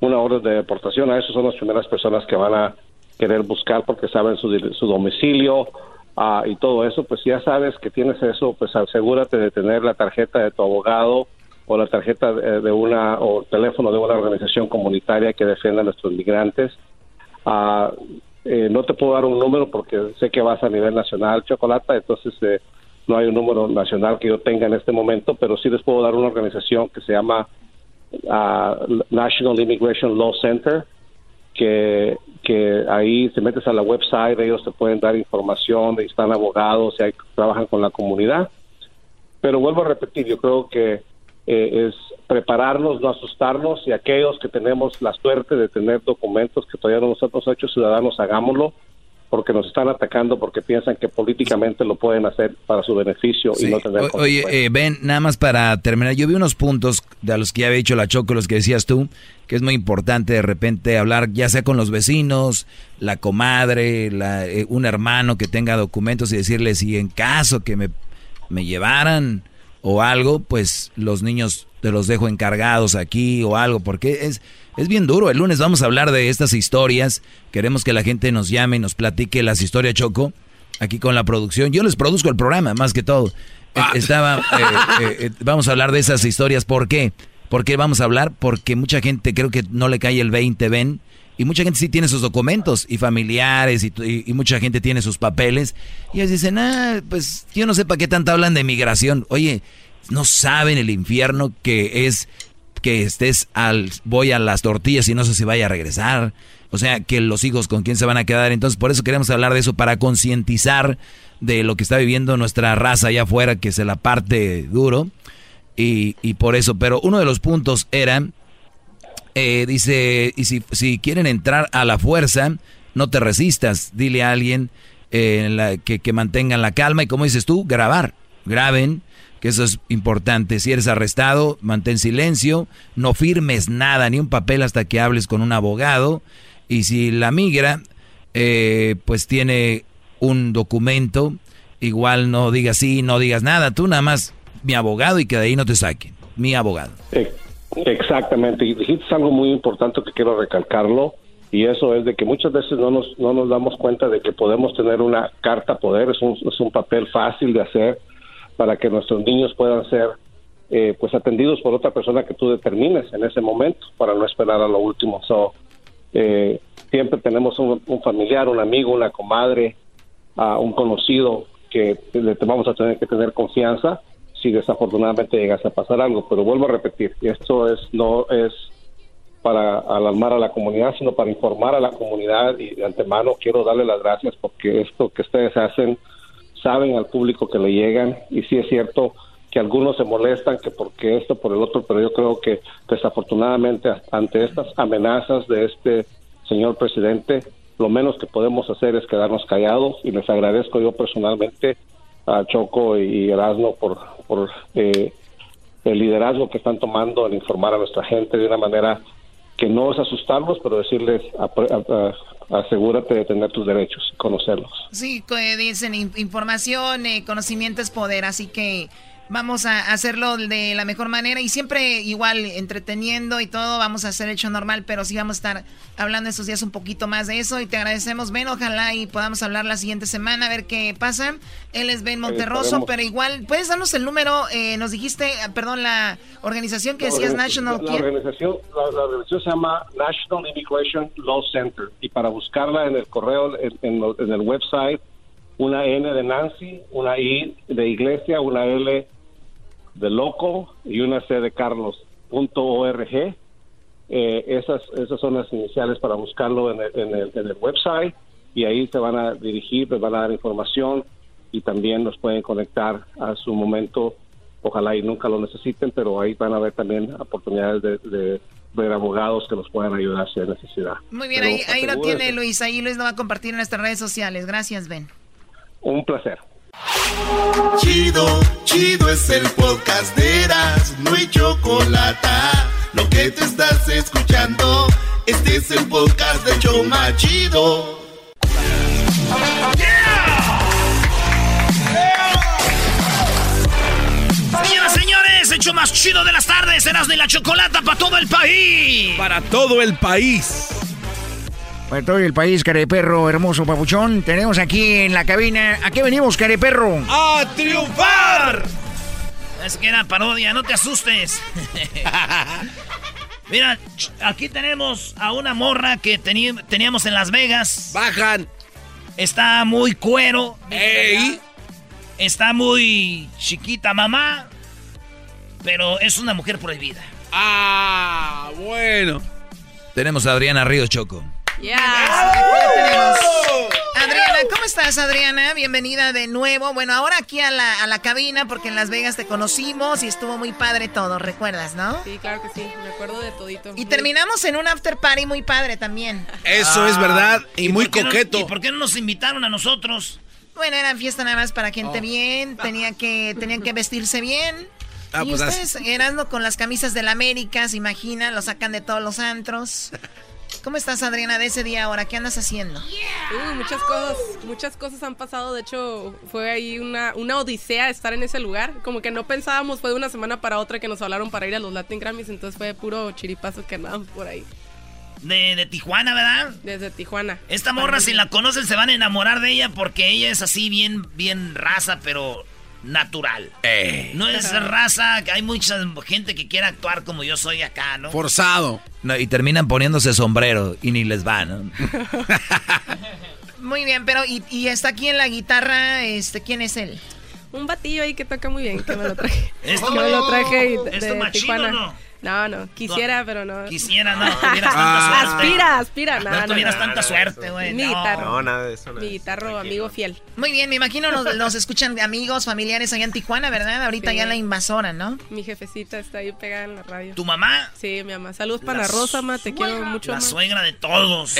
una orden de deportación. A esos son las primeras personas que van a querer buscar porque saben su, domicilio uh, y todo eso. Pues ya sabes que tienes eso, pues asegúrate de tener la tarjeta de tu abogado o la tarjeta de, una o el teléfono de una organización comunitaria que defienda a nuestros migrantes. Uh, eh, no te puedo dar un número porque sé que vas a nivel nacional, Chocolata, entonces eh, no hay un número nacional que yo tenga en este momento, pero sí les puedo dar una organización que se llama National Immigration Law Center, que, que ahí te metes a la website, ellos te pueden dar información, están abogados, y trabajan con la comunidad. Pero vuelvo a repetir, yo creo que eh, es prepararnos, no asustarnos, y aquellos que tenemos la suerte de tener documentos que todavía no nos hemos hecho ciudadanos, hagámoslo porque nos están atacando porque piensan que políticamente lo pueden hacer para su beneficio y no tener Oye, eh, Ben, nada más para terminar, yo vi unos puntos de los que ya había dicho la Choco, los que decías tú, que es muy importante de repente hablar ya sea con los vecinos, la comadre, la, eh, un hermano que tenga documentos y decirle si en caso que me, me llevaran o algo, pues los niños te los dejo encargados aquí o algo, porque es es bien duro. El lunes vamos a hablar de estas historias. Queremos que la gente nos llame y nos platique las historias Choco. Aquí con la producción. Yo les produzco el programa, más que todo. Ah. Estaba, eh, eh, eh, vamos a hablar de esas historias. ¿Por qué? ¿Por qué vamos a hablar? Porque mucha gente creo que no le cae el 20, ven. Y mucha gente sí tiene sus documentos y familiares y, mucha gente tiene sus papeles. Y ellos dicen, ah, pues yo no sé para qué tanto hablan de migración. Oye, no saben el infierno que es que estés al voy a las tortillas y no sé si vaya a regresar, O sea, que los hijos con quién se van a quedar. Entonces, por eso queremos hablar de eso, para concientizar de lo que está viviendo nuestra raza allá afuera, que se la parte duro. Y, y por eso, pero uno de los puntos era, eh, dice, y si, si quieren entrar a la fuerza, no te resistas, dile a alguien eh, que, que mantengan la calma y como dices tú, grabar, graben, que eso es importante. Si eres arrestado, mantén silencio, no firmes nada, ni un papel hasta que hables con un abogado. Y si la migra, eh, pues tiene un documento, igual no digas sí, no digas nada, tú nada más mi abogado y que de ahí no te saquen, mi abogado. Exactamente, y dijiste algo muy importante que quiero recalcarlo y eso es de que muchas veces no nos, no nos damos cuenta de que podemos tener una carta poder, es un, es un papel fácil de hacer para que nuestros niños puedan ser eh, pues atendidos por otra persona que tú determines en ese momento para no esperar a lo último. So, eh, siempre tenemos un, familiar, un amigo, una comadre, un conocido que le vamos a tener que tener confianza si desafortunadamente llegase a pasar algo. Pero vuelvo a repetir, esto es no es para alarmar a la comunidad, sino para informar a la comunidad y de antemano quiero darle las gracias porque esto que ustedes hacen saben al público que le llegan y sí es cierto que algunos se molestan que porque esto por el otro, pero yo creo que desafortunadamente ante estas amenazas de este señor presidente, lo menos que podemos hacer es quedarnos callados y les agradezco yo personalmente a Choco y Erasmo por, por eh, el liderazgo que están tomando en informar a nuestra gente de una manera que no es asustarlos, pero decirles, asegúrate de tener tus derechos, conocerlos. Sí, dicen información, eh, conocimiento es poder, así que vamos a hacerlo de la mejor manera y siempre igual entreteniendo y todo, vamos a hacer hecho normal, pero sí vamos a estar hablando estos días un poquito más de eso y te agradecemos, Ben, ojalá y podamos hablar la siguiente semana a ver qué pasa. Él es Ben Monterroso, pero igual, ¿puedes darnos el número? Eh, nos dijiste, perdón, la organización que decías National... La, organización, la, organización se llama National Immigration Law Center y para buscarla en el correo, en, en el website, una N de Nancy, una I de iglesia, una L de Loco y una C de Carlos.org. Eh, esas, esas son las iniciales para buscarlo en el, en, el, en el website y ahí se van a dirigir, les van a dar información y también nos pueden conectar a su momento. Ojalá y nunca lo necesiten, pero ahí van a ver también oportunidades de, ver abogados que nos puedan ayudar si hay necesidad. Muy bien, ahí, ahí lo tiene Luis. Ahí Luis lo va a compartir en nuestras redes sociales. Gracias, Ben. Un placer. Chido, chido es el podcast de Eras, no hay chocolate. Lo que te estás escuchando, este es el podcast de Choma Chido. Señoras, señores, hecho más chido de las tardes, Eras de la chocolata para todo el país. Para todo el país. Para todo el país, careperro, hermoso papuchón. Tenemos aquí en la cabina. ¿A qué venimos, careperro? ¡A triunfar! Es que era parodia, no te asustes. Mira, aquí tenemos a una morra que teníamos en Las Vegas. Bajan. Está muy cuero. ¡Ey! Está muy chiquita mamá. Pero es una mujer prohibida. Ah, bueno. Tenemos a Adriana Río Choco. Adriana, ¿cómo estás, Adriana? Bienvenida de nuevo. Bueno, ahora aquí a la, a la cabina, porque en Las Vegas te conocimos y estuvo muy padre todo, ¿recuerdas, no? Sí, claro que sí, me acuerdo de todito. Y terminamos en un after party muy padre también. Eso es verdad, y, muy coqueto. ¿Y por qué no nos invitaron a nosotros? Bueno, era fiesta nada más para gente oh. bien, tenía que, tenían que vestirse bien. Ah, y pues ustedes, eran con las camisas de la América, se imaginan, lo sacan de todos los antros. ¿Cómo estás, Adriana, de ese día ahora? ¿Qué andas haciendo? muchas cosas, muchas cosas han pasado. De hecho, fue ahí una, una odisea estar en ese lugar. Como que no pensábamos, fue de una semana para otra que nos hablaron para ir a los Latin Grammys. Entonces fue puro chiripazo que andábamos por ahí. De, de, Tijuana, ¿verdad? Desde Tijuana. Esta morra, si la conocen, se van a enamorar de ella porque ella es así bien, bien raza, pero natural. Eh. No es raza, hay mucha gente que quiere actuar como yo soy acá, ¿no? Forzado. y terminan poniéndose sombrero y ni les va, ¿no? muy bien, pero y, está aquí en la guitarra, este, ¿quién es él? Un batillo ahí que toca muy bien, que me lo traje. ¿Esto? Que me lo traje de, Tijuana. No, no, quisiera, pero no. Quisiera, no, tuvieras tanta suerte. Aspira, aspira, No, no, tuvieras no. tanta suerte, güey. Mi no. guitarro. No, nada de eso. nada Mi guitarro, amigo fiel. Muy bien, me imagino nos, nos escuchan amigos, familiares allá en Tijuana, ¿verdad? Ahorita Sí. ya la invasora, ¿no? Mi jefecita está ahí pegada en la radio. ¿Tu mamá? Sí, mi mamá. Saludos para Rosa, ma. Te quiero mucho, La ma. suegra de todos.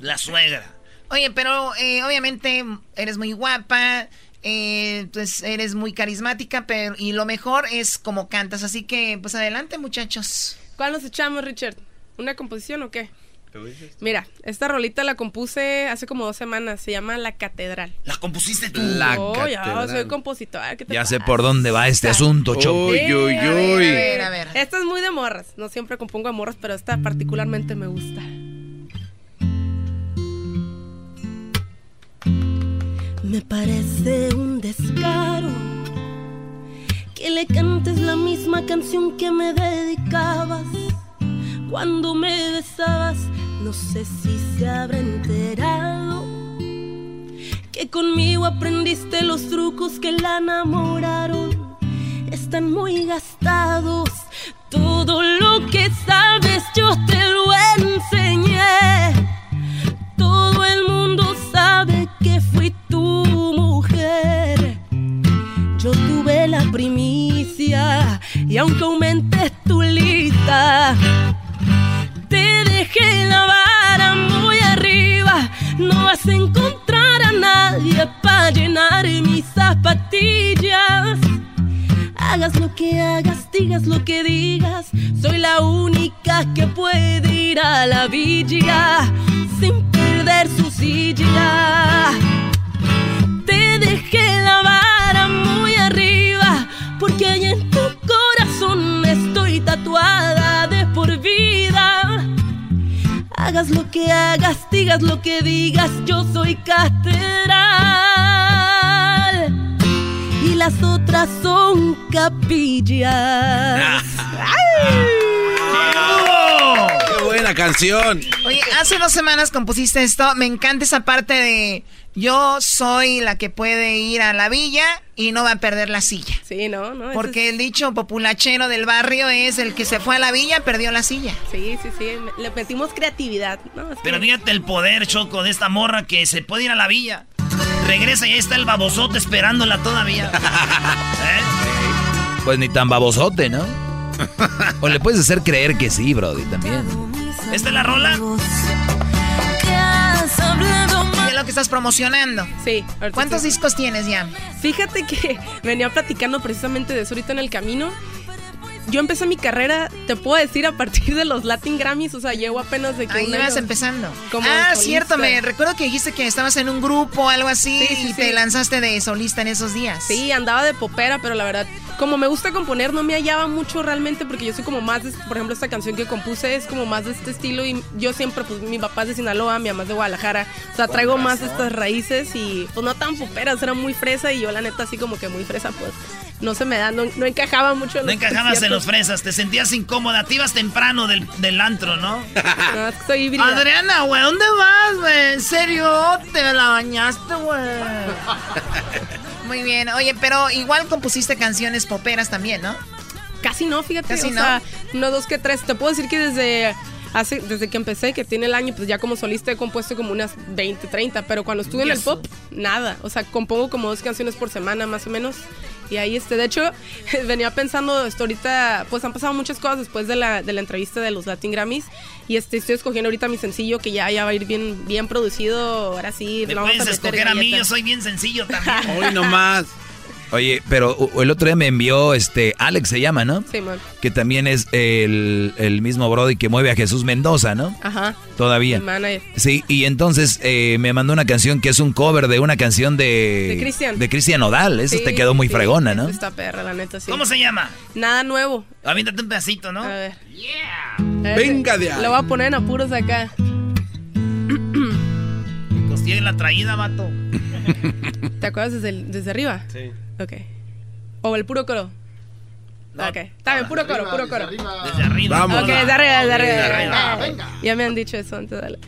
La suegra. Oye, pero eh, obviamente eres muy guapa, eh, pues eres muy carismática, pero y lo mejor es como cantas, así que pues adelante muchachos. ¿Cuál nos echamos, Richard? ¿Una composición o qué? Mira, esta rolita la compuse hace como dos semanas. Se llama La Catedral. ¿La compusiste tú? La oh, ya, Catedral. soy compositora. ¿qué te Ya sé por dónde va este asunto, Choco. Uy, uy, a ver, uy. a ver, a ver. Esta es muy de morras. No siempre compongo de morras, pero esta particularmente me gusta. Me parece un descaro que le cantes la misma canción que me dedicabas cuando me besabas. No sé si se habrá enterado que conmigo aprendiste los trucos que la enamoraron. Están muy gastados. Todo lo que sabes yo te lo enseñé. Todo el mundo sabe que fui tu mujer. Yo tuve la primicia y aunque aumentes tu lista, te dejé la vara muy arriba. No vas a encontrar a nadie para llenar mis zapatillas. Hagas lo que hagas, digas lo que digas. Soy la única que puede ir a la villa sin perder su silla. Te dejé la vara muy arriba porque ahí en tu corazón estoy tatuada de por vida. Hagas lo que hagas, digas lo que digas, yo soy catedral y las otras son capillas. ¡Qué buena canción! Oye, hace dos semanas compusiste esto. Me encanta esa parte de yo soy la que puede ir a la villa y no va a perder la silla. Sí, no, no. Porque el dicho populachero del barrio es el que se fue a la villa perdió la silla. Sí, sí, sí. Le metimos creatividad. ¿no? Es que- Pero fíjate el poder, Choco, de esta morra que se puede ir a la villa. Regresa y ahí está el babosote esperándola todavía. ¿Eh? Pues ni tan babosote, ¿no? O le puedes hacer creer que sí, Brody, también. ¿Esta es la rola? Es lo que estás promocionando. Sí. ¿Cuántos discos tienes ya? Fíjate que venía platicando precisamente de eso ahorita en el camino. Yo empecé mi carrera, te puedo decir, a partir de los Latin Grammys, o sea, llevo apenas de que Ahí ibas empezando. como ah, solista. cierto, me recuerdo que dijiste que estabas en un grupo o algo así Sí, sí, y te lanzaste de solista en esos días. Sí, andaba de popera, pero la verdad, como me gusta componer, no me hallaba mucho realmente porque yo soy como más, de- por ejemplo, esta canción que compuse es como más de este estilo y yo siempre, pues mi papá es de Sinaloa, mi mamá es de Guadalajara, o sea, traigo más estas raíces y pues no tan poperas, era muy fresa y yo la neta así como que muy fresa, pues no se me da, no, no encajaba mucho en No los encajabas en los fresas, te sentías incómoda, te ibas temprano del, del antro, ¿no? No, es que soy híbrida. Adriana, güey, ¿dónde vas, güey? ¿En serio? ¿Te la bañaste, güey? Muy bien. Oye, pero igual compusiste canciones poperas también, ¿no? Casi no, fíjate. Casi o no. sea, no dos que tres. Te puedo decir que desde hace, desde que empecé, que tiene el año, pues ya como solista he compuesto como unas 20, 30. Pero cuando estuve en el pop, nada. O sea, compongo como dos canciones por semana, más o menos. Y ahí, este, de hecho, venía pensando esto ahorita, pues han pasado muchas cosas después de la, de la entrevista de los Latin Grammys. Y este, estoy escogiendo ahorita mi sencillo que ya, ya va a ir bien, bien producido. Ahora sí, Me lo vamos puedes a escoger a mí, yo soy bien sencillo también. Hoy nomás. Oye, pero el otro día me envió, este, Alex se llama, ¿no? Sí, man. Que también es el, el mismo Brody que mueve a Jesús Mendoza, ¿no? Ajá. Todavía. Manager. Sí, y entonces eh, me mandó una canción que es un cover de una canción de... De Cristian. De Cristian Odal. Esa Sí, te quedó muy sí, fregona, ¿no? Esta perra, la neta, sí. ¿Cómo se llama? Nada nuevo. Aviéntate un pedacito, ¿no? A ver. Venga de ahí. Lo voy a poner en apuros acá. Costilla la traída, vato. ¿Te acuerdas desde, el- desde arriba? Sí. Ok. O el puro coro. ok. Está bien, puro coro, puro coro. Desde arriba. Vamos. Ok, desde arriba, desde arriba. Desde arriba. Ah, Ya me han dicho eso antes, dale.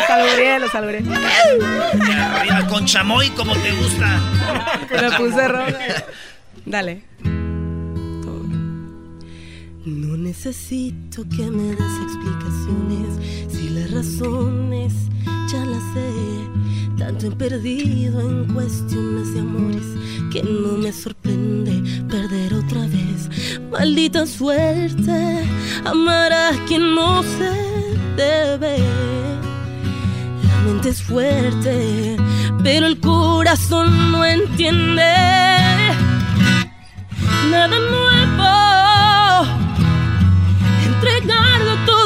Lo salvaré, lo salvaré. Arriba, con chamoy como te gusta. Me puse roja. Dale. No necesito que me des explicaciones si las razones ya las sé. Tanto he perdido en cuestiones de amores que no me sorprende perder otra vez. Maldita suerte, amar a quien no se debe. La mente es fuerte, pero el corazón no entiende. Nada nuevo, entregarlo todo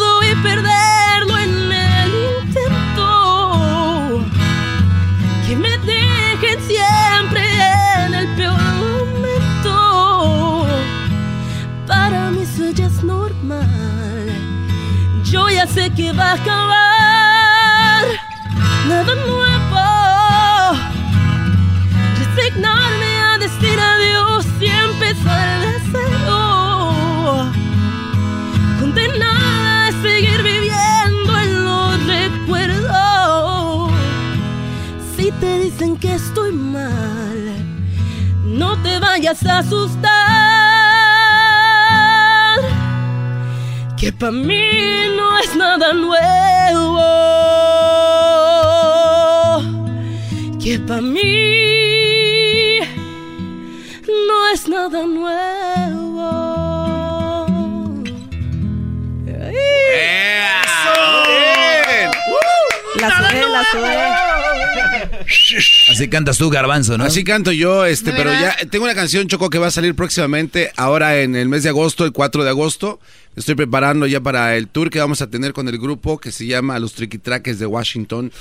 Sé que va a acabar. Nada nuevo. Resignarme a decir adiós y empezar de cero. Condenada a seguir viviendo en los recuerdos. Si te dicen que estoy mal, no te vayas a asustar. Que para mí no es nada nuevo. Que para mí no es nada nuevo. La sube, la sube. Así cantas tú, Garbanzo, ¿no? Así canto yo, este, pero ya tengo una canción, Choco, que va a salir próximamente, ahora en el mes de agosto, el 4 de agosto. Estoy preparando ya para el tour que vamos a tener con el grupo que se llama Los Triquitraques de Washington.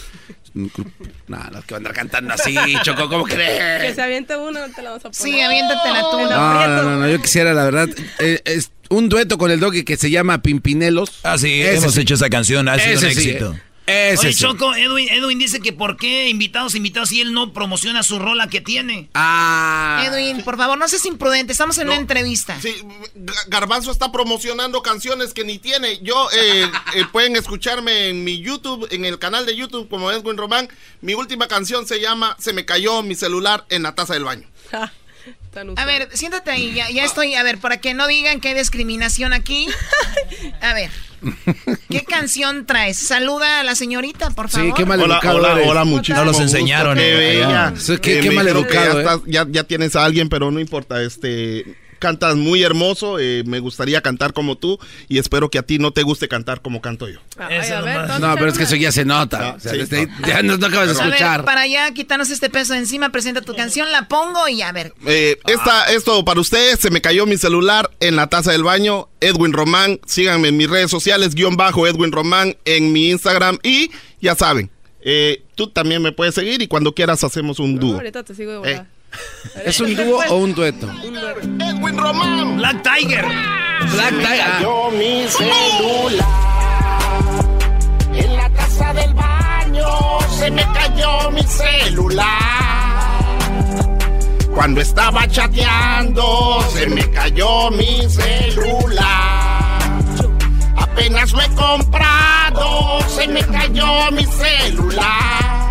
Nada, los que van a andar cantando así, Choco, ¿cómo Que crees? se aviente uno, no te la vamos a poner. Sí, aviéntatela tú. No, no, no, no, yo quisiera, la verdad, eh, es un dueto con el doggy que se llama Pimpinelos. Ah, sí, Ese hemos sí. hecho esa canción, ha sido un sí, éxito. Ese Oye, sí. Choco, Edwin, Edwin dice que por qué invitados, invitados, y él no promociona su rola que tiene. Ah. Edwin, por favor, no seas imprudente. Estamos en una entrevista. Sí, Ga- Garbanzo está promocionando canciones que ni tiene. Yo, eh, eh, pueden escucharme en mi YouTube, en el canal de YouTube como Edwin Román. Mi última canción se llama Se me cayó mi celular en la taza del baño. A ver, siéntate ahí, ya, ya estoy. A ver, para que no digan que hay discriminación aquí. A ver, ¿qué canción traes? Saluda a la señorita, por favor. Sí, qué mal Hola, educado hola, hola, muchísimo No los gusto, enseñaron, Qué eh, bella. qué- Eh, qué educado, Ya, eh. ya, ya tienes a alguien, pero no importa. Este, cantas muy hermoso. eh, me gustaría cantar como tú y espero que a ti no te guste cantar como canto yo. Ay, a ver, entonces, No, pero es que eso ya se nota. Ah, O sea, sí. desde ahí ya no, no acabas de ver, escuchar. para ya quitarnos este peso de encima, presenta tu canción, la pongo y a ver. Eh, esta, esto para ustedes, se me cayó mi celular en la taza del baño. Edwin Román, síganme en mis redes sociales, guion bajo Edwin Román en mi Instagram. Y ya saben, eh, tú también me puedes seguir y cuando quieras hacemos un dúo. Ahorita te sigo de volada. ¿Es un dúo o un dueto? Edwin Román. Black Tiger. Black Tiger. Yo mi celular en la taza del baño se me cayó mi celular. Cuando estaba chateando, se me cayó mi celular. Apenas lo he comprado, se me cayó mi celular.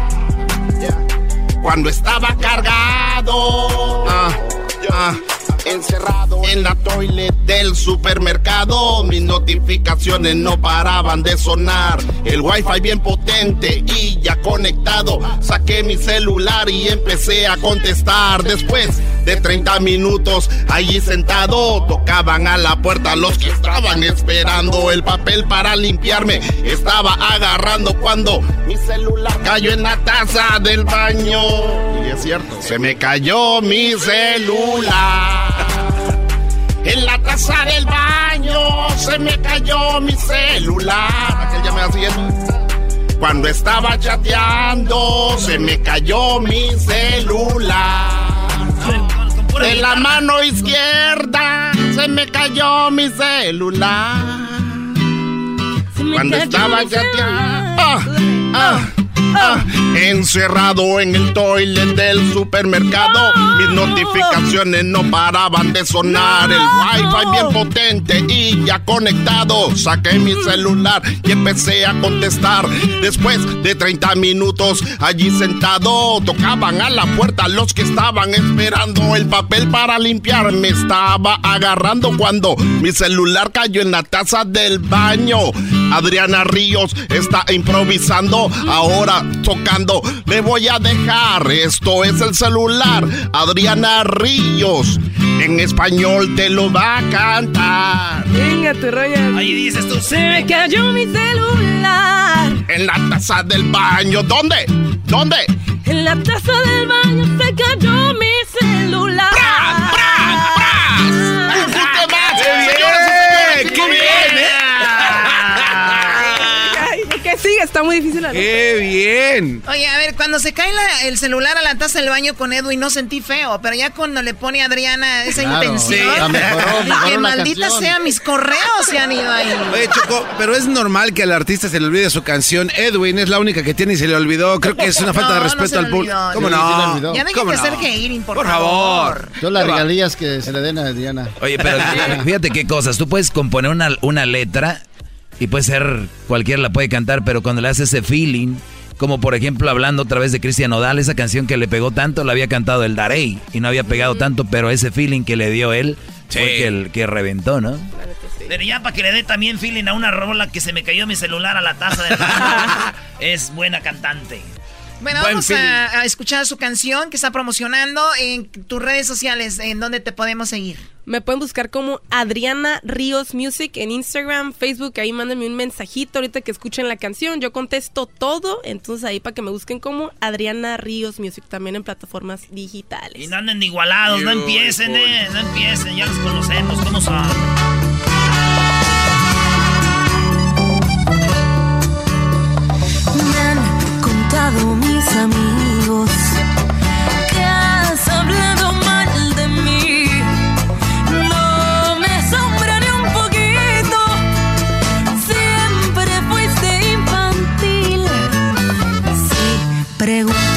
Cuando estaba cargado, ah, ah, Encerrado en la toilet del supermercado, mis notificaciones no paraban de sonar. El wifi bien potente y ya conectado. Saqué mi celular y empecé a contestar. Después de 30 minutos allí sentado, tocaban a la puerta los que estaban esperando el papel para limpiarme. Estaba agarrando cuando mi celular cayó en la taza del baño. Y es cierto, se me cayó mi celular. En la taza del baño se me cayó mi celular. Aquel ya me siguiendo. Cuando estaba chateando, se me cayó mi celular. De la mano izquierda, se me cayó mi celular. Cuando estaba chateando. Ah, ah, Ah, encerrado en el toilet del supermercado, mis notificaciones no paraban de sonar. El wifi bien potente y ya conectado. Saqué mi celular y empecé a contestar. Después de 30 minutos allí sentado, tocaban a la puerta los que estaban esperando el papel para limpiar. Me estaba agarrando cuando mi celular cayó en la taza del baño. Adriana Ríos está improvisando, ahora tocando. Le voy a dejar, esto es el celular. Adriana Ríos, en español te lo va a cantar. Venga, tu rollo. Ahí dices tú. Se me cayó mi celular. En la taza del baño, ¿dónde? ¿Dónde? En la taza del baño se cayó mi celular. ¡Bra, bra, bra! Está muy difícil la ¡Qué bien! Oye, a ver, cuando se cae la- el celular a la taza del baño con Edwin no sentí feo, pero ya cuando le pone a Adriana esa Claro, intención, sí, mejoró, mejoró la maldita canción". sea, mis correos se han ido ahí. Oye, Choco, pero es normal que al artista se le olvide su canción. Edwin es la única que tiene y se le olvidó. Creo que es una falta No, de no respeto al público. ¿Cómo Sí, sí le no? olvidó. Ya dejen ¿Cómo de ser hating, por, Por favor. Yo las regalías que se le den a Diana. Oye, pero fíjate qué cosas. Tú puedes componer una, una letra y puede ser, cualquiera la puede cantar, pero cuando le haces ese feeling, como por ejemplo hablando otra vez de Cristian Nodal, esa canción que le pegó tanto, la había cantado el Darey y no había pegado tanto, pero ese feeling que le dio él fue que, el, que reventó, ¿no? Pero ya para que le dé también feeling a una rola que se me cayó mi celular a la taza del baño. es buena cantante. Bueno, Buen vamos a escuchar su canción que está promocionando en tus redes sociales, en donde te podemos seguir. Me pueden buscar como Adriana Ríos Music en Instagram, Facebook, ahí mándenme un mensajito ahorita que escuchen la canción, yo contesto todo, entonces ahí para que me busquen como Adriana Ríos Music, también en plataformas digitales. Y no anden de igualados, no empiecen, eh, no empiecen, ya los conocemos, ¿cómo son? Me han contado mis amigos Si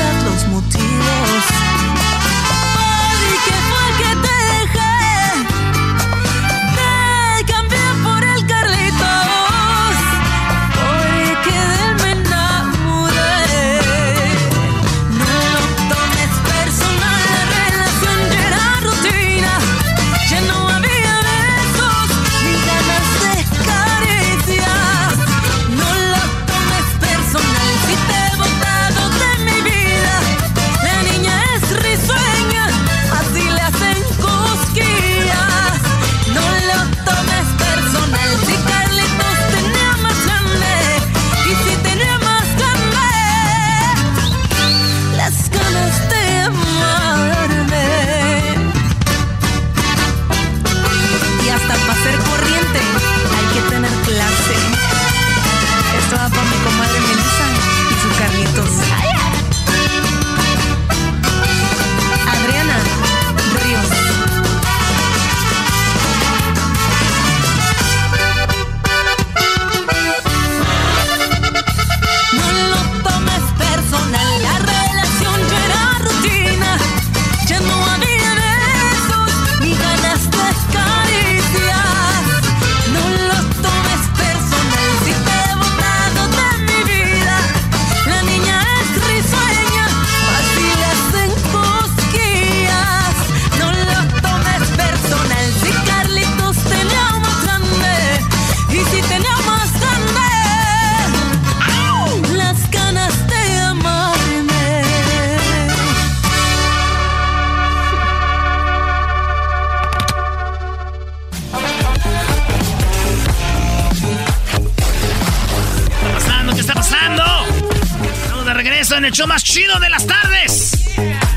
en el show más chido de las tardes.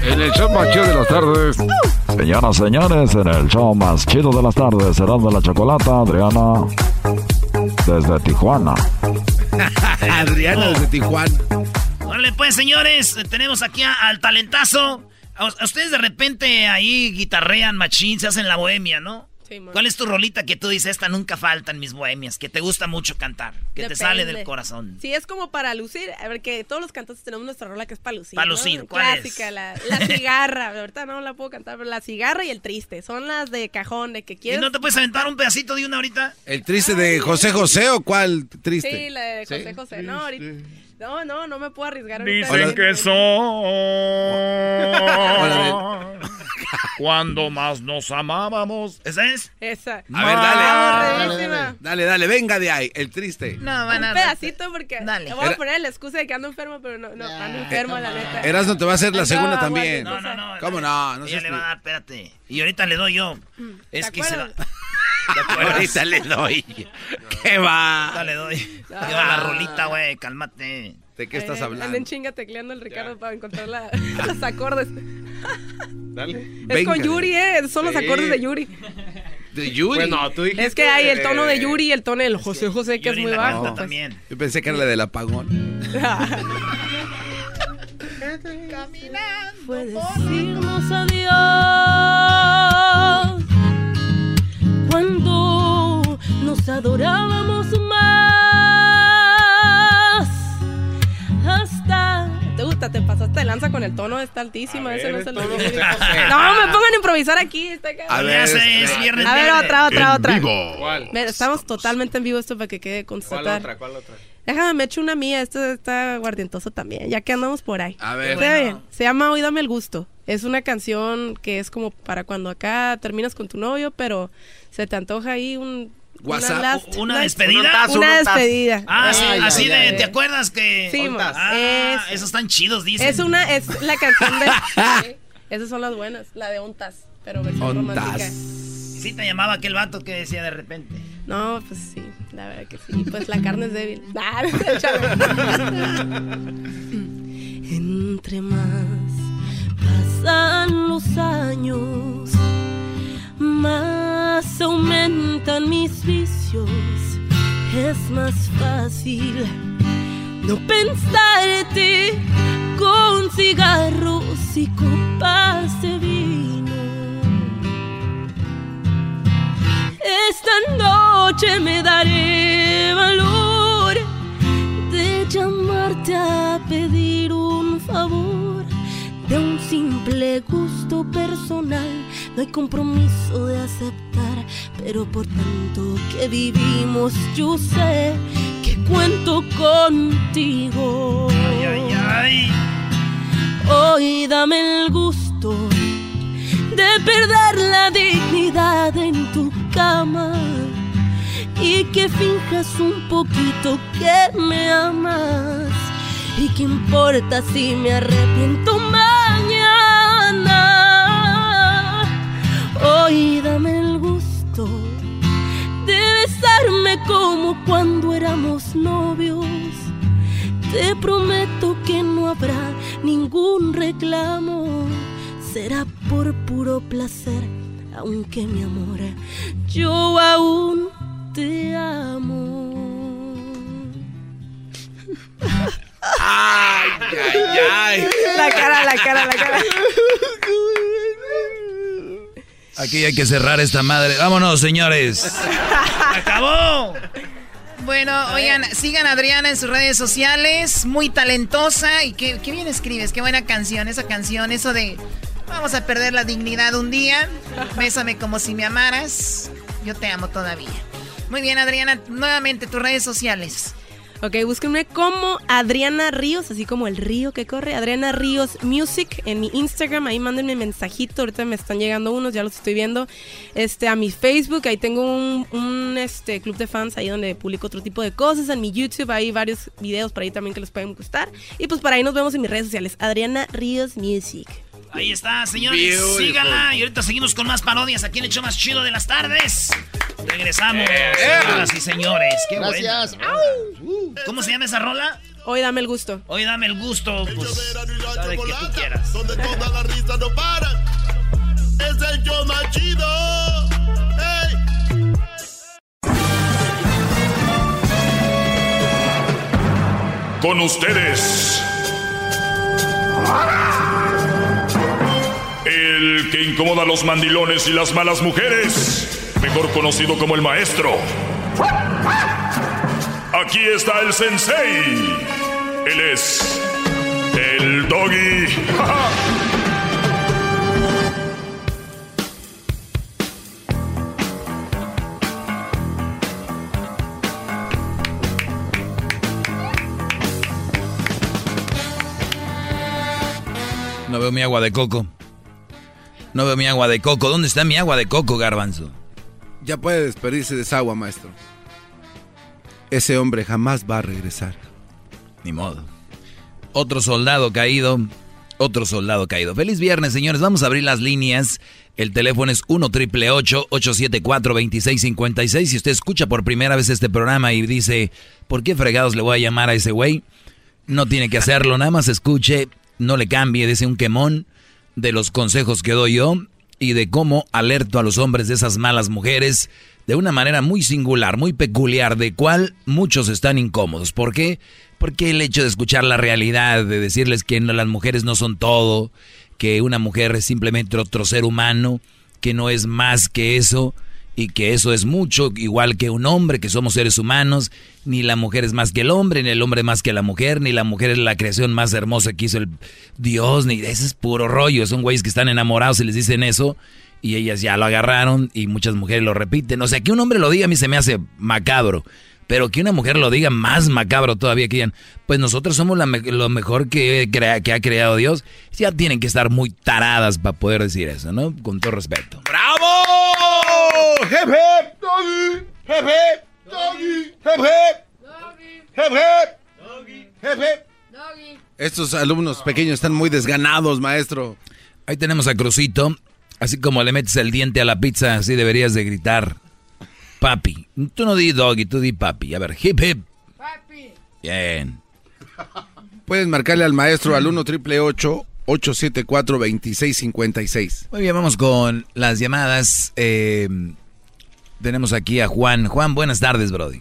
En el show más chido de las tardes. Señoras, señores, en el show más chido de las tardes, serán de la chocolata, Adriana, desde Tijuana. Adriana desde Tijuana. Órale, pues, señores, tenemos aquí a- al talentazo. A, a ustedes de repente ahí guitarrean machín, se hacen la bohemia, ¿no? ¿Cuál es tu rolita que tú dices, esta nunca falta en mis bohemias, que te gusta mucho cantar, que te sale del corazón? Sí, es como para lucir, a ver, que todos los cantantes tenemos nuestra rola que es para lucir. Para lucir, ¿cuál Clásica, La, la cigarra, ahorita no la puedo cantar, pero la cigarra y el triste, son las de cajón, de que quieres... ¿Y no te puedes aventar un pedacito de una ahorita? ¿El triste de José José o cuál triste? Sí, la de José José, no, ahorita... No, no, no me puedo arriesgar. Dicen que son cuando más nos amábamos. ¿Esa es? Esa. A ver, dale. Dale, dale, dale, venga de ahí, el triste. No, van a Un pedacito porque dale. voy a poner la excusa de que ando enfermo, pero no, no, ando enfermo, la neta. Eras no te va a hacer la segunda también. No, no, no. ¿Cómo no? no Ella le va a dar, espérate. Y ahorita le doy yo. Mm, Es que se la... Ahorita le doy. ¿Qué va? Dale, doy. Yo la rolita, güey, cálmate. ¿De qué estás hablando? Anden chinga tecleando el Ricardo para encontrar la, los acordes. Dale. Es Venga. con Yuri, ¿eh? Son los Sí. acordes de Yuri. ¿De Yuri? Bueno, tú dijiste Es que hay el tono de eh, Yuri y el tono del José José, que Yuri es muy la bajo. pues. también. Yo pensé que era la del apagón. Fue decirnos adiós cuando nos adorábamos más. Hasta ¿Te gusta? Te pasaste de lanza con el tono, está altísima. A ese no es el tono. No, me pongan a improvisar aquí. Está. A ver, es viernes. A ver, otra, otra, En otra. vivo. ¿Cuál? Estamos totalmente en vivo esto para que quede ¿Cuál constatar. otra? ¿Cuál otra? Déjame, me echo una mía. Esto está guardientoso también, ya que andamos por ahí. A ver. Está bien. Se llama Hoy Dame el Gusto. Es una canción que es como para cuando acá terminas con tu novio, pero se te antoja ahí un... WhatsApp. Una, last- ¿Una una- despedida? Un tazo, Una un despedida. Ah, sí, Ay, así ay, de, ay. ¿te acuerdas que...? Sí. Ah, Es- esos están chidos, dicen. Es una, es la canción de. Sí, Esas son las buenas, la de Ontas, pero versión romántica. Ontas. Sí te llamaba aquel vato que decía de repente. No, pues sí, la verdad que sí. Pues la carne es débil. Ah, entre más pasan los años, más aumentan mis vicios. Es más fácil no pensarte con cigarros y copas de vino. Esta noche me daré valor de llamarte a pedir un favor de un simple gusto personal. No hay compromiso de aceptar, pero por tanto que vivimos, yo sé que cuento contigo. Ay, ay, ay. Hoy dame el gusto de perder la dignidad en tu cama y que finjas un poquito que me amas. ¿Y qué importa si me arrepiento mañana? Hoy dame el gusto de besarme como cuando éramos novios. Te prometo que no habrá ningún reclamo. Será por puro placer, aunque mi amor, yo aún te amo. Ay, ay, ay. La cara, la cara, la cara. Aquí hay que cerrar esta madre. Vámonos, señores. ¡Acabó! Bueno, oigan, sigan a Adriana en sus redes sociales, muy talentosa y qué, qué bien escribes, qué buena canción, esa canción, eso de vamos a perder la dignidad un día, bésame como si me amaras, yo te amo todavía. Muy bien, Adriana, nuevamente tus redes sociales. Ok, búsquenme como Adriana Ríos, así como el río que corre. Adriana Ríos Music en mi Instagram. Ahí mándenme mensajito. Ahorita me están llegando unos, ya los estoy viendo. Este, a mi Facebook, ahí tengo un, este, club de fans ahí donde publico otro tipo de cosas. En mi YouTube hay varios videos por ahí también que les pueden gustar. Y pues por ahí nos vemos en mis redes sociales. Adriana Ríos Music. Ahí está, señores. Beautiful. Síganla. Y ahorita seguimos con más parodias aquí en el show más chido de las tardes. Regresamos, señoras y señores. Qué Gracias. ¿Cómo se llama esa rola? Hoy dame el gusto. Hoy dame el gusto, pues, sabe que tú quieras. Donde toda la risa no para. Es el show más chido. Con ustedes. El que incomoda a los mandilones y las malas mujeres. mejor conocido como el maestro. Aquí está el sensei. Él es el doggy. No veo mi agua de coco. No veo mi agua de coco. ¿Dónde está mi agua de coco, garbanzo? Ya puede despedirse de esa agua, maestro. Ese hombre jamás va a regresar. Ni modo. Otro soldado caído. Otro soldado caído. Feliz viernes, señores. Vamos a abrir las líneas. El teléfono es 1 triple 874 2656. Si usted escucha por primera vez este programa y dice, ¿por qué fregados le voy a llamar a ese güey? No tiene que hacerlo, nada más escuche no le cambie, dice un quemón de los consejos que doy yo y de cómo alerto a los hombres de esas malas mujeres de una manera muy singular, muy peculiar, de cual muchos están incómodos. ¿Por qué? Porque el hecho de escuchar la realidad, de decirles que las mujeres no son todo, que una mujer es simplemente otro ser humano, que no es más que eso, y que eso es mucho, igual que un hombre, que somos seres humanos, ni la mujer es más que el hombre, ni el hombre más que la mujer, ni la mujer es la creación más hermosa que hizo el Dios, ni ese es puro rollo, son güeyes que están enamorados y les dicen eso, y ellas ya lo agarraron, y muchas mujeres lo repiten, o sea, que un hombre lo diga a mí se me hace macabro, pero que una mujer lo diga más macabro todavía que digan, pues nosotros somos lo mejor que, que ha creado Dios, ya tienen que estar muy taradas para poder decir eso, ¿no? Con todo respeto. ¡Bravo! ¡Hep, hep! ¡Doggy! ¡Hep, hep! ¡Doggy! ¡Hep, hep! ¡Doggy! Estos alumnos pequeños están muy desganados, maestro. Ahí tenemos a Crucito. Así como le metes el diente a la pizza, así deberías de gritar. Papi. Tú no di doggy, tú di papi. A ver, hip hip. Papi. Bien. Puedes marcarle al maestro al 1 triple 874 2656. Muy bien, vamos con las llamadas. Eh, tenemos aquí a Juan. Juan, buenas tardes, Brody.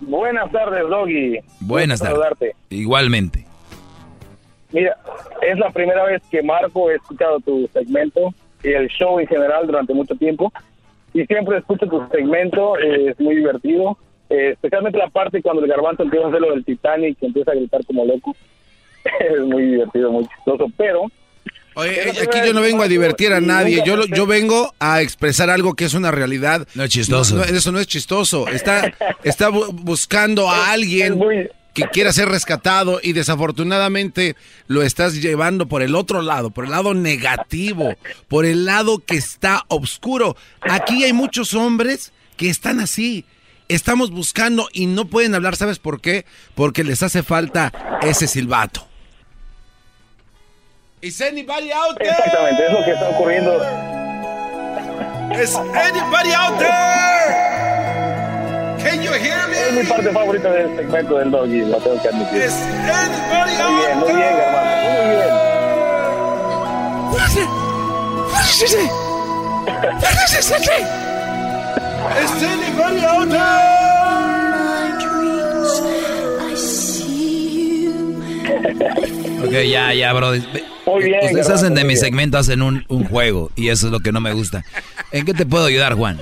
Buenas tardes, Doggy. Buenas tardes. Igualmente. Mira, es la primera vez que Marco he escuchado tu segmento y el show en general durante mucho tiempo y siempre escucho tu segmento, eh, es muy divertido, eh, especialmente la parte cuando el garbanzo empieza a hacer lo del Titanic y empieza a gritar como loco, es muy divertido, muy chistoso, pero... Oye, aquí yo no vengo a divertir a nadie, yo, yo vengo a expresar algo que es una realidad. No es chistoso. eso no es chistoso, está, está buscando a alguien que quiera ser rescatado y desafortunadamente lo estás llevando por el otro lado, por el lado negativo, por el lado que está oscuro. Aquí hay muchos hombres que están así. Estamos buscando y no pueden hablar, ¿sabes por qué? Porque les hace falta ese silbato. ¿Is anybody out there? Exactamente, es lo que está ocurriendo. ¿Is anybody out there? Can you hear me? Es mi parte favorita del segmento del doggy, lo tengo que admitir. Is anybody muy bien, muy bien, hermano, muy bien. Is anybody out there? Ok, ya, ya, bro. Muy bien, Ustedes hacen de mi segmento, hacen un, un juego y eso es lo que no me gusta. ¿En qué te puedo ayudar, Juan?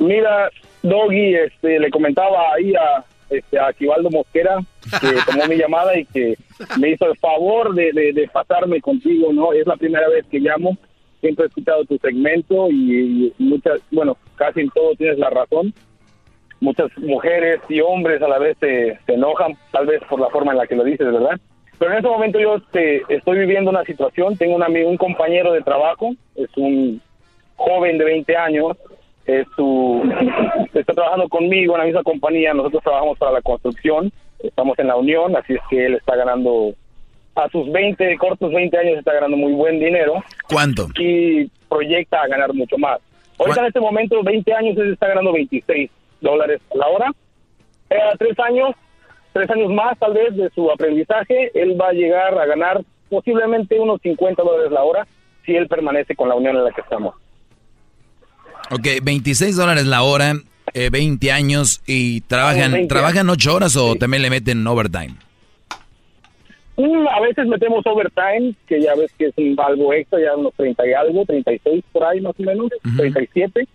Mira, Doggy, este, le comentaba ahí a, este, a Mosquera que tomó mi llamada y que me hizo el favor de, de, pasarme contigo, ¿no? Es la primera vez que llamo, siempre he escuchado tu segmento y, muchas, bueno, casi en todo tienes la razón. Muchas mujeres y hombres a la vez se, enojan, tal vez por la forma en la que lo dices, ¿verdad? Pero en este momento yo este, estoy viviendo una situación, tengo un, amigo, un compañero de trabajo, es un joven de 20 años, es su, está trabajando conmigo en la misma compañía, nosotros trabajamos para la construcción, estamos en la unión, así es que él está ganando a sus 20, cortos 20 años está ganando muy buen dinero. ¿Cuánto? Y proyecta a ganar mucho más. Ahorita en este momento, 20 años, él está ganando 26 dólares a la hora. Eh, tres años, tres años más tal vez de su aprendizaje, él va a llegar a ganar posiblemente unos 50 dólares la hora si él permanece con la unión en la que estamos. Ok, 26 dólares la hora, 20 eh, años y trabajan, ¿trabajan 8 horas o también le meten overtime? Mm, a veces metemos overtime, que ya ves que es un algo extra, ya unos 30 y algo, 36 por ahí más o menos, 37.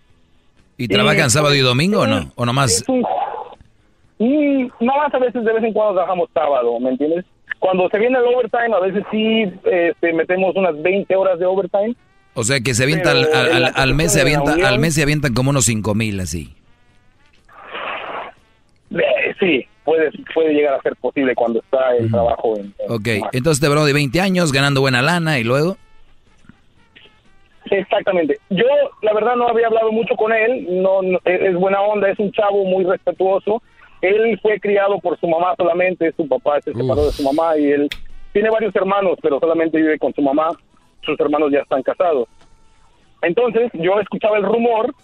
¿Y trabajan sábado y domingo o no? ¿O nomás? Mm, no más a veces de vez en cuando trabajamos sábado, ¿me entiendes? Cuando se viene el overtime, a veces sí este, metemos unas 20 horas de overtime. O sea que se avienta al, mes se avienta, al mes se avientan como unos 5 mil así. Eh, sí, puede, puede llegar a ser posible cuando está el trabajo en, Ok, entonces te bro de 20 años ganando buena lana y luego... Exactamente. Yo, la verdad, no había hablado mucho con él. No, es buena onda, es un chavo muy respetuoso. Él fue criado por su mamá solamente, su papá se separó de su mamá y él tiene varios hermanos, pero solamente vive con su mamá. Sus hermanos ya están casados. Entonces, yo escuchaba el rumor.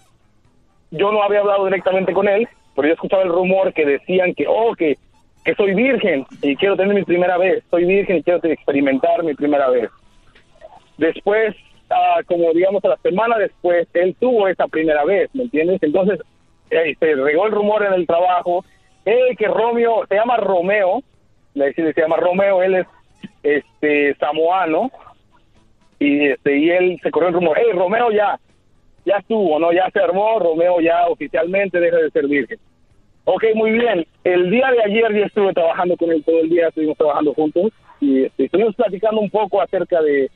Yo no había hablado directamente con él, pero yo escuchaba el rumor que decían que, oh, que, que soy virgen y quiero tener mi primera vez. Soy virgen y quiero experimentar mi primera vez. Después como digamos a la semana después, él tuvo esa primera vez, ¿me entiendes? Entonces se regó el rumor en el trabajo, eh, que Romeo, se llama Romeo, le se llama Romeo, él es este samoano, y este y él se corrió el rumor, hey, Romeo ya, ya estuvo, ¿no? Ya se armó, Romeo ya oficialmente deja de ser virgen. Ok, muy bien. El día de ayer yo estuve trabajando con él todo el día, estuvimos trabajando juntos y este, estuvimos platicando un poco acerca de,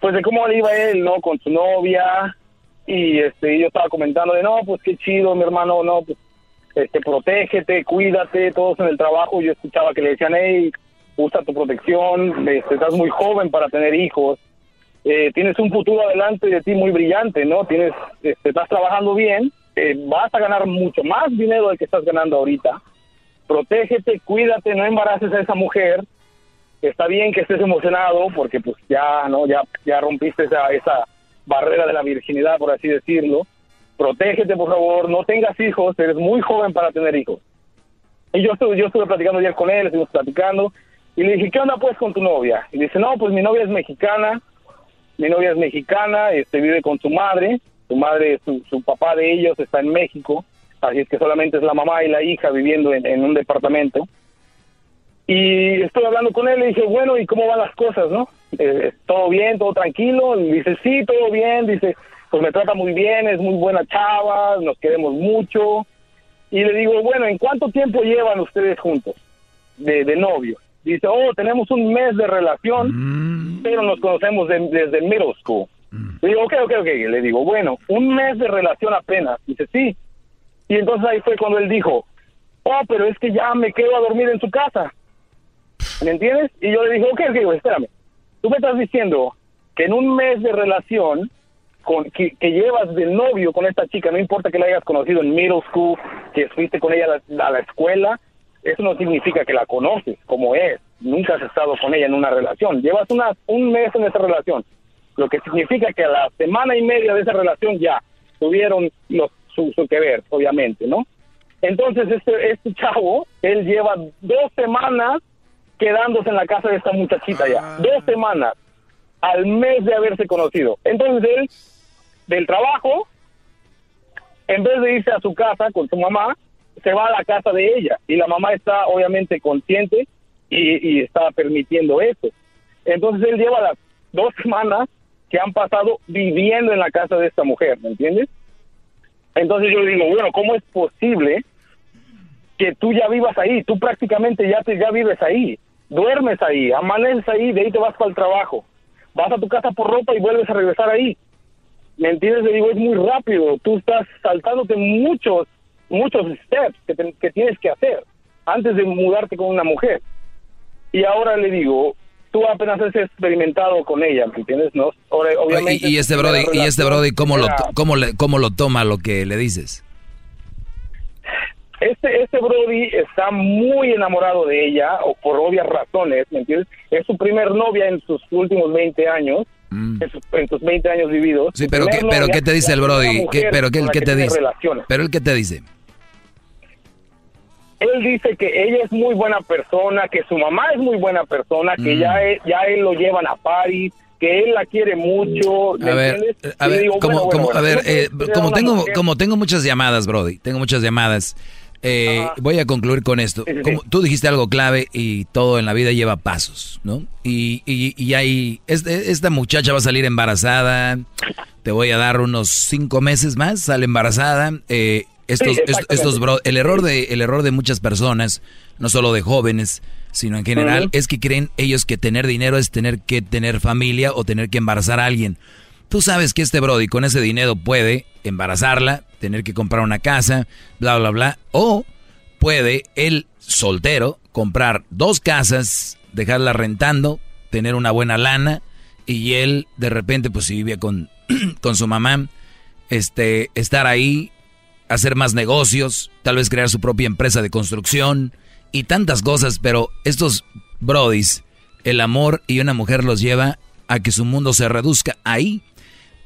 pues de cómo le iba él, ¿no? Con su novia y este yo estaba comentando de, no, pues qué chido, mi hermano, no, pues este protégete, cuídate, todos en el trabajo, yo escuchaba que le decían, hey, usa tu protección, este, estás muy joven para tener hijos, eh, tienes un futuro adelante de ti muy brillante, ¿no? Tienes, este, estás trabajando bien, eh, vas a ganar mucho más dinero del que estás ganando ahorita, protégete, cuídate, no embaraces a esa mujer, está bien que estés emocionado porque pues ya no ya ya rompiste esa esa barrera de la virginidad por así decirlo protégete por favor no tengas hijos eres muy joven para tener hijos y yo estuve yo estuve platicando ayer con él estuvimos platicando y le dije qué onda pues con tu novia y dice no pues mi novia es mexicana mi novia es mexicana este vive con su madre su madre su, su papá de ellos está en México así es que solamente es la mamá y la hija viviendo en, un departamento y estoy hablando con él y dije, bueno, ¿y cómo van las cosas, no? Eh, ¿Todo bien, todo tranquilo? Y dice, sí, todo bien. Dice, pues me trata muy bien, es muy buena chava, nos queremos mucho. Y le digo, bueno, ¿en cuánto tiempo llevan ustedes juntos de, de novio? Dice, oh, tenemos un mes de relación, mm. pero nos conocemos desde middle school. Mm. Le digo, ok, ok, ok. Le digo, bueno, un mes de relación apenas. Dice, sí. Y entonces ahí fue cuando él dijo, oh, pero es que ya me quedo a dormir en su casa. ¿Me entiendes? Y yo le dije, ok, ok, espérame. Tú me estás diciendo que en un mes de relación con, que, llevas de novio con esta chica, no importa que la hayas conocido en middle school, que fuiste con ella a la, escuela, eso no significa que la conoces como es. Nunca has estado con ella en una relación. Llevas una, un mes en esa relación. Lo que significa que a la semana y media de esa relación ya tuvieron los, su, su que ver, obviamente, ¿no? Entonces, este, este chavo, él lleva dos semanas quedándose en la casa de esta muchachita ya. Ah. Dos semanas al mes de haberse conocido. Entonces él, del trabajo, en vez de irse a su casa con su mamá, se va a la casa de ella. Y la mamá está obviamente consciente y, está permitiendo eso. Entonces él lleva las dos semanas que han pasado viviendo en la casa de esta mujer, ¿me entiendes? Entonces yo digo, bueno, ¿cómo es posible que tú ya vivas ahí? Tú prácticamente ya, te, ya vives ahí duermes ahí, amaneces ahí, de ahí te vas para el trabajo, vas a tu casa por ropa y vuelves a regresar ahí. ¿Me entiendes? Le digo, es muy rápido, tú estás saltándote muchos, muchos steps que, que tienes que hacer antes de mudarte con una mujer. Y ahora le digo, tú apenas has experimentado con ella, ¿me entiendes? ¿No? obviamente, y, este Brody, y este Brody, ¿cómo, lo, cómo, le, ¿cómo lo toma lo que le dices? Este, este Brody está muy enamorado de ella, o por obvias razones, ¿me entiendes? Es su primer novia en sus últimos 20 años, mm. en, sus, 20 años vividos. Sí, pero, ¿qué, pero ¿qué te dice el Brody? ¿Qué, pero ¿qué, qué te dice? Pero él qué te dice? Él dice que ella es muy buena persona, que su mamá es muy buena persona, que mm. ya, ya él lo llevan a París, que él la quiere mucho. A ver, a ver, como, como, a ver, eh, como tengo, como tengo muchas llamadas, Brody, tengo muchas llamadas. Eh, voy a concluir con esto. Como tú dijiste algo clave y todo en la vida lleva pasos, ¿no? Y, y, y hay, este, esta muchacha va a salir embarazada, te voy a dar unos cinco meses más, sale embarazada. Eh, estos, estos, bro, el error de, el error de muchas personas, no solo de jóvenes, sino en general, es que creen ellos que tener dinero es tener que tener familia o tener que embarazar a alguien. Tú sabes que este Brody con ese dinero puede embarazarla, tener que comprar una casa, bla, bla, bla. O puede él soltero comprar dos casas, dejarla rentando, tener una buena lana y él de repente pues si vive con, con su mamá, este, estar ahí, hacer más negocios, tal vez crear su propia empresa de construcción y tantas cosas, pero estos brodis, el amor y una mujer los lleva a que su mundo se reduzca ahí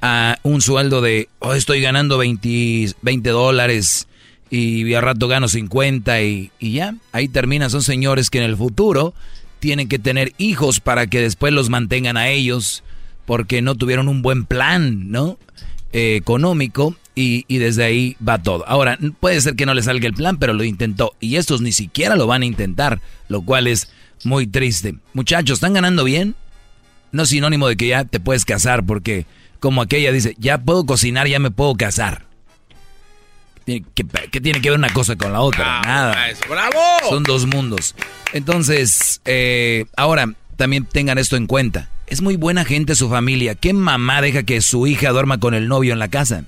a un sueldo de, oh, estoy ganando 20, 20 dólares y a rato gano 50 y, y ya, ahí termina. Son señores que en el futuro tienen que tener hijos para que después los mantengan a ellos porque no tuvieron un buen plan, ¿no? Eh, económico y, y, desde ahí va todo. Ahora, puede ser que no le salga el plan, pero lo intentó y estos ni siquiera lo van a intentar, lo cual es muy triste. Muchachos, ¿están ganando bien? No es sinónimo de que ya te puedes casar porque como aquella dice, ya puedo cocinar, ya me puedo casar. ¿Qué, tiene que ver una cosa con la otra? Nada. ¡Bravo! Son dos mundos. Entonces, eh, ahora también tengan esto en cuenta. Es muy buena gente su familia. ¿Qué mamá deja que su hija duerma con el novio en la casa?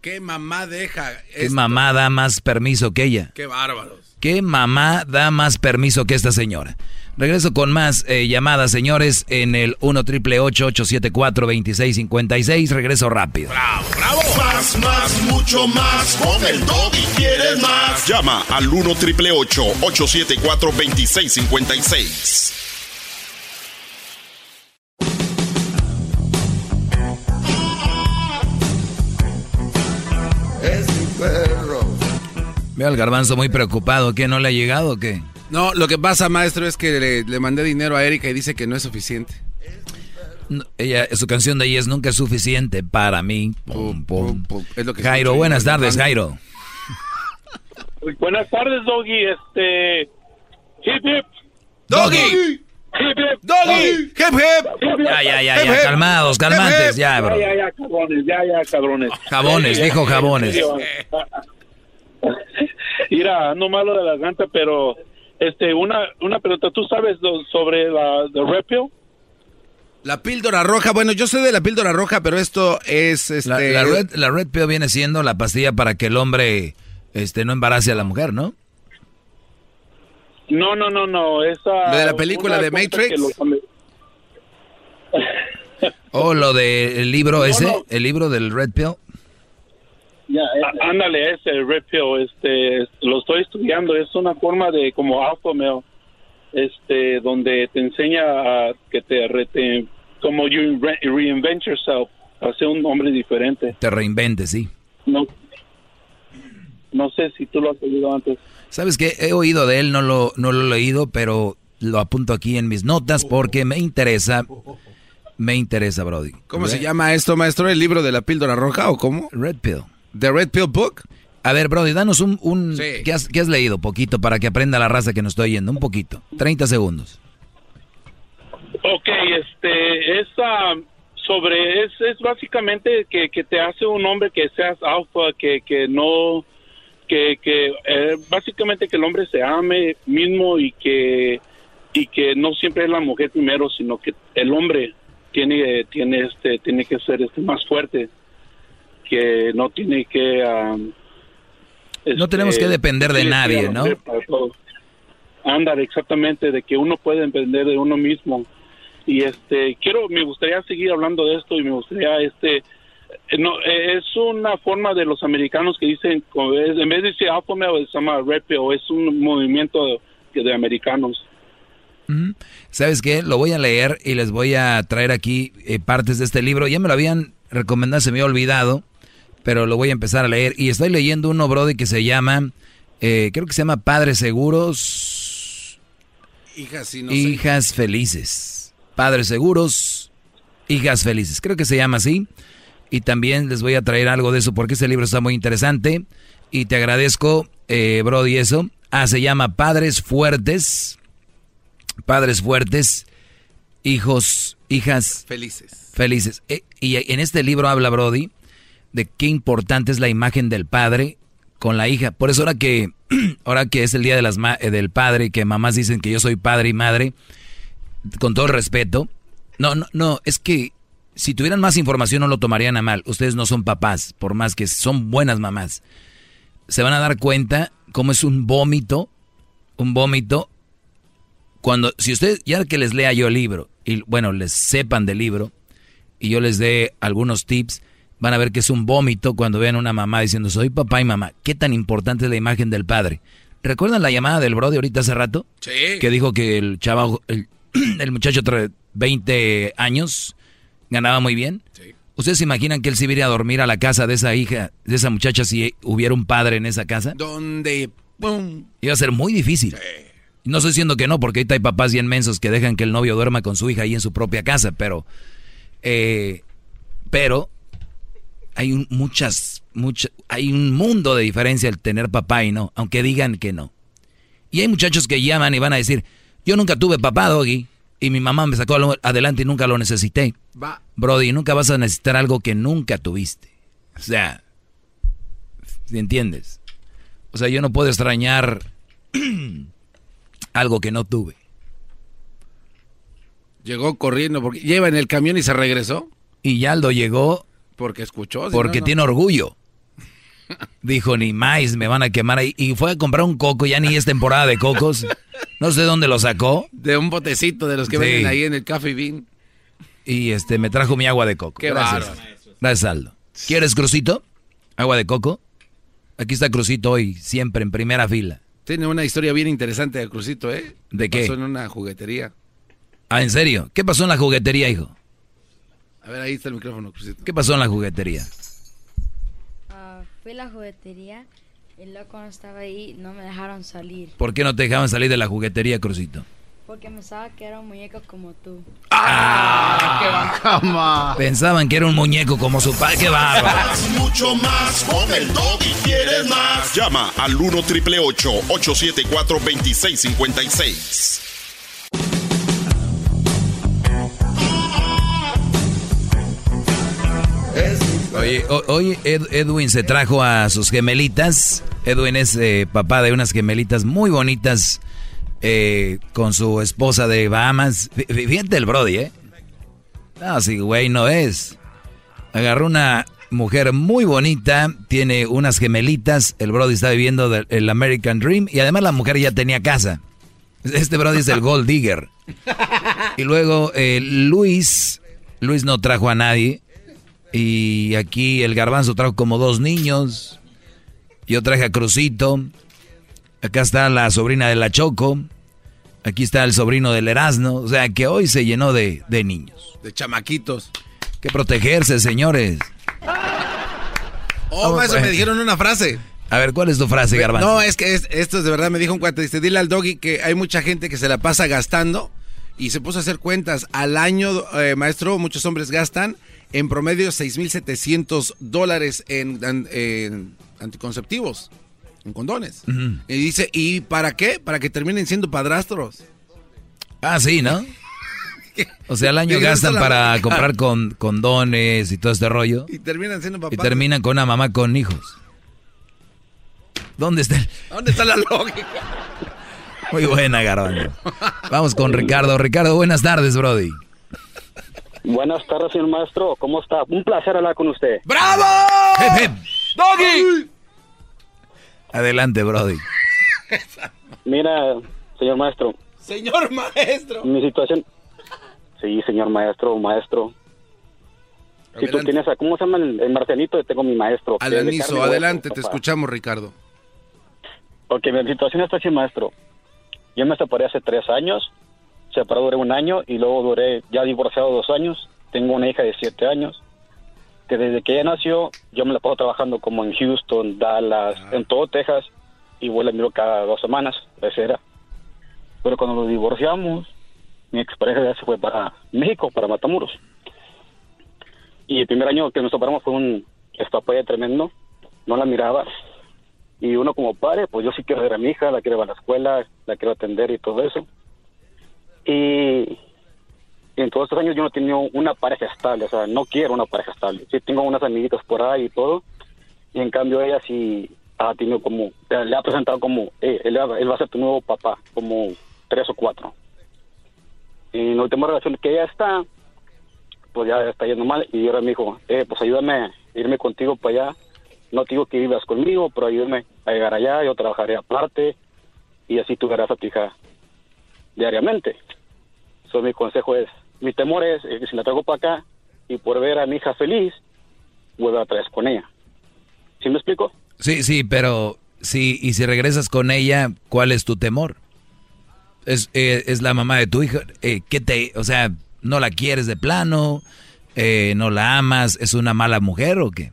¿Qué mamá deja? ¿Qué mamá da más permiso que ella? ¡Qué bárbaros! ¿Qué mamá da más permiso que esta señora? Regreso con más eh, llamadas, señores, en el 1 triple 874 2656. Regreso rápido. ¡Bravo, bravo! Más, más, mucho más. Con el y quieres más. Llama al 1 triple 874 2656. Es mi. Veo al garbanzo muy preocupado. ¿Qué no le ha llegado o qué? No, lo que pasa, maestro, es que le, mandé dinero a Erika y dice que no es suficiente. ella, su canción de ella es Nunca es suficiente para mí. Jairo, buenas tardes, Jairo. Buenas tardes, Doggy. Este. Hip hip. Doggy. Hip hip. Doggy. Hip hip. Ya, ya, ya, ya. Calmados, calmantes, ya, bro. Ya, ya, ya, cabrones. Ya, ya, cabrones. Jabones, dijo jabones. Mira, ando malo de la garganta, pero este, una, una pregunta, ¿tú sabes sobre la Red Pill? La píldora roja, bueno, yo sé de la píldora roja, pero esto es... Este... La, red, la red Pill viene siendo la pastilla para que el hombre este, no embarace a la mujer, ¿no? No, no, no, no, esa... ¿De la película de Matrix? ¿O oh, lo del libro ese? ¿El libro del Red Pill? Ándale, ese Red Pill, este, lo estoy estudiando, es una forma de como alpha male, este, donde te enseña a que te, rete, como you reinvent yourself, a ser un hombre diferente. Te reinventes, sí. No, no sé si tú lo has oído antes. Sabes que he oído de él, no lo, no lo he leído, pero lo apunto aquí en mis notas porque me interesa. Me interesa, Brody. ¿Cómo se llama esto, maestro? ¿El libro de la píldora roja o cómo? Red Pill. The Red Pill Book. A ver, Brody, danos un... un ¿qué, has, ¿qué, has, leído? Poquito para que aprenda la raza que nos estoy oyendo. Un poquito. 30 segundos. Ok, este, es sobre, es, es básicamente que, que, te hace un hombre que seas alfa, que, que no, que, que eh, básicamente que el hombre se ame mismo y que, y que no siempre es la mujer primero, sino que el hombre tiene, tiene este, tiene que ser este más fuerte que no tiene que... no tenemos que este, depender de nadie, ¿no? Andar exactamente, de que uno puede depender de uno mismo. Y este, quiero, me gustaría seguir hablando de esto y me gustaría, este, eh, no, eh, es una forma de los americanos que dicen, en vez de decir alfa se llama rap o es un movimiento de, de americanos. ¿Sabes qué? Lo voy a leer y les voy a traer aquí eh, partes de este libro. Ya me lo habían recomendado, se me había olvidado pero lo voy a empezar a leer. Y estoy leyendo uno, Brody, que se llama, eh, creo que se llama Padres Seguros. Hijas, hijas Felices. Padres Seguros, Hijas Felices. Creo que se llama así. Y también les voy a traer algo de eso porque ese libro está muy interesante. y te agradezco, eh, Brody, eso. Ah, se llama Padres Fuertes. Padres Fuertes, hijos, hijas. Felices. Felices. Eh, y en este libro habla Brody de qué importante es la imagen del padre con la hija. Por eso ahora que, ahora que es el día de las eh, del padre, que mamás dicen que yo soy padre y madre, con todo respeto, no, no, no, es que si tuvieran más información no lo tomarían a mal. Ustedes no son papás, por más que son buenas mamás. Se van a dar cuenta cómo es un vómito, un vómito. Cuando, si ustedes, ya que les lea yo el libro, y bueno, les sepan del libro, y yo les dé algunos tips, van a ver que es un vómito cuando vean a una mamá diciendo, soy papá y mamá. ¿Qué tan importante es la imagen del padre? ¿Recuerdan la llamada del Brody ahorita hace rato? Sí. Que dijo que el chaval, el, el muchacho de 20 años ganaba muy bien. ¿Ustedes se imaginan que él se iría a dormir a la casa de esa hija, de esa muchacha, si hubiera un padre en esa casa? Donde... Iba a ser muy difícil. No estoy diciendo que no, porque ahorita hay papás bien mensos que dejan que el novio duerma con su hija ahí en su propia casa, pero... Eh, pero hay muchas, muchas, hay un mundo de diferencia el tener papá y no, aunque digan que no. Y hay muchachos que llaman y van a decir, yo nunca tuve papá, Doggy. Y mi mamá me sacó adelante y nunca lo necesité. Va. Brody, nunca vas a necesitar algo que nunca tuviste. O sea, ¿entiendes? O sea, yo no puedo extrañar algo que no tuve. Llegó corriendo porque lleva en el camión y se regresó. Y Yaldo llegó porque escuchó. porque tiene orgullo. Dijo, ni más, me van a quemar ahí. Y fue a comprar un coco, ya ni es temporada de cocos. No sé dónde lo sacó. De un botecito de los que venden ahí en el Café Bean. Y este, me trajo mi agua de coco. Qué Gracias. Gracias, Aldo. ¿Quieres Crucito? ¿Agua de coco? Aquí está Crucito hoy, siempre en primera fila. Tiene una historia bien interesante de Crucito, ¿eh? ¿De qué? Pasó en una juguetería. Ah, ¿en serio? ¿Qué pasó en la juguetería, hijo? A ver, ahí está el micrófono, Crucito. ¿Qué pasó en la juguetería? fui a la juguetería y luego cuando estaba ahí no me dejaron salir. ¿Por qué no te dejaban salir de la juguetería, Crucito? Porque pensaba que era un muñeco como tú. ¡Ah! ¡Qué bacama! Pensaban que era un muñeco como su padre. ¡Qué bárbaro! Mucho más con el y quieres más. Llama al 1 triple 874 2656. Oye, hoy Edwin se trajo a sus gemelitas. Edwin es eh, papá de unas gemelitas muy bonitas eh, con su esposa de Bahamas. Fíjate el Brody, ¿eh? No, sí, güey, no es. Agarró una mujer muy bonita, tiene unas gemelitas. El Brody está viviendo el American Dream y además la mujer ya tenía casa. Este Brody es el Gold Digger. Y luego eh, Luis, Luis no trajo a nadie. Y aquí el garbanzo trajo como dos niños. Yo traje a Crucito. Acá está la sobrina de la Choco. Aquí está el sobrino del Erasmo. O sea que hoy se llenó de, niños. De chamaquitos. Que protegerse, señores. Oh, eso me dijeron una frase. A ver, ¿cuál es tu frase, Garbanzo? No, es que esto es de verdad me dijo un cuate. Dice, dile al doggy que hay mucha gente que se la pasa gastando y se puso a hacer cuentas. Al año, eh, maestro, muchos hombres gastan en promedio 6.700 dólares en, en, anticonceptivos, en condones. Y dice, ¿y para qué? Para que terminen siendo padrastros. Ah, sí, ¿no? O sea, al año gastan para comprar con, condones y todo este rollo. Y terminan siendo papás. Y terminan con una mamá con hijos. ¿Dónde está, ¿Dónde está la lógica? Muy buena, Garbanzo. Vamos con Ricardo. Ricardo, buenas tardes, Brody. Buenas tardes, señor maestro. ¿Cómo está? Un placer hablar con usted. ¡Bravo! ¡Doggy! Adelante, Brody. Mira, señor maestro. Señor maestro. Mi situación. Sí, señor maestro, maestro. Si tú tienes, a, ¿cómo se llama el, Marcelito? Tengo mi maestro. Alanizo, adelante, te escuchamos, Ricardo. Ok, mi situación está así, maestro. Yo me separé hace tres años separado duré un año y luego duré ya divorciado dos años. Tengo una hija de siete años que desde que ella nació yo me la paso trabajando como en Houston, Dallas, ah. en todo Texas y vuelvo a miro cada dos semanas, esa era. Pero cuando nos divorciamos, mi expareja ya se fue para México, para Matamuros. Y el primer año que nos separamos fue un estapaya tremendo, no la miraba. Y uno como padre, pues yo sí quiero ver a mi hija, la quiero ver a la escuela, la quiero atender y todo eso. Y, en todos estos años yo no he tenido una pareja estable, o sea, no quiero una pareja estable. Sí tengo unas amiguitas por ahí y todo, y en cambio ella sí ha tenido como, le ha presentado como, eh, él, él va a ser tu nuevo papá, como tres o cuatro. Y en la última relación que ella está, pues ya está yendo mal. Y ahora me dijo, eh, pues ayúdame a irme contigo para allá. No te digo que vivas conmigo, pero ayúdame a llegar allá, yo trabajaré aparte y así tú verás a tu hija diariamente. So, mi consejo es, mi temor es, que si la traigo para acá y por ver a mi hija feliz, vuelva a traer con ella. ¿Sí me explico? Sí, sí, pero sí, y si regresas con ella, ¿cuál es tu temor? es, eh, es la mamá de tu hija, eh, ¿qué te, o sea, no la quieres de plano, eh, no la amas, es una mala mujer o qué?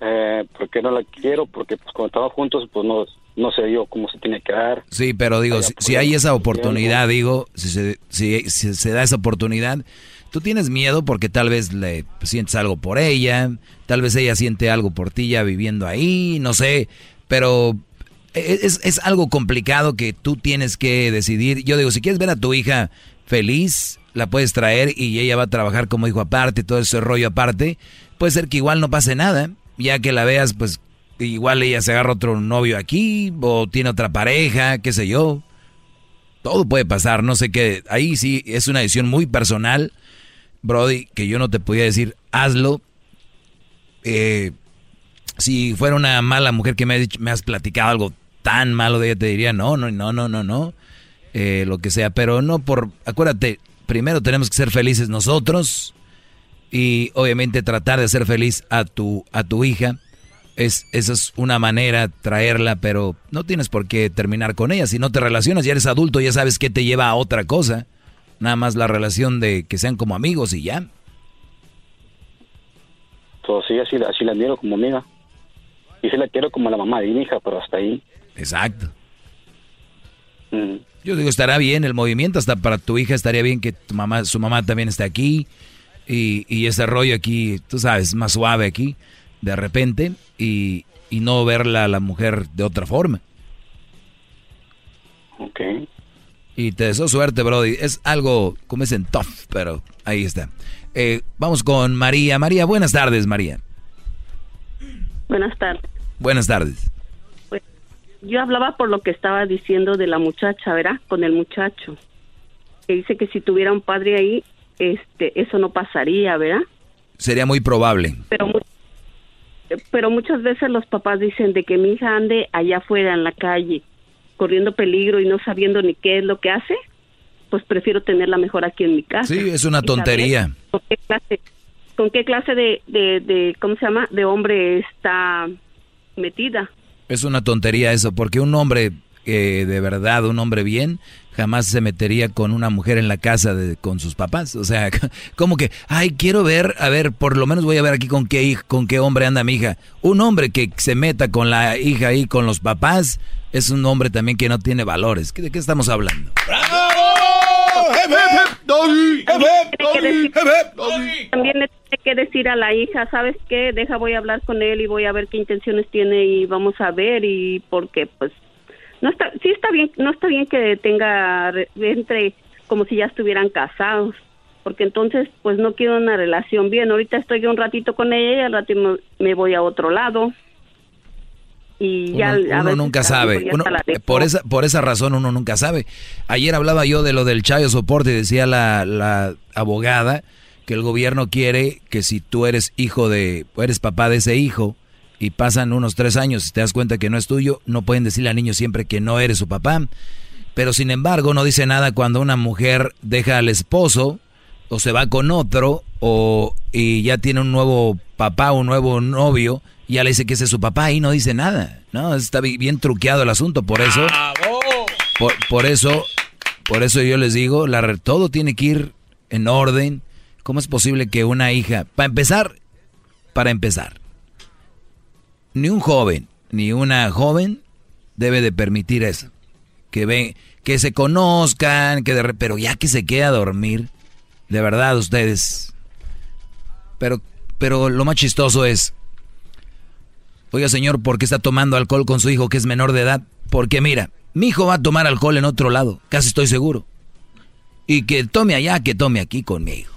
Eh, porque no la quiero, porque pues cuando estamos juntos, pues no, no se dio como se tiene que dar. Sí, pero digo, si, hay esa oportunidad, digo, si se, si, si se da esa oportunidad, tú tienes miedo porque tal vez le sientes algo por ella, tal vez ella siente algo por ti ya viviendo ahí, no sé, pero es, es, algo complicado que tú tienes que decidir. Yo digo, si quieres ver a tu hija feliz, la puedes traer y ella va a trabajar como hijo aparte, todo ese rollo aparte. Puede ser que igual no pase nada, ya que la veas, pues igual ella se agarra otro novio aquí o tiene otra pareja, qué sé yo. Todo puede pasar, no sé qué. Ahí sí es una decisión muy personal, Brody, que yo no te podía decir, hazlo. Eh, si fuera una mala mujer que me, has me has platicado algo tan malo de ella, te diría, no, no, no, no, no, no, eh, lo que sea, pero no por, acuérdate, primero tenemos que ser felices nosotros y obviamente tratar de ser feliz a tu, a tu hija. Es, esa es una manera traerla, pero no tienes por qué terminar con ella. Si no te relacionas, ya eres adulto, ya sabes que te lleva a otra cosa. Nada más la relación de que sean como amigos y ya. Pues sí, así, así la miro como amiga. Y sí la quiero como la mamá de mi hija, pero hasta ahí. Exacto. Mm. Yo digo, estará bien el movimiento, hasta para tu hija estaría bien que tu mamá, su mamá también esté aquí y, y ese rollo aquí, tú sabes, más suave aquí, de repente, y, y no verla a la mujer de otra forma. Ok. Y te deseo suerte, Brody. Es algo, como dicen, tough, pero ahí está. Eh, vamos con María. María, buenas tardes, María. Buenas tardes. Buenas tardes yo hablaba por lo que estaba diciendo de la muchacha, ¿verdad? Con el muchacho. Que dice que si tuviera un padre ahí, este, eso no pasaría, ¿verdad? Sería muy probable. Pero, pero muchas veces los papás dicen de que mi hija ande allá afuera en la calle, corriendo peligro y no sabiendo ni qué es lo que hace, pues prefiero tenerla mejor aquí en mi casa. Sí, es una tontería. ¿Con qué clase, con qué clase de, de, de, ¿cómo se llama? De hombre está metida? Es una tontería eso, porque un hombre que de verdad, un hombre bien, jamás se metería con una mujer en la casa de, con sus papás. O sea, como que, ay, quiero ver, a ver, por lo menos voy a ver aquí con qué, con qué hombre anda mi hija. Un hombre que se meta con la hija ahí, con los papás, es un hombre también que no tiene valores. ¿De qué estamos hablando? También le tiene que decir a la hija, ¿sabes qué? Deja, voy a hablar con él y voy a ver qué intenciones tiene y vamos a ver y porque pues no está, sí está bien, no está bien que tenga entre como si ya estuvieran casados, porque entonces pues no quiero una relación bien. Ahorita estoy un ratito con ella y al ratito me voy a otro lado y ya uno, nunca sabe. por esa por esa razón uno nunca sabe. Ayer hablaba yo de lo del chayo soporte y decía la, la abogada que el gobierno quiere que si tú eres hijo de eres papá de ese hijo y pasan unos tres años y te das cuenta que no es tuyo, no pueden decirle al niño siempre que no eres su papá. Pero sin embargo no dice nada cuando una mujer deja al esposo o se va con otro o y ya tiene un nuevo papá, un nuevo novio ya le dice que ese es su papá y no dice nada. No, está bien truqueado el asunto, por eso. Por, eso, por eso yo les digo, la, todo tiene que ir en orden. ¿Cómo es posible que una hija, para empezar, para empezar, ni un joven ni una joven debe de permitir eso, que ve, que se conozcan, que de, pero ya que se queda a dormir, de verdad ustedes. Pero, pero lo más chistoso es Oiga, señor, ¿por qué está tomando alcohol con su hijo que es menor de edad? Porque mira, mi hijo va a tomar alcohol en otro lado, casi estoy seguro. Y que tome allá, que tome aquí conmigo.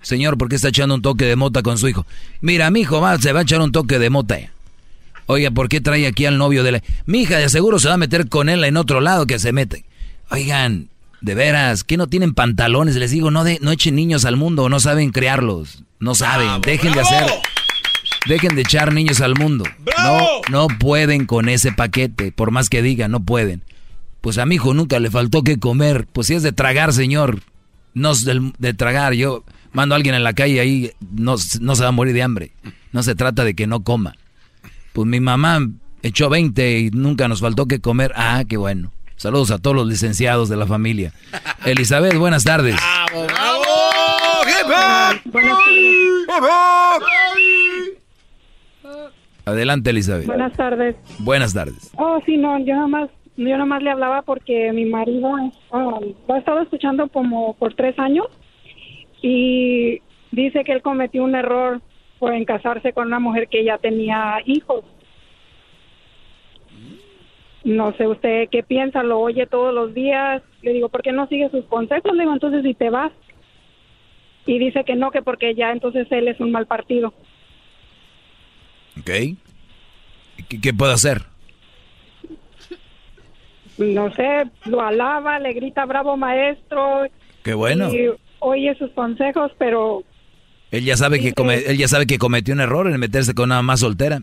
Señor, ¿por qué está echando un toque de mota con su hijo? Mira, mi hijo va, se va a echar un toque de mota. Oiga, ¿por qué trae aquí al novio de la... Mi hija de seguro se va a meter con él en otro lado que se mete. Oigan, de veras, ¿qué no tienen pantalones? Les digo, no, de, no echen niños al mundo, no saben criarlos. No saben, dejen de hacer... Dejen de echar niños al mundo. No, no pueden con ese paquete, por más que digan, no pueden. Pues a mi hijo nunca le faltó que comer. Pues si es de tragar, señor. No es de, tragar. Yo mando a alguien en la calle ahí, no, no se va a morir de hambre. No se trata de que no coma. Pues mi mamá echó 20 y nunca nos faltó que comer. Ah, qué bueno. Saludos a todos los licenciados de la familia. Elizabeth, buenas tardes. ¡Bravo, bravo! Adelante, Elizabeth. Buenas tardes. Buenas tardes. Oh, sí, no, yo nomás, yo nomás le hablaba porque mi marido oh, lo ha estado escuchando como por tres años y dice que él cometió un error por en casarse con una mujer que ya tenía hijos. No sé usted qué piensa, lo oye todos los días. Le digo, ¿por qué no sigue sus consejos? Le digo, entonces si te vas. Y dice que no, que porque ya entonces él es un mal partido. Ok. ¿Qué, puedo hacer? No sé, lo alaba, le grita bravo maestro. Qué bueno. Y oye sus consejos, pero... Él ya sabe que él ya sabe que cometió un error en meterse con una más soltera.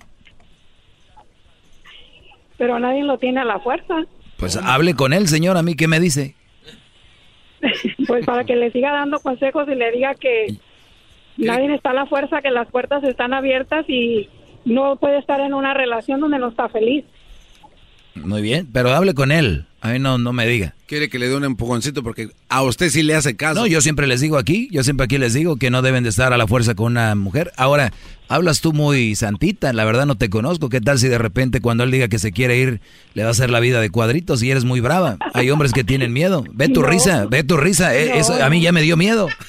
Pero nadie lo tiene a la fuerza. Pues hable con él, señor, a mí qué me dice. pues para que le siga dando consejos y le diga que nadie está a la fuerza, que las puertas están abiertas y no puede estar en una relación donde no está feliz. Muy bien, pero hable con él. A mí no, no me diga. Quiere que le dé un empujoncito porque a usted sí le hace caso. No, yo siempre les digo aquí, yo siempre aquí les digo que no deben de estar a la fuerza con una mujer. Ahora, hablas tú muy santita, la verdad no te conozco. ¿Qué tal si de repente cuando él diga que se quiere ir, le va a hacer la vida de cuadritos y eres muy brava? Hay hombres que tienen miedo. Ve tu risa, ve tu risa. Eh, eso a mí ya me dio miedo.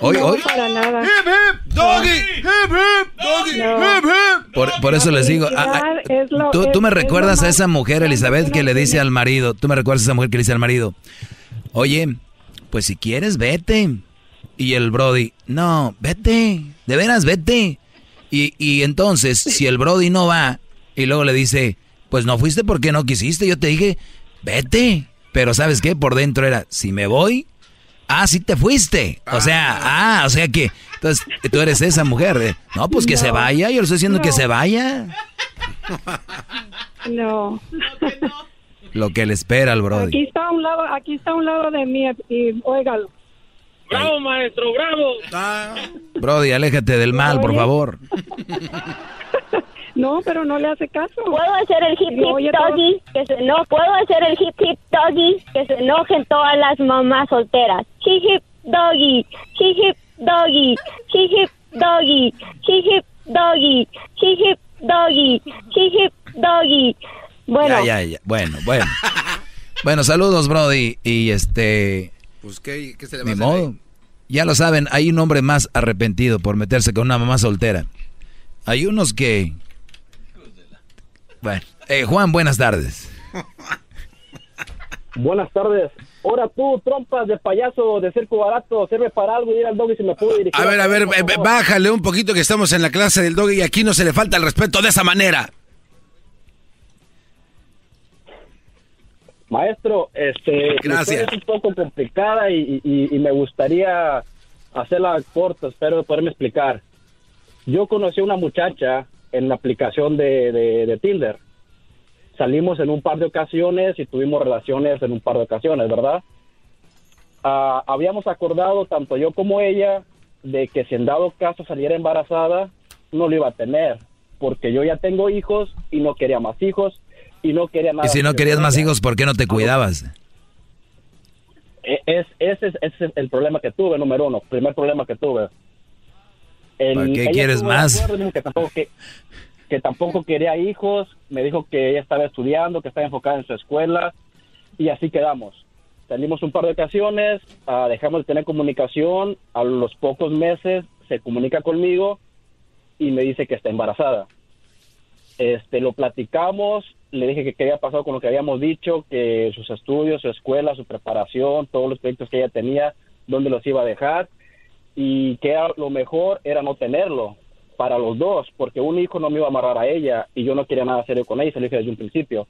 Hoy, hoy. para nada. Por, eso les digo, tú, me recuerdas a esa mujer, Elizabeth, que le dice al marido, tú me recuerdas a esa mujer que le dice al marido, oye, pues si quieres, vete. Y el Brody, no, vete, de veras, vete. Y, y entonces, si el Brody no va, y luego le dice, pues no fuiste porque no quisiste, yo te dije, vete. Pero ¿sabes qué? Por dentro era, si me voy, Ah, sí te fuiste. O sea, ah, o sea que entonces tú eres esa mujer. No, pues que se vaya. Yo le estoy diciendo que se vaya. No. Lo que le espera al Brody. Aquí está a un lado, aquí está a un lado de mí y óigalo. Bravo, maestro, bravo. Ah. Brody, aléjate del mal, por favor. No, pero no le hace caso. Puedo hacer el hip hip doggy, que se no puedo hacer el hip hip doggy, que se enojen todas las mamás solteras. Hip hip doggy, hip hip doggy, hip hip doggy, hip hip doggy, hip hip doggy, hip hip doggy. Bueno. Ya, ya, ya. Bueno, bueno. bueno, saludos, Brody. Y este. Pues, ¿qué, qué se le va a modo. Ya lo saben, hay un hombre más arrepentido por meterse con una mamá soltera. Hay unos que bueno, eh, Juan, buenas tardes. Buenas tardes. Ahora tú, trompas de payaso de circo barato, sirve para algo y ir al doggy si me puedo dirigir. A ver, a ver, bájale un poquito que estamos en la clase del doggy y aquí no se le falta el respeto de esa manera. Maestro, este, Gracias. es un poco complicada y, me gustaría hacerla corta, espero poderme explicar. Yo conocí a una muchacha en la aplicación de, Tinder. Salimos en un par de ocasiones y tuvimos relaciones en un par de ocasiones, ¿verdad? Ah, habíamos acordado, tanto yo como ella, de que si en dado caso saliera embarazada, no lo iba a tener, porque yo ya tengo hijos y no quería más hijos y no quería nada. Y si no querías más hijos, ¿por qué no te cuidabas? E, es, ese, es, ese es el problema que tuve, número uno, primer problema que tuve. ¿Para qué quieres más? Que tampoco, quería hijos, me dijo que ella estaba estudiando, que estaba enfocada en su escuela y así quedamos. Salimos un par de ocasiones, uh, dejamos de tener comunicación, a los pocos meses se comunica conmigo y me dice que está embarazada. Este, lo platicamos, le dije que qué había pasado con lo que habíamos dicho, que sus estudios, su escuela, su preparación, todos los proyectos que ella tenía, dónde los iba a dejar y que lo mejor era no tenerlo para los dos, porque un hijo no me iba a amarrar a ella y yo no quería nada serio con ella, se lo dije desde un principio.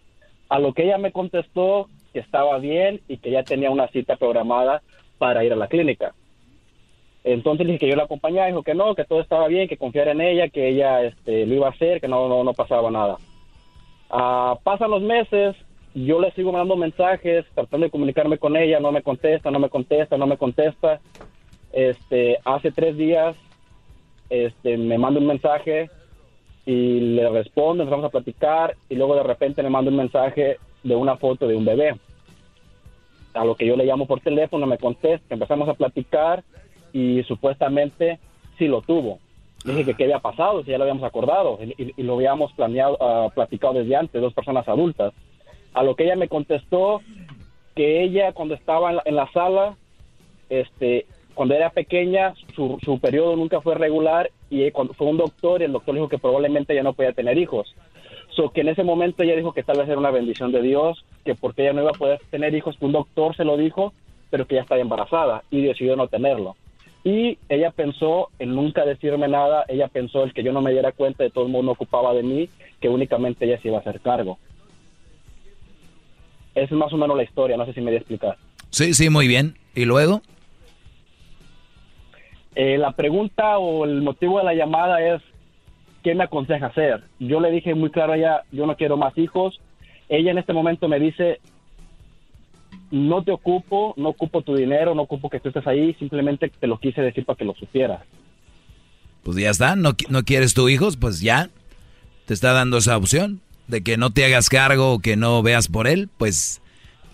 A lo que ella me contestó que estaba bien y que ya tenía una cita programada para ir a la clínica. Entonces dije que yo la acompañaba, dijo que no, que todo estaba bien, que confiara en ella, que ella este, lo iba a hacer, que no, no, no pasaba nada. Ah, pasan los meses, yo le sigo mandando mensajes, tratando de comunicarme con ella, no me contesta, no me contesta, no me contesta. Este, hace tres días, este, me manda un mensaje y le respondo, empezamos a platicar y luego de repente me manda un mensaje de una foto de un bebé. A lo que yo le llamo por teléfono, me contesta, empezamos a platicar y supuestamente sí lo tuvo. Le dije que qué había pasado, si ya lo habíamos acordado y, lo habíamos planeado, uh, platicado desde antes, dos personas adultas. A lo que ella me contestó que ella cuando estaba en la, sala, este, cuando era pequeña, su, su periodo nunca fue regular y cuando fue un doctor y el doctor dijo que probablemente ya no podía tener hijos. So que en ese momento ella dijo que tal vez era una bendición de Dios, que porque ella no iba a poder tener hijos, que un doctor se lo dijo, pero que ya estaba embarazada y decidió no tenerlo. Y ella pensó en nunca decirme nada, ella pensó el que yo no me diera cuenta de todo el mundo ocupaba de mí, que únicamente ella se iba a hacer cargo. Es más o menos la historia, no sé si me voy a explicar. Sí, sí, muy bien. ¿Y luego? Eh, la pregunta o el motivo de la llamada es, ¿qué me aconseja hacer? Yo le dije muy claro a ella, yo no quiero más hijos. Ella en este momento me dice, no te ocupo, no ocupo tu dinero, no ocupo que tú estés ahí, simplemente te lo quise decir para que lo supieras. Pues ya está, no, no quieres tu hijos, pues ya te está dando esa opción de que no te hagas cargo o que no veas por él, pues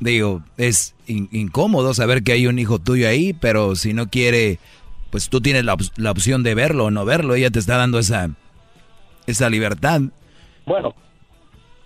digo, es incómodo saber que hay un hijo tuyo ahí, pero si no quiere, pues tú tienes la, la opción de verlo o no verlo, ella te está dando esa, esa libertad. Bueno,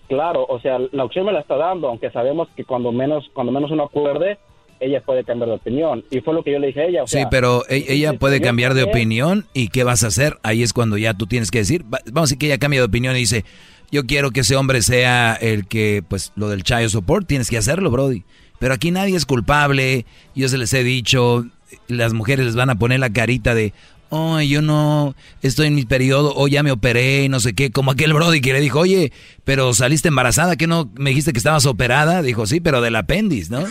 Claro, o sea, la opción me la está dando, aunque sabemos que cuando menos, cuando menos uno acuerde, ella puede cambiar de opinión. Y fue lo que yo le dije a ella. sí, pero e-, ella puede cambiar de opinión y ¿qué vas a hacer? Ahí es cuando ya tú tienes que decir, vamos a decir que ella cambia de opinión y dice, yo quiero que ese hombre sea el que, pues, lo del child support, tienes que hacerlo, Brody. Pero aquí nadie es culpable, yo se les he dicho, las mujeres les van a poner la carita de, oh, yo no estoy en mi periodo, o ya me operé, no sé qué, como aquel Brody que le dijo, oye, pero saliste embarazada, ¿qué no me dijiste que estabas operada? Dijo, sí, pero del apéndice, ¿no?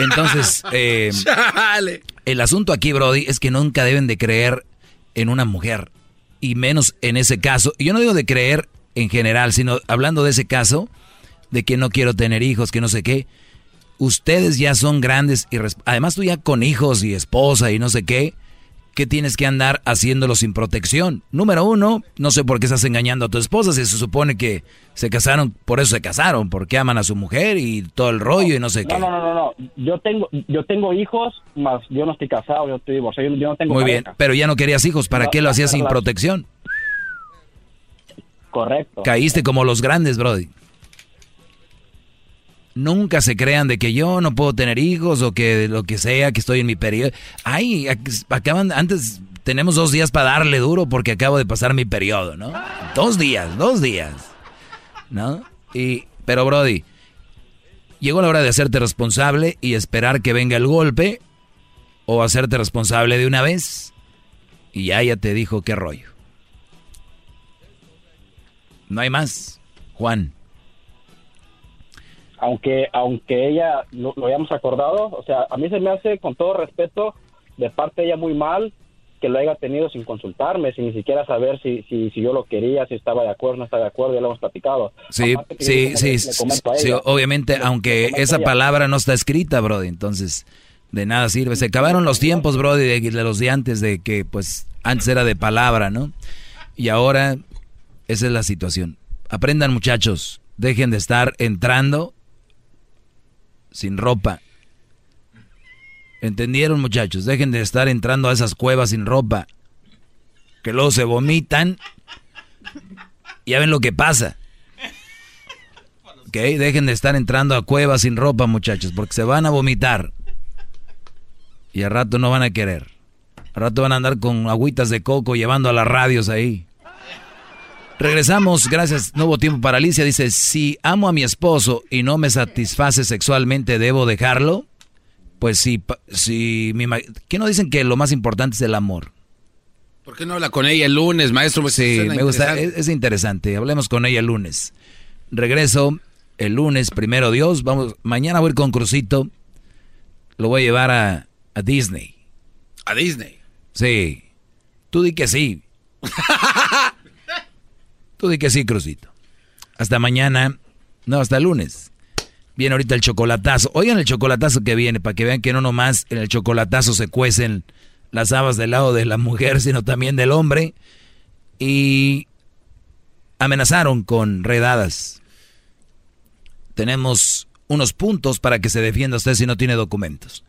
Entonces, eh, el asunto aquí, Brody, es que nunca deben de creer en una mujer, y menos en ese caso. Y yo no digo de creer en general, sino hablando de ese caso, de que no quiero tener hijos, que no sé qué. Ustedes ya son grandes y además tú ya con hijos y esposa y no sé qué ¿qué tienes que andar haciéndolo sin protección? Número uno, no sé por qué estás engañando a tu esposa si se supone que se casaron, por eso se casaron, porque aman a su mujer y todo el rollo y no sé qué. No, no, no, no, yo tengo, yo tengo hijos, más yo no estoy casado, yo estoy divorciado, yo no tengo Muy bien, pero ya no querías hijos, ¿para qué lo hacías sin protección? Correcto. Caíste como los grandes, Brody. Nunca se crean de que yo no puedo tener hijos o que lo que sea, que estoy en mi periodo. Ay, acaban, antes tenemos dos días para darle duro porque acabo de pasar mi periodo, ¿no? Dos días, dos días. ¿No? Y, pero Brody, llegó la hora de hacerte responsable y esperar que venga el golpe o hacerte responsable de una vez. Y ya ya te dijo qué rollo. No hay más, Juan aunque aunque ella lo, hayamos acordado, o sea, a mí se me hace con todo respeto de parte de ella muy mal que lo haya tenido sin consultarme, sin ni siquiera saber si, si, si yo lo quería, si estaba de acuerdo, no estaba de acuerdo, ya lo hemos platicado. Sí, sí, sí, sí, obviamente, aunque esa palabra no está escrita, Brody, entonces de nada sirve. Se acabaron los tiempos, Brody, de, de los de antes, de que pues antes era de palabra, ¿no? Y ahora esa es la situación. Aprendan muchachos, dejen de estar entrando sin ropa. ¿Entendieron muchachos? Dejen de estar entrando a esas cuevas sin ropa. Que luego se vomitan. Ya ven lo que pasa. ¿Ok? Dejen de estar entrando a cuevas sin ropa muchachos. Porque se van a vomitar. Y al rato no van a querer. Al rato van a andar con agüitas de coco llevando a las radios ahí. Regresamos, gracias. No hubo tiempo para Alicia. Dice, si amo a mi esposo y no me satisface sexualmente, ¿debo dejarlo? Pues sí, si, mi, ¿qué no dicen que lo más importante es el amor? ¿Por qué no habla con ella el lunes, maestro? Pues sí, me gusta, es, interesante. Hablemos con ella el lunes. Regreso el lunes, primero Dios. Vamos, mañana voy a ir con Crucito. Lo voy a llevar a, a Disney. ¿A Disney? Sí. Tú di que sí. Tú di que sí, Crucito. Hasta mañana. No, hasta lunes. Viene ahorita el chocolatazo. Oigan el chocolatazo que viene, para que vean que no nomás en el chocolatazo se cuecen las habas del lado de la mujer, sino también del hombre. Y amenazaron con redadas. Tenemos unos puntos para que se defienda usted si no tiene documentos.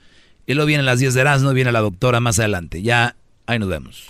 Y luego vienen las 10 de Erasmo, viene la doctora más adelante. Ya, ahí nos vemos.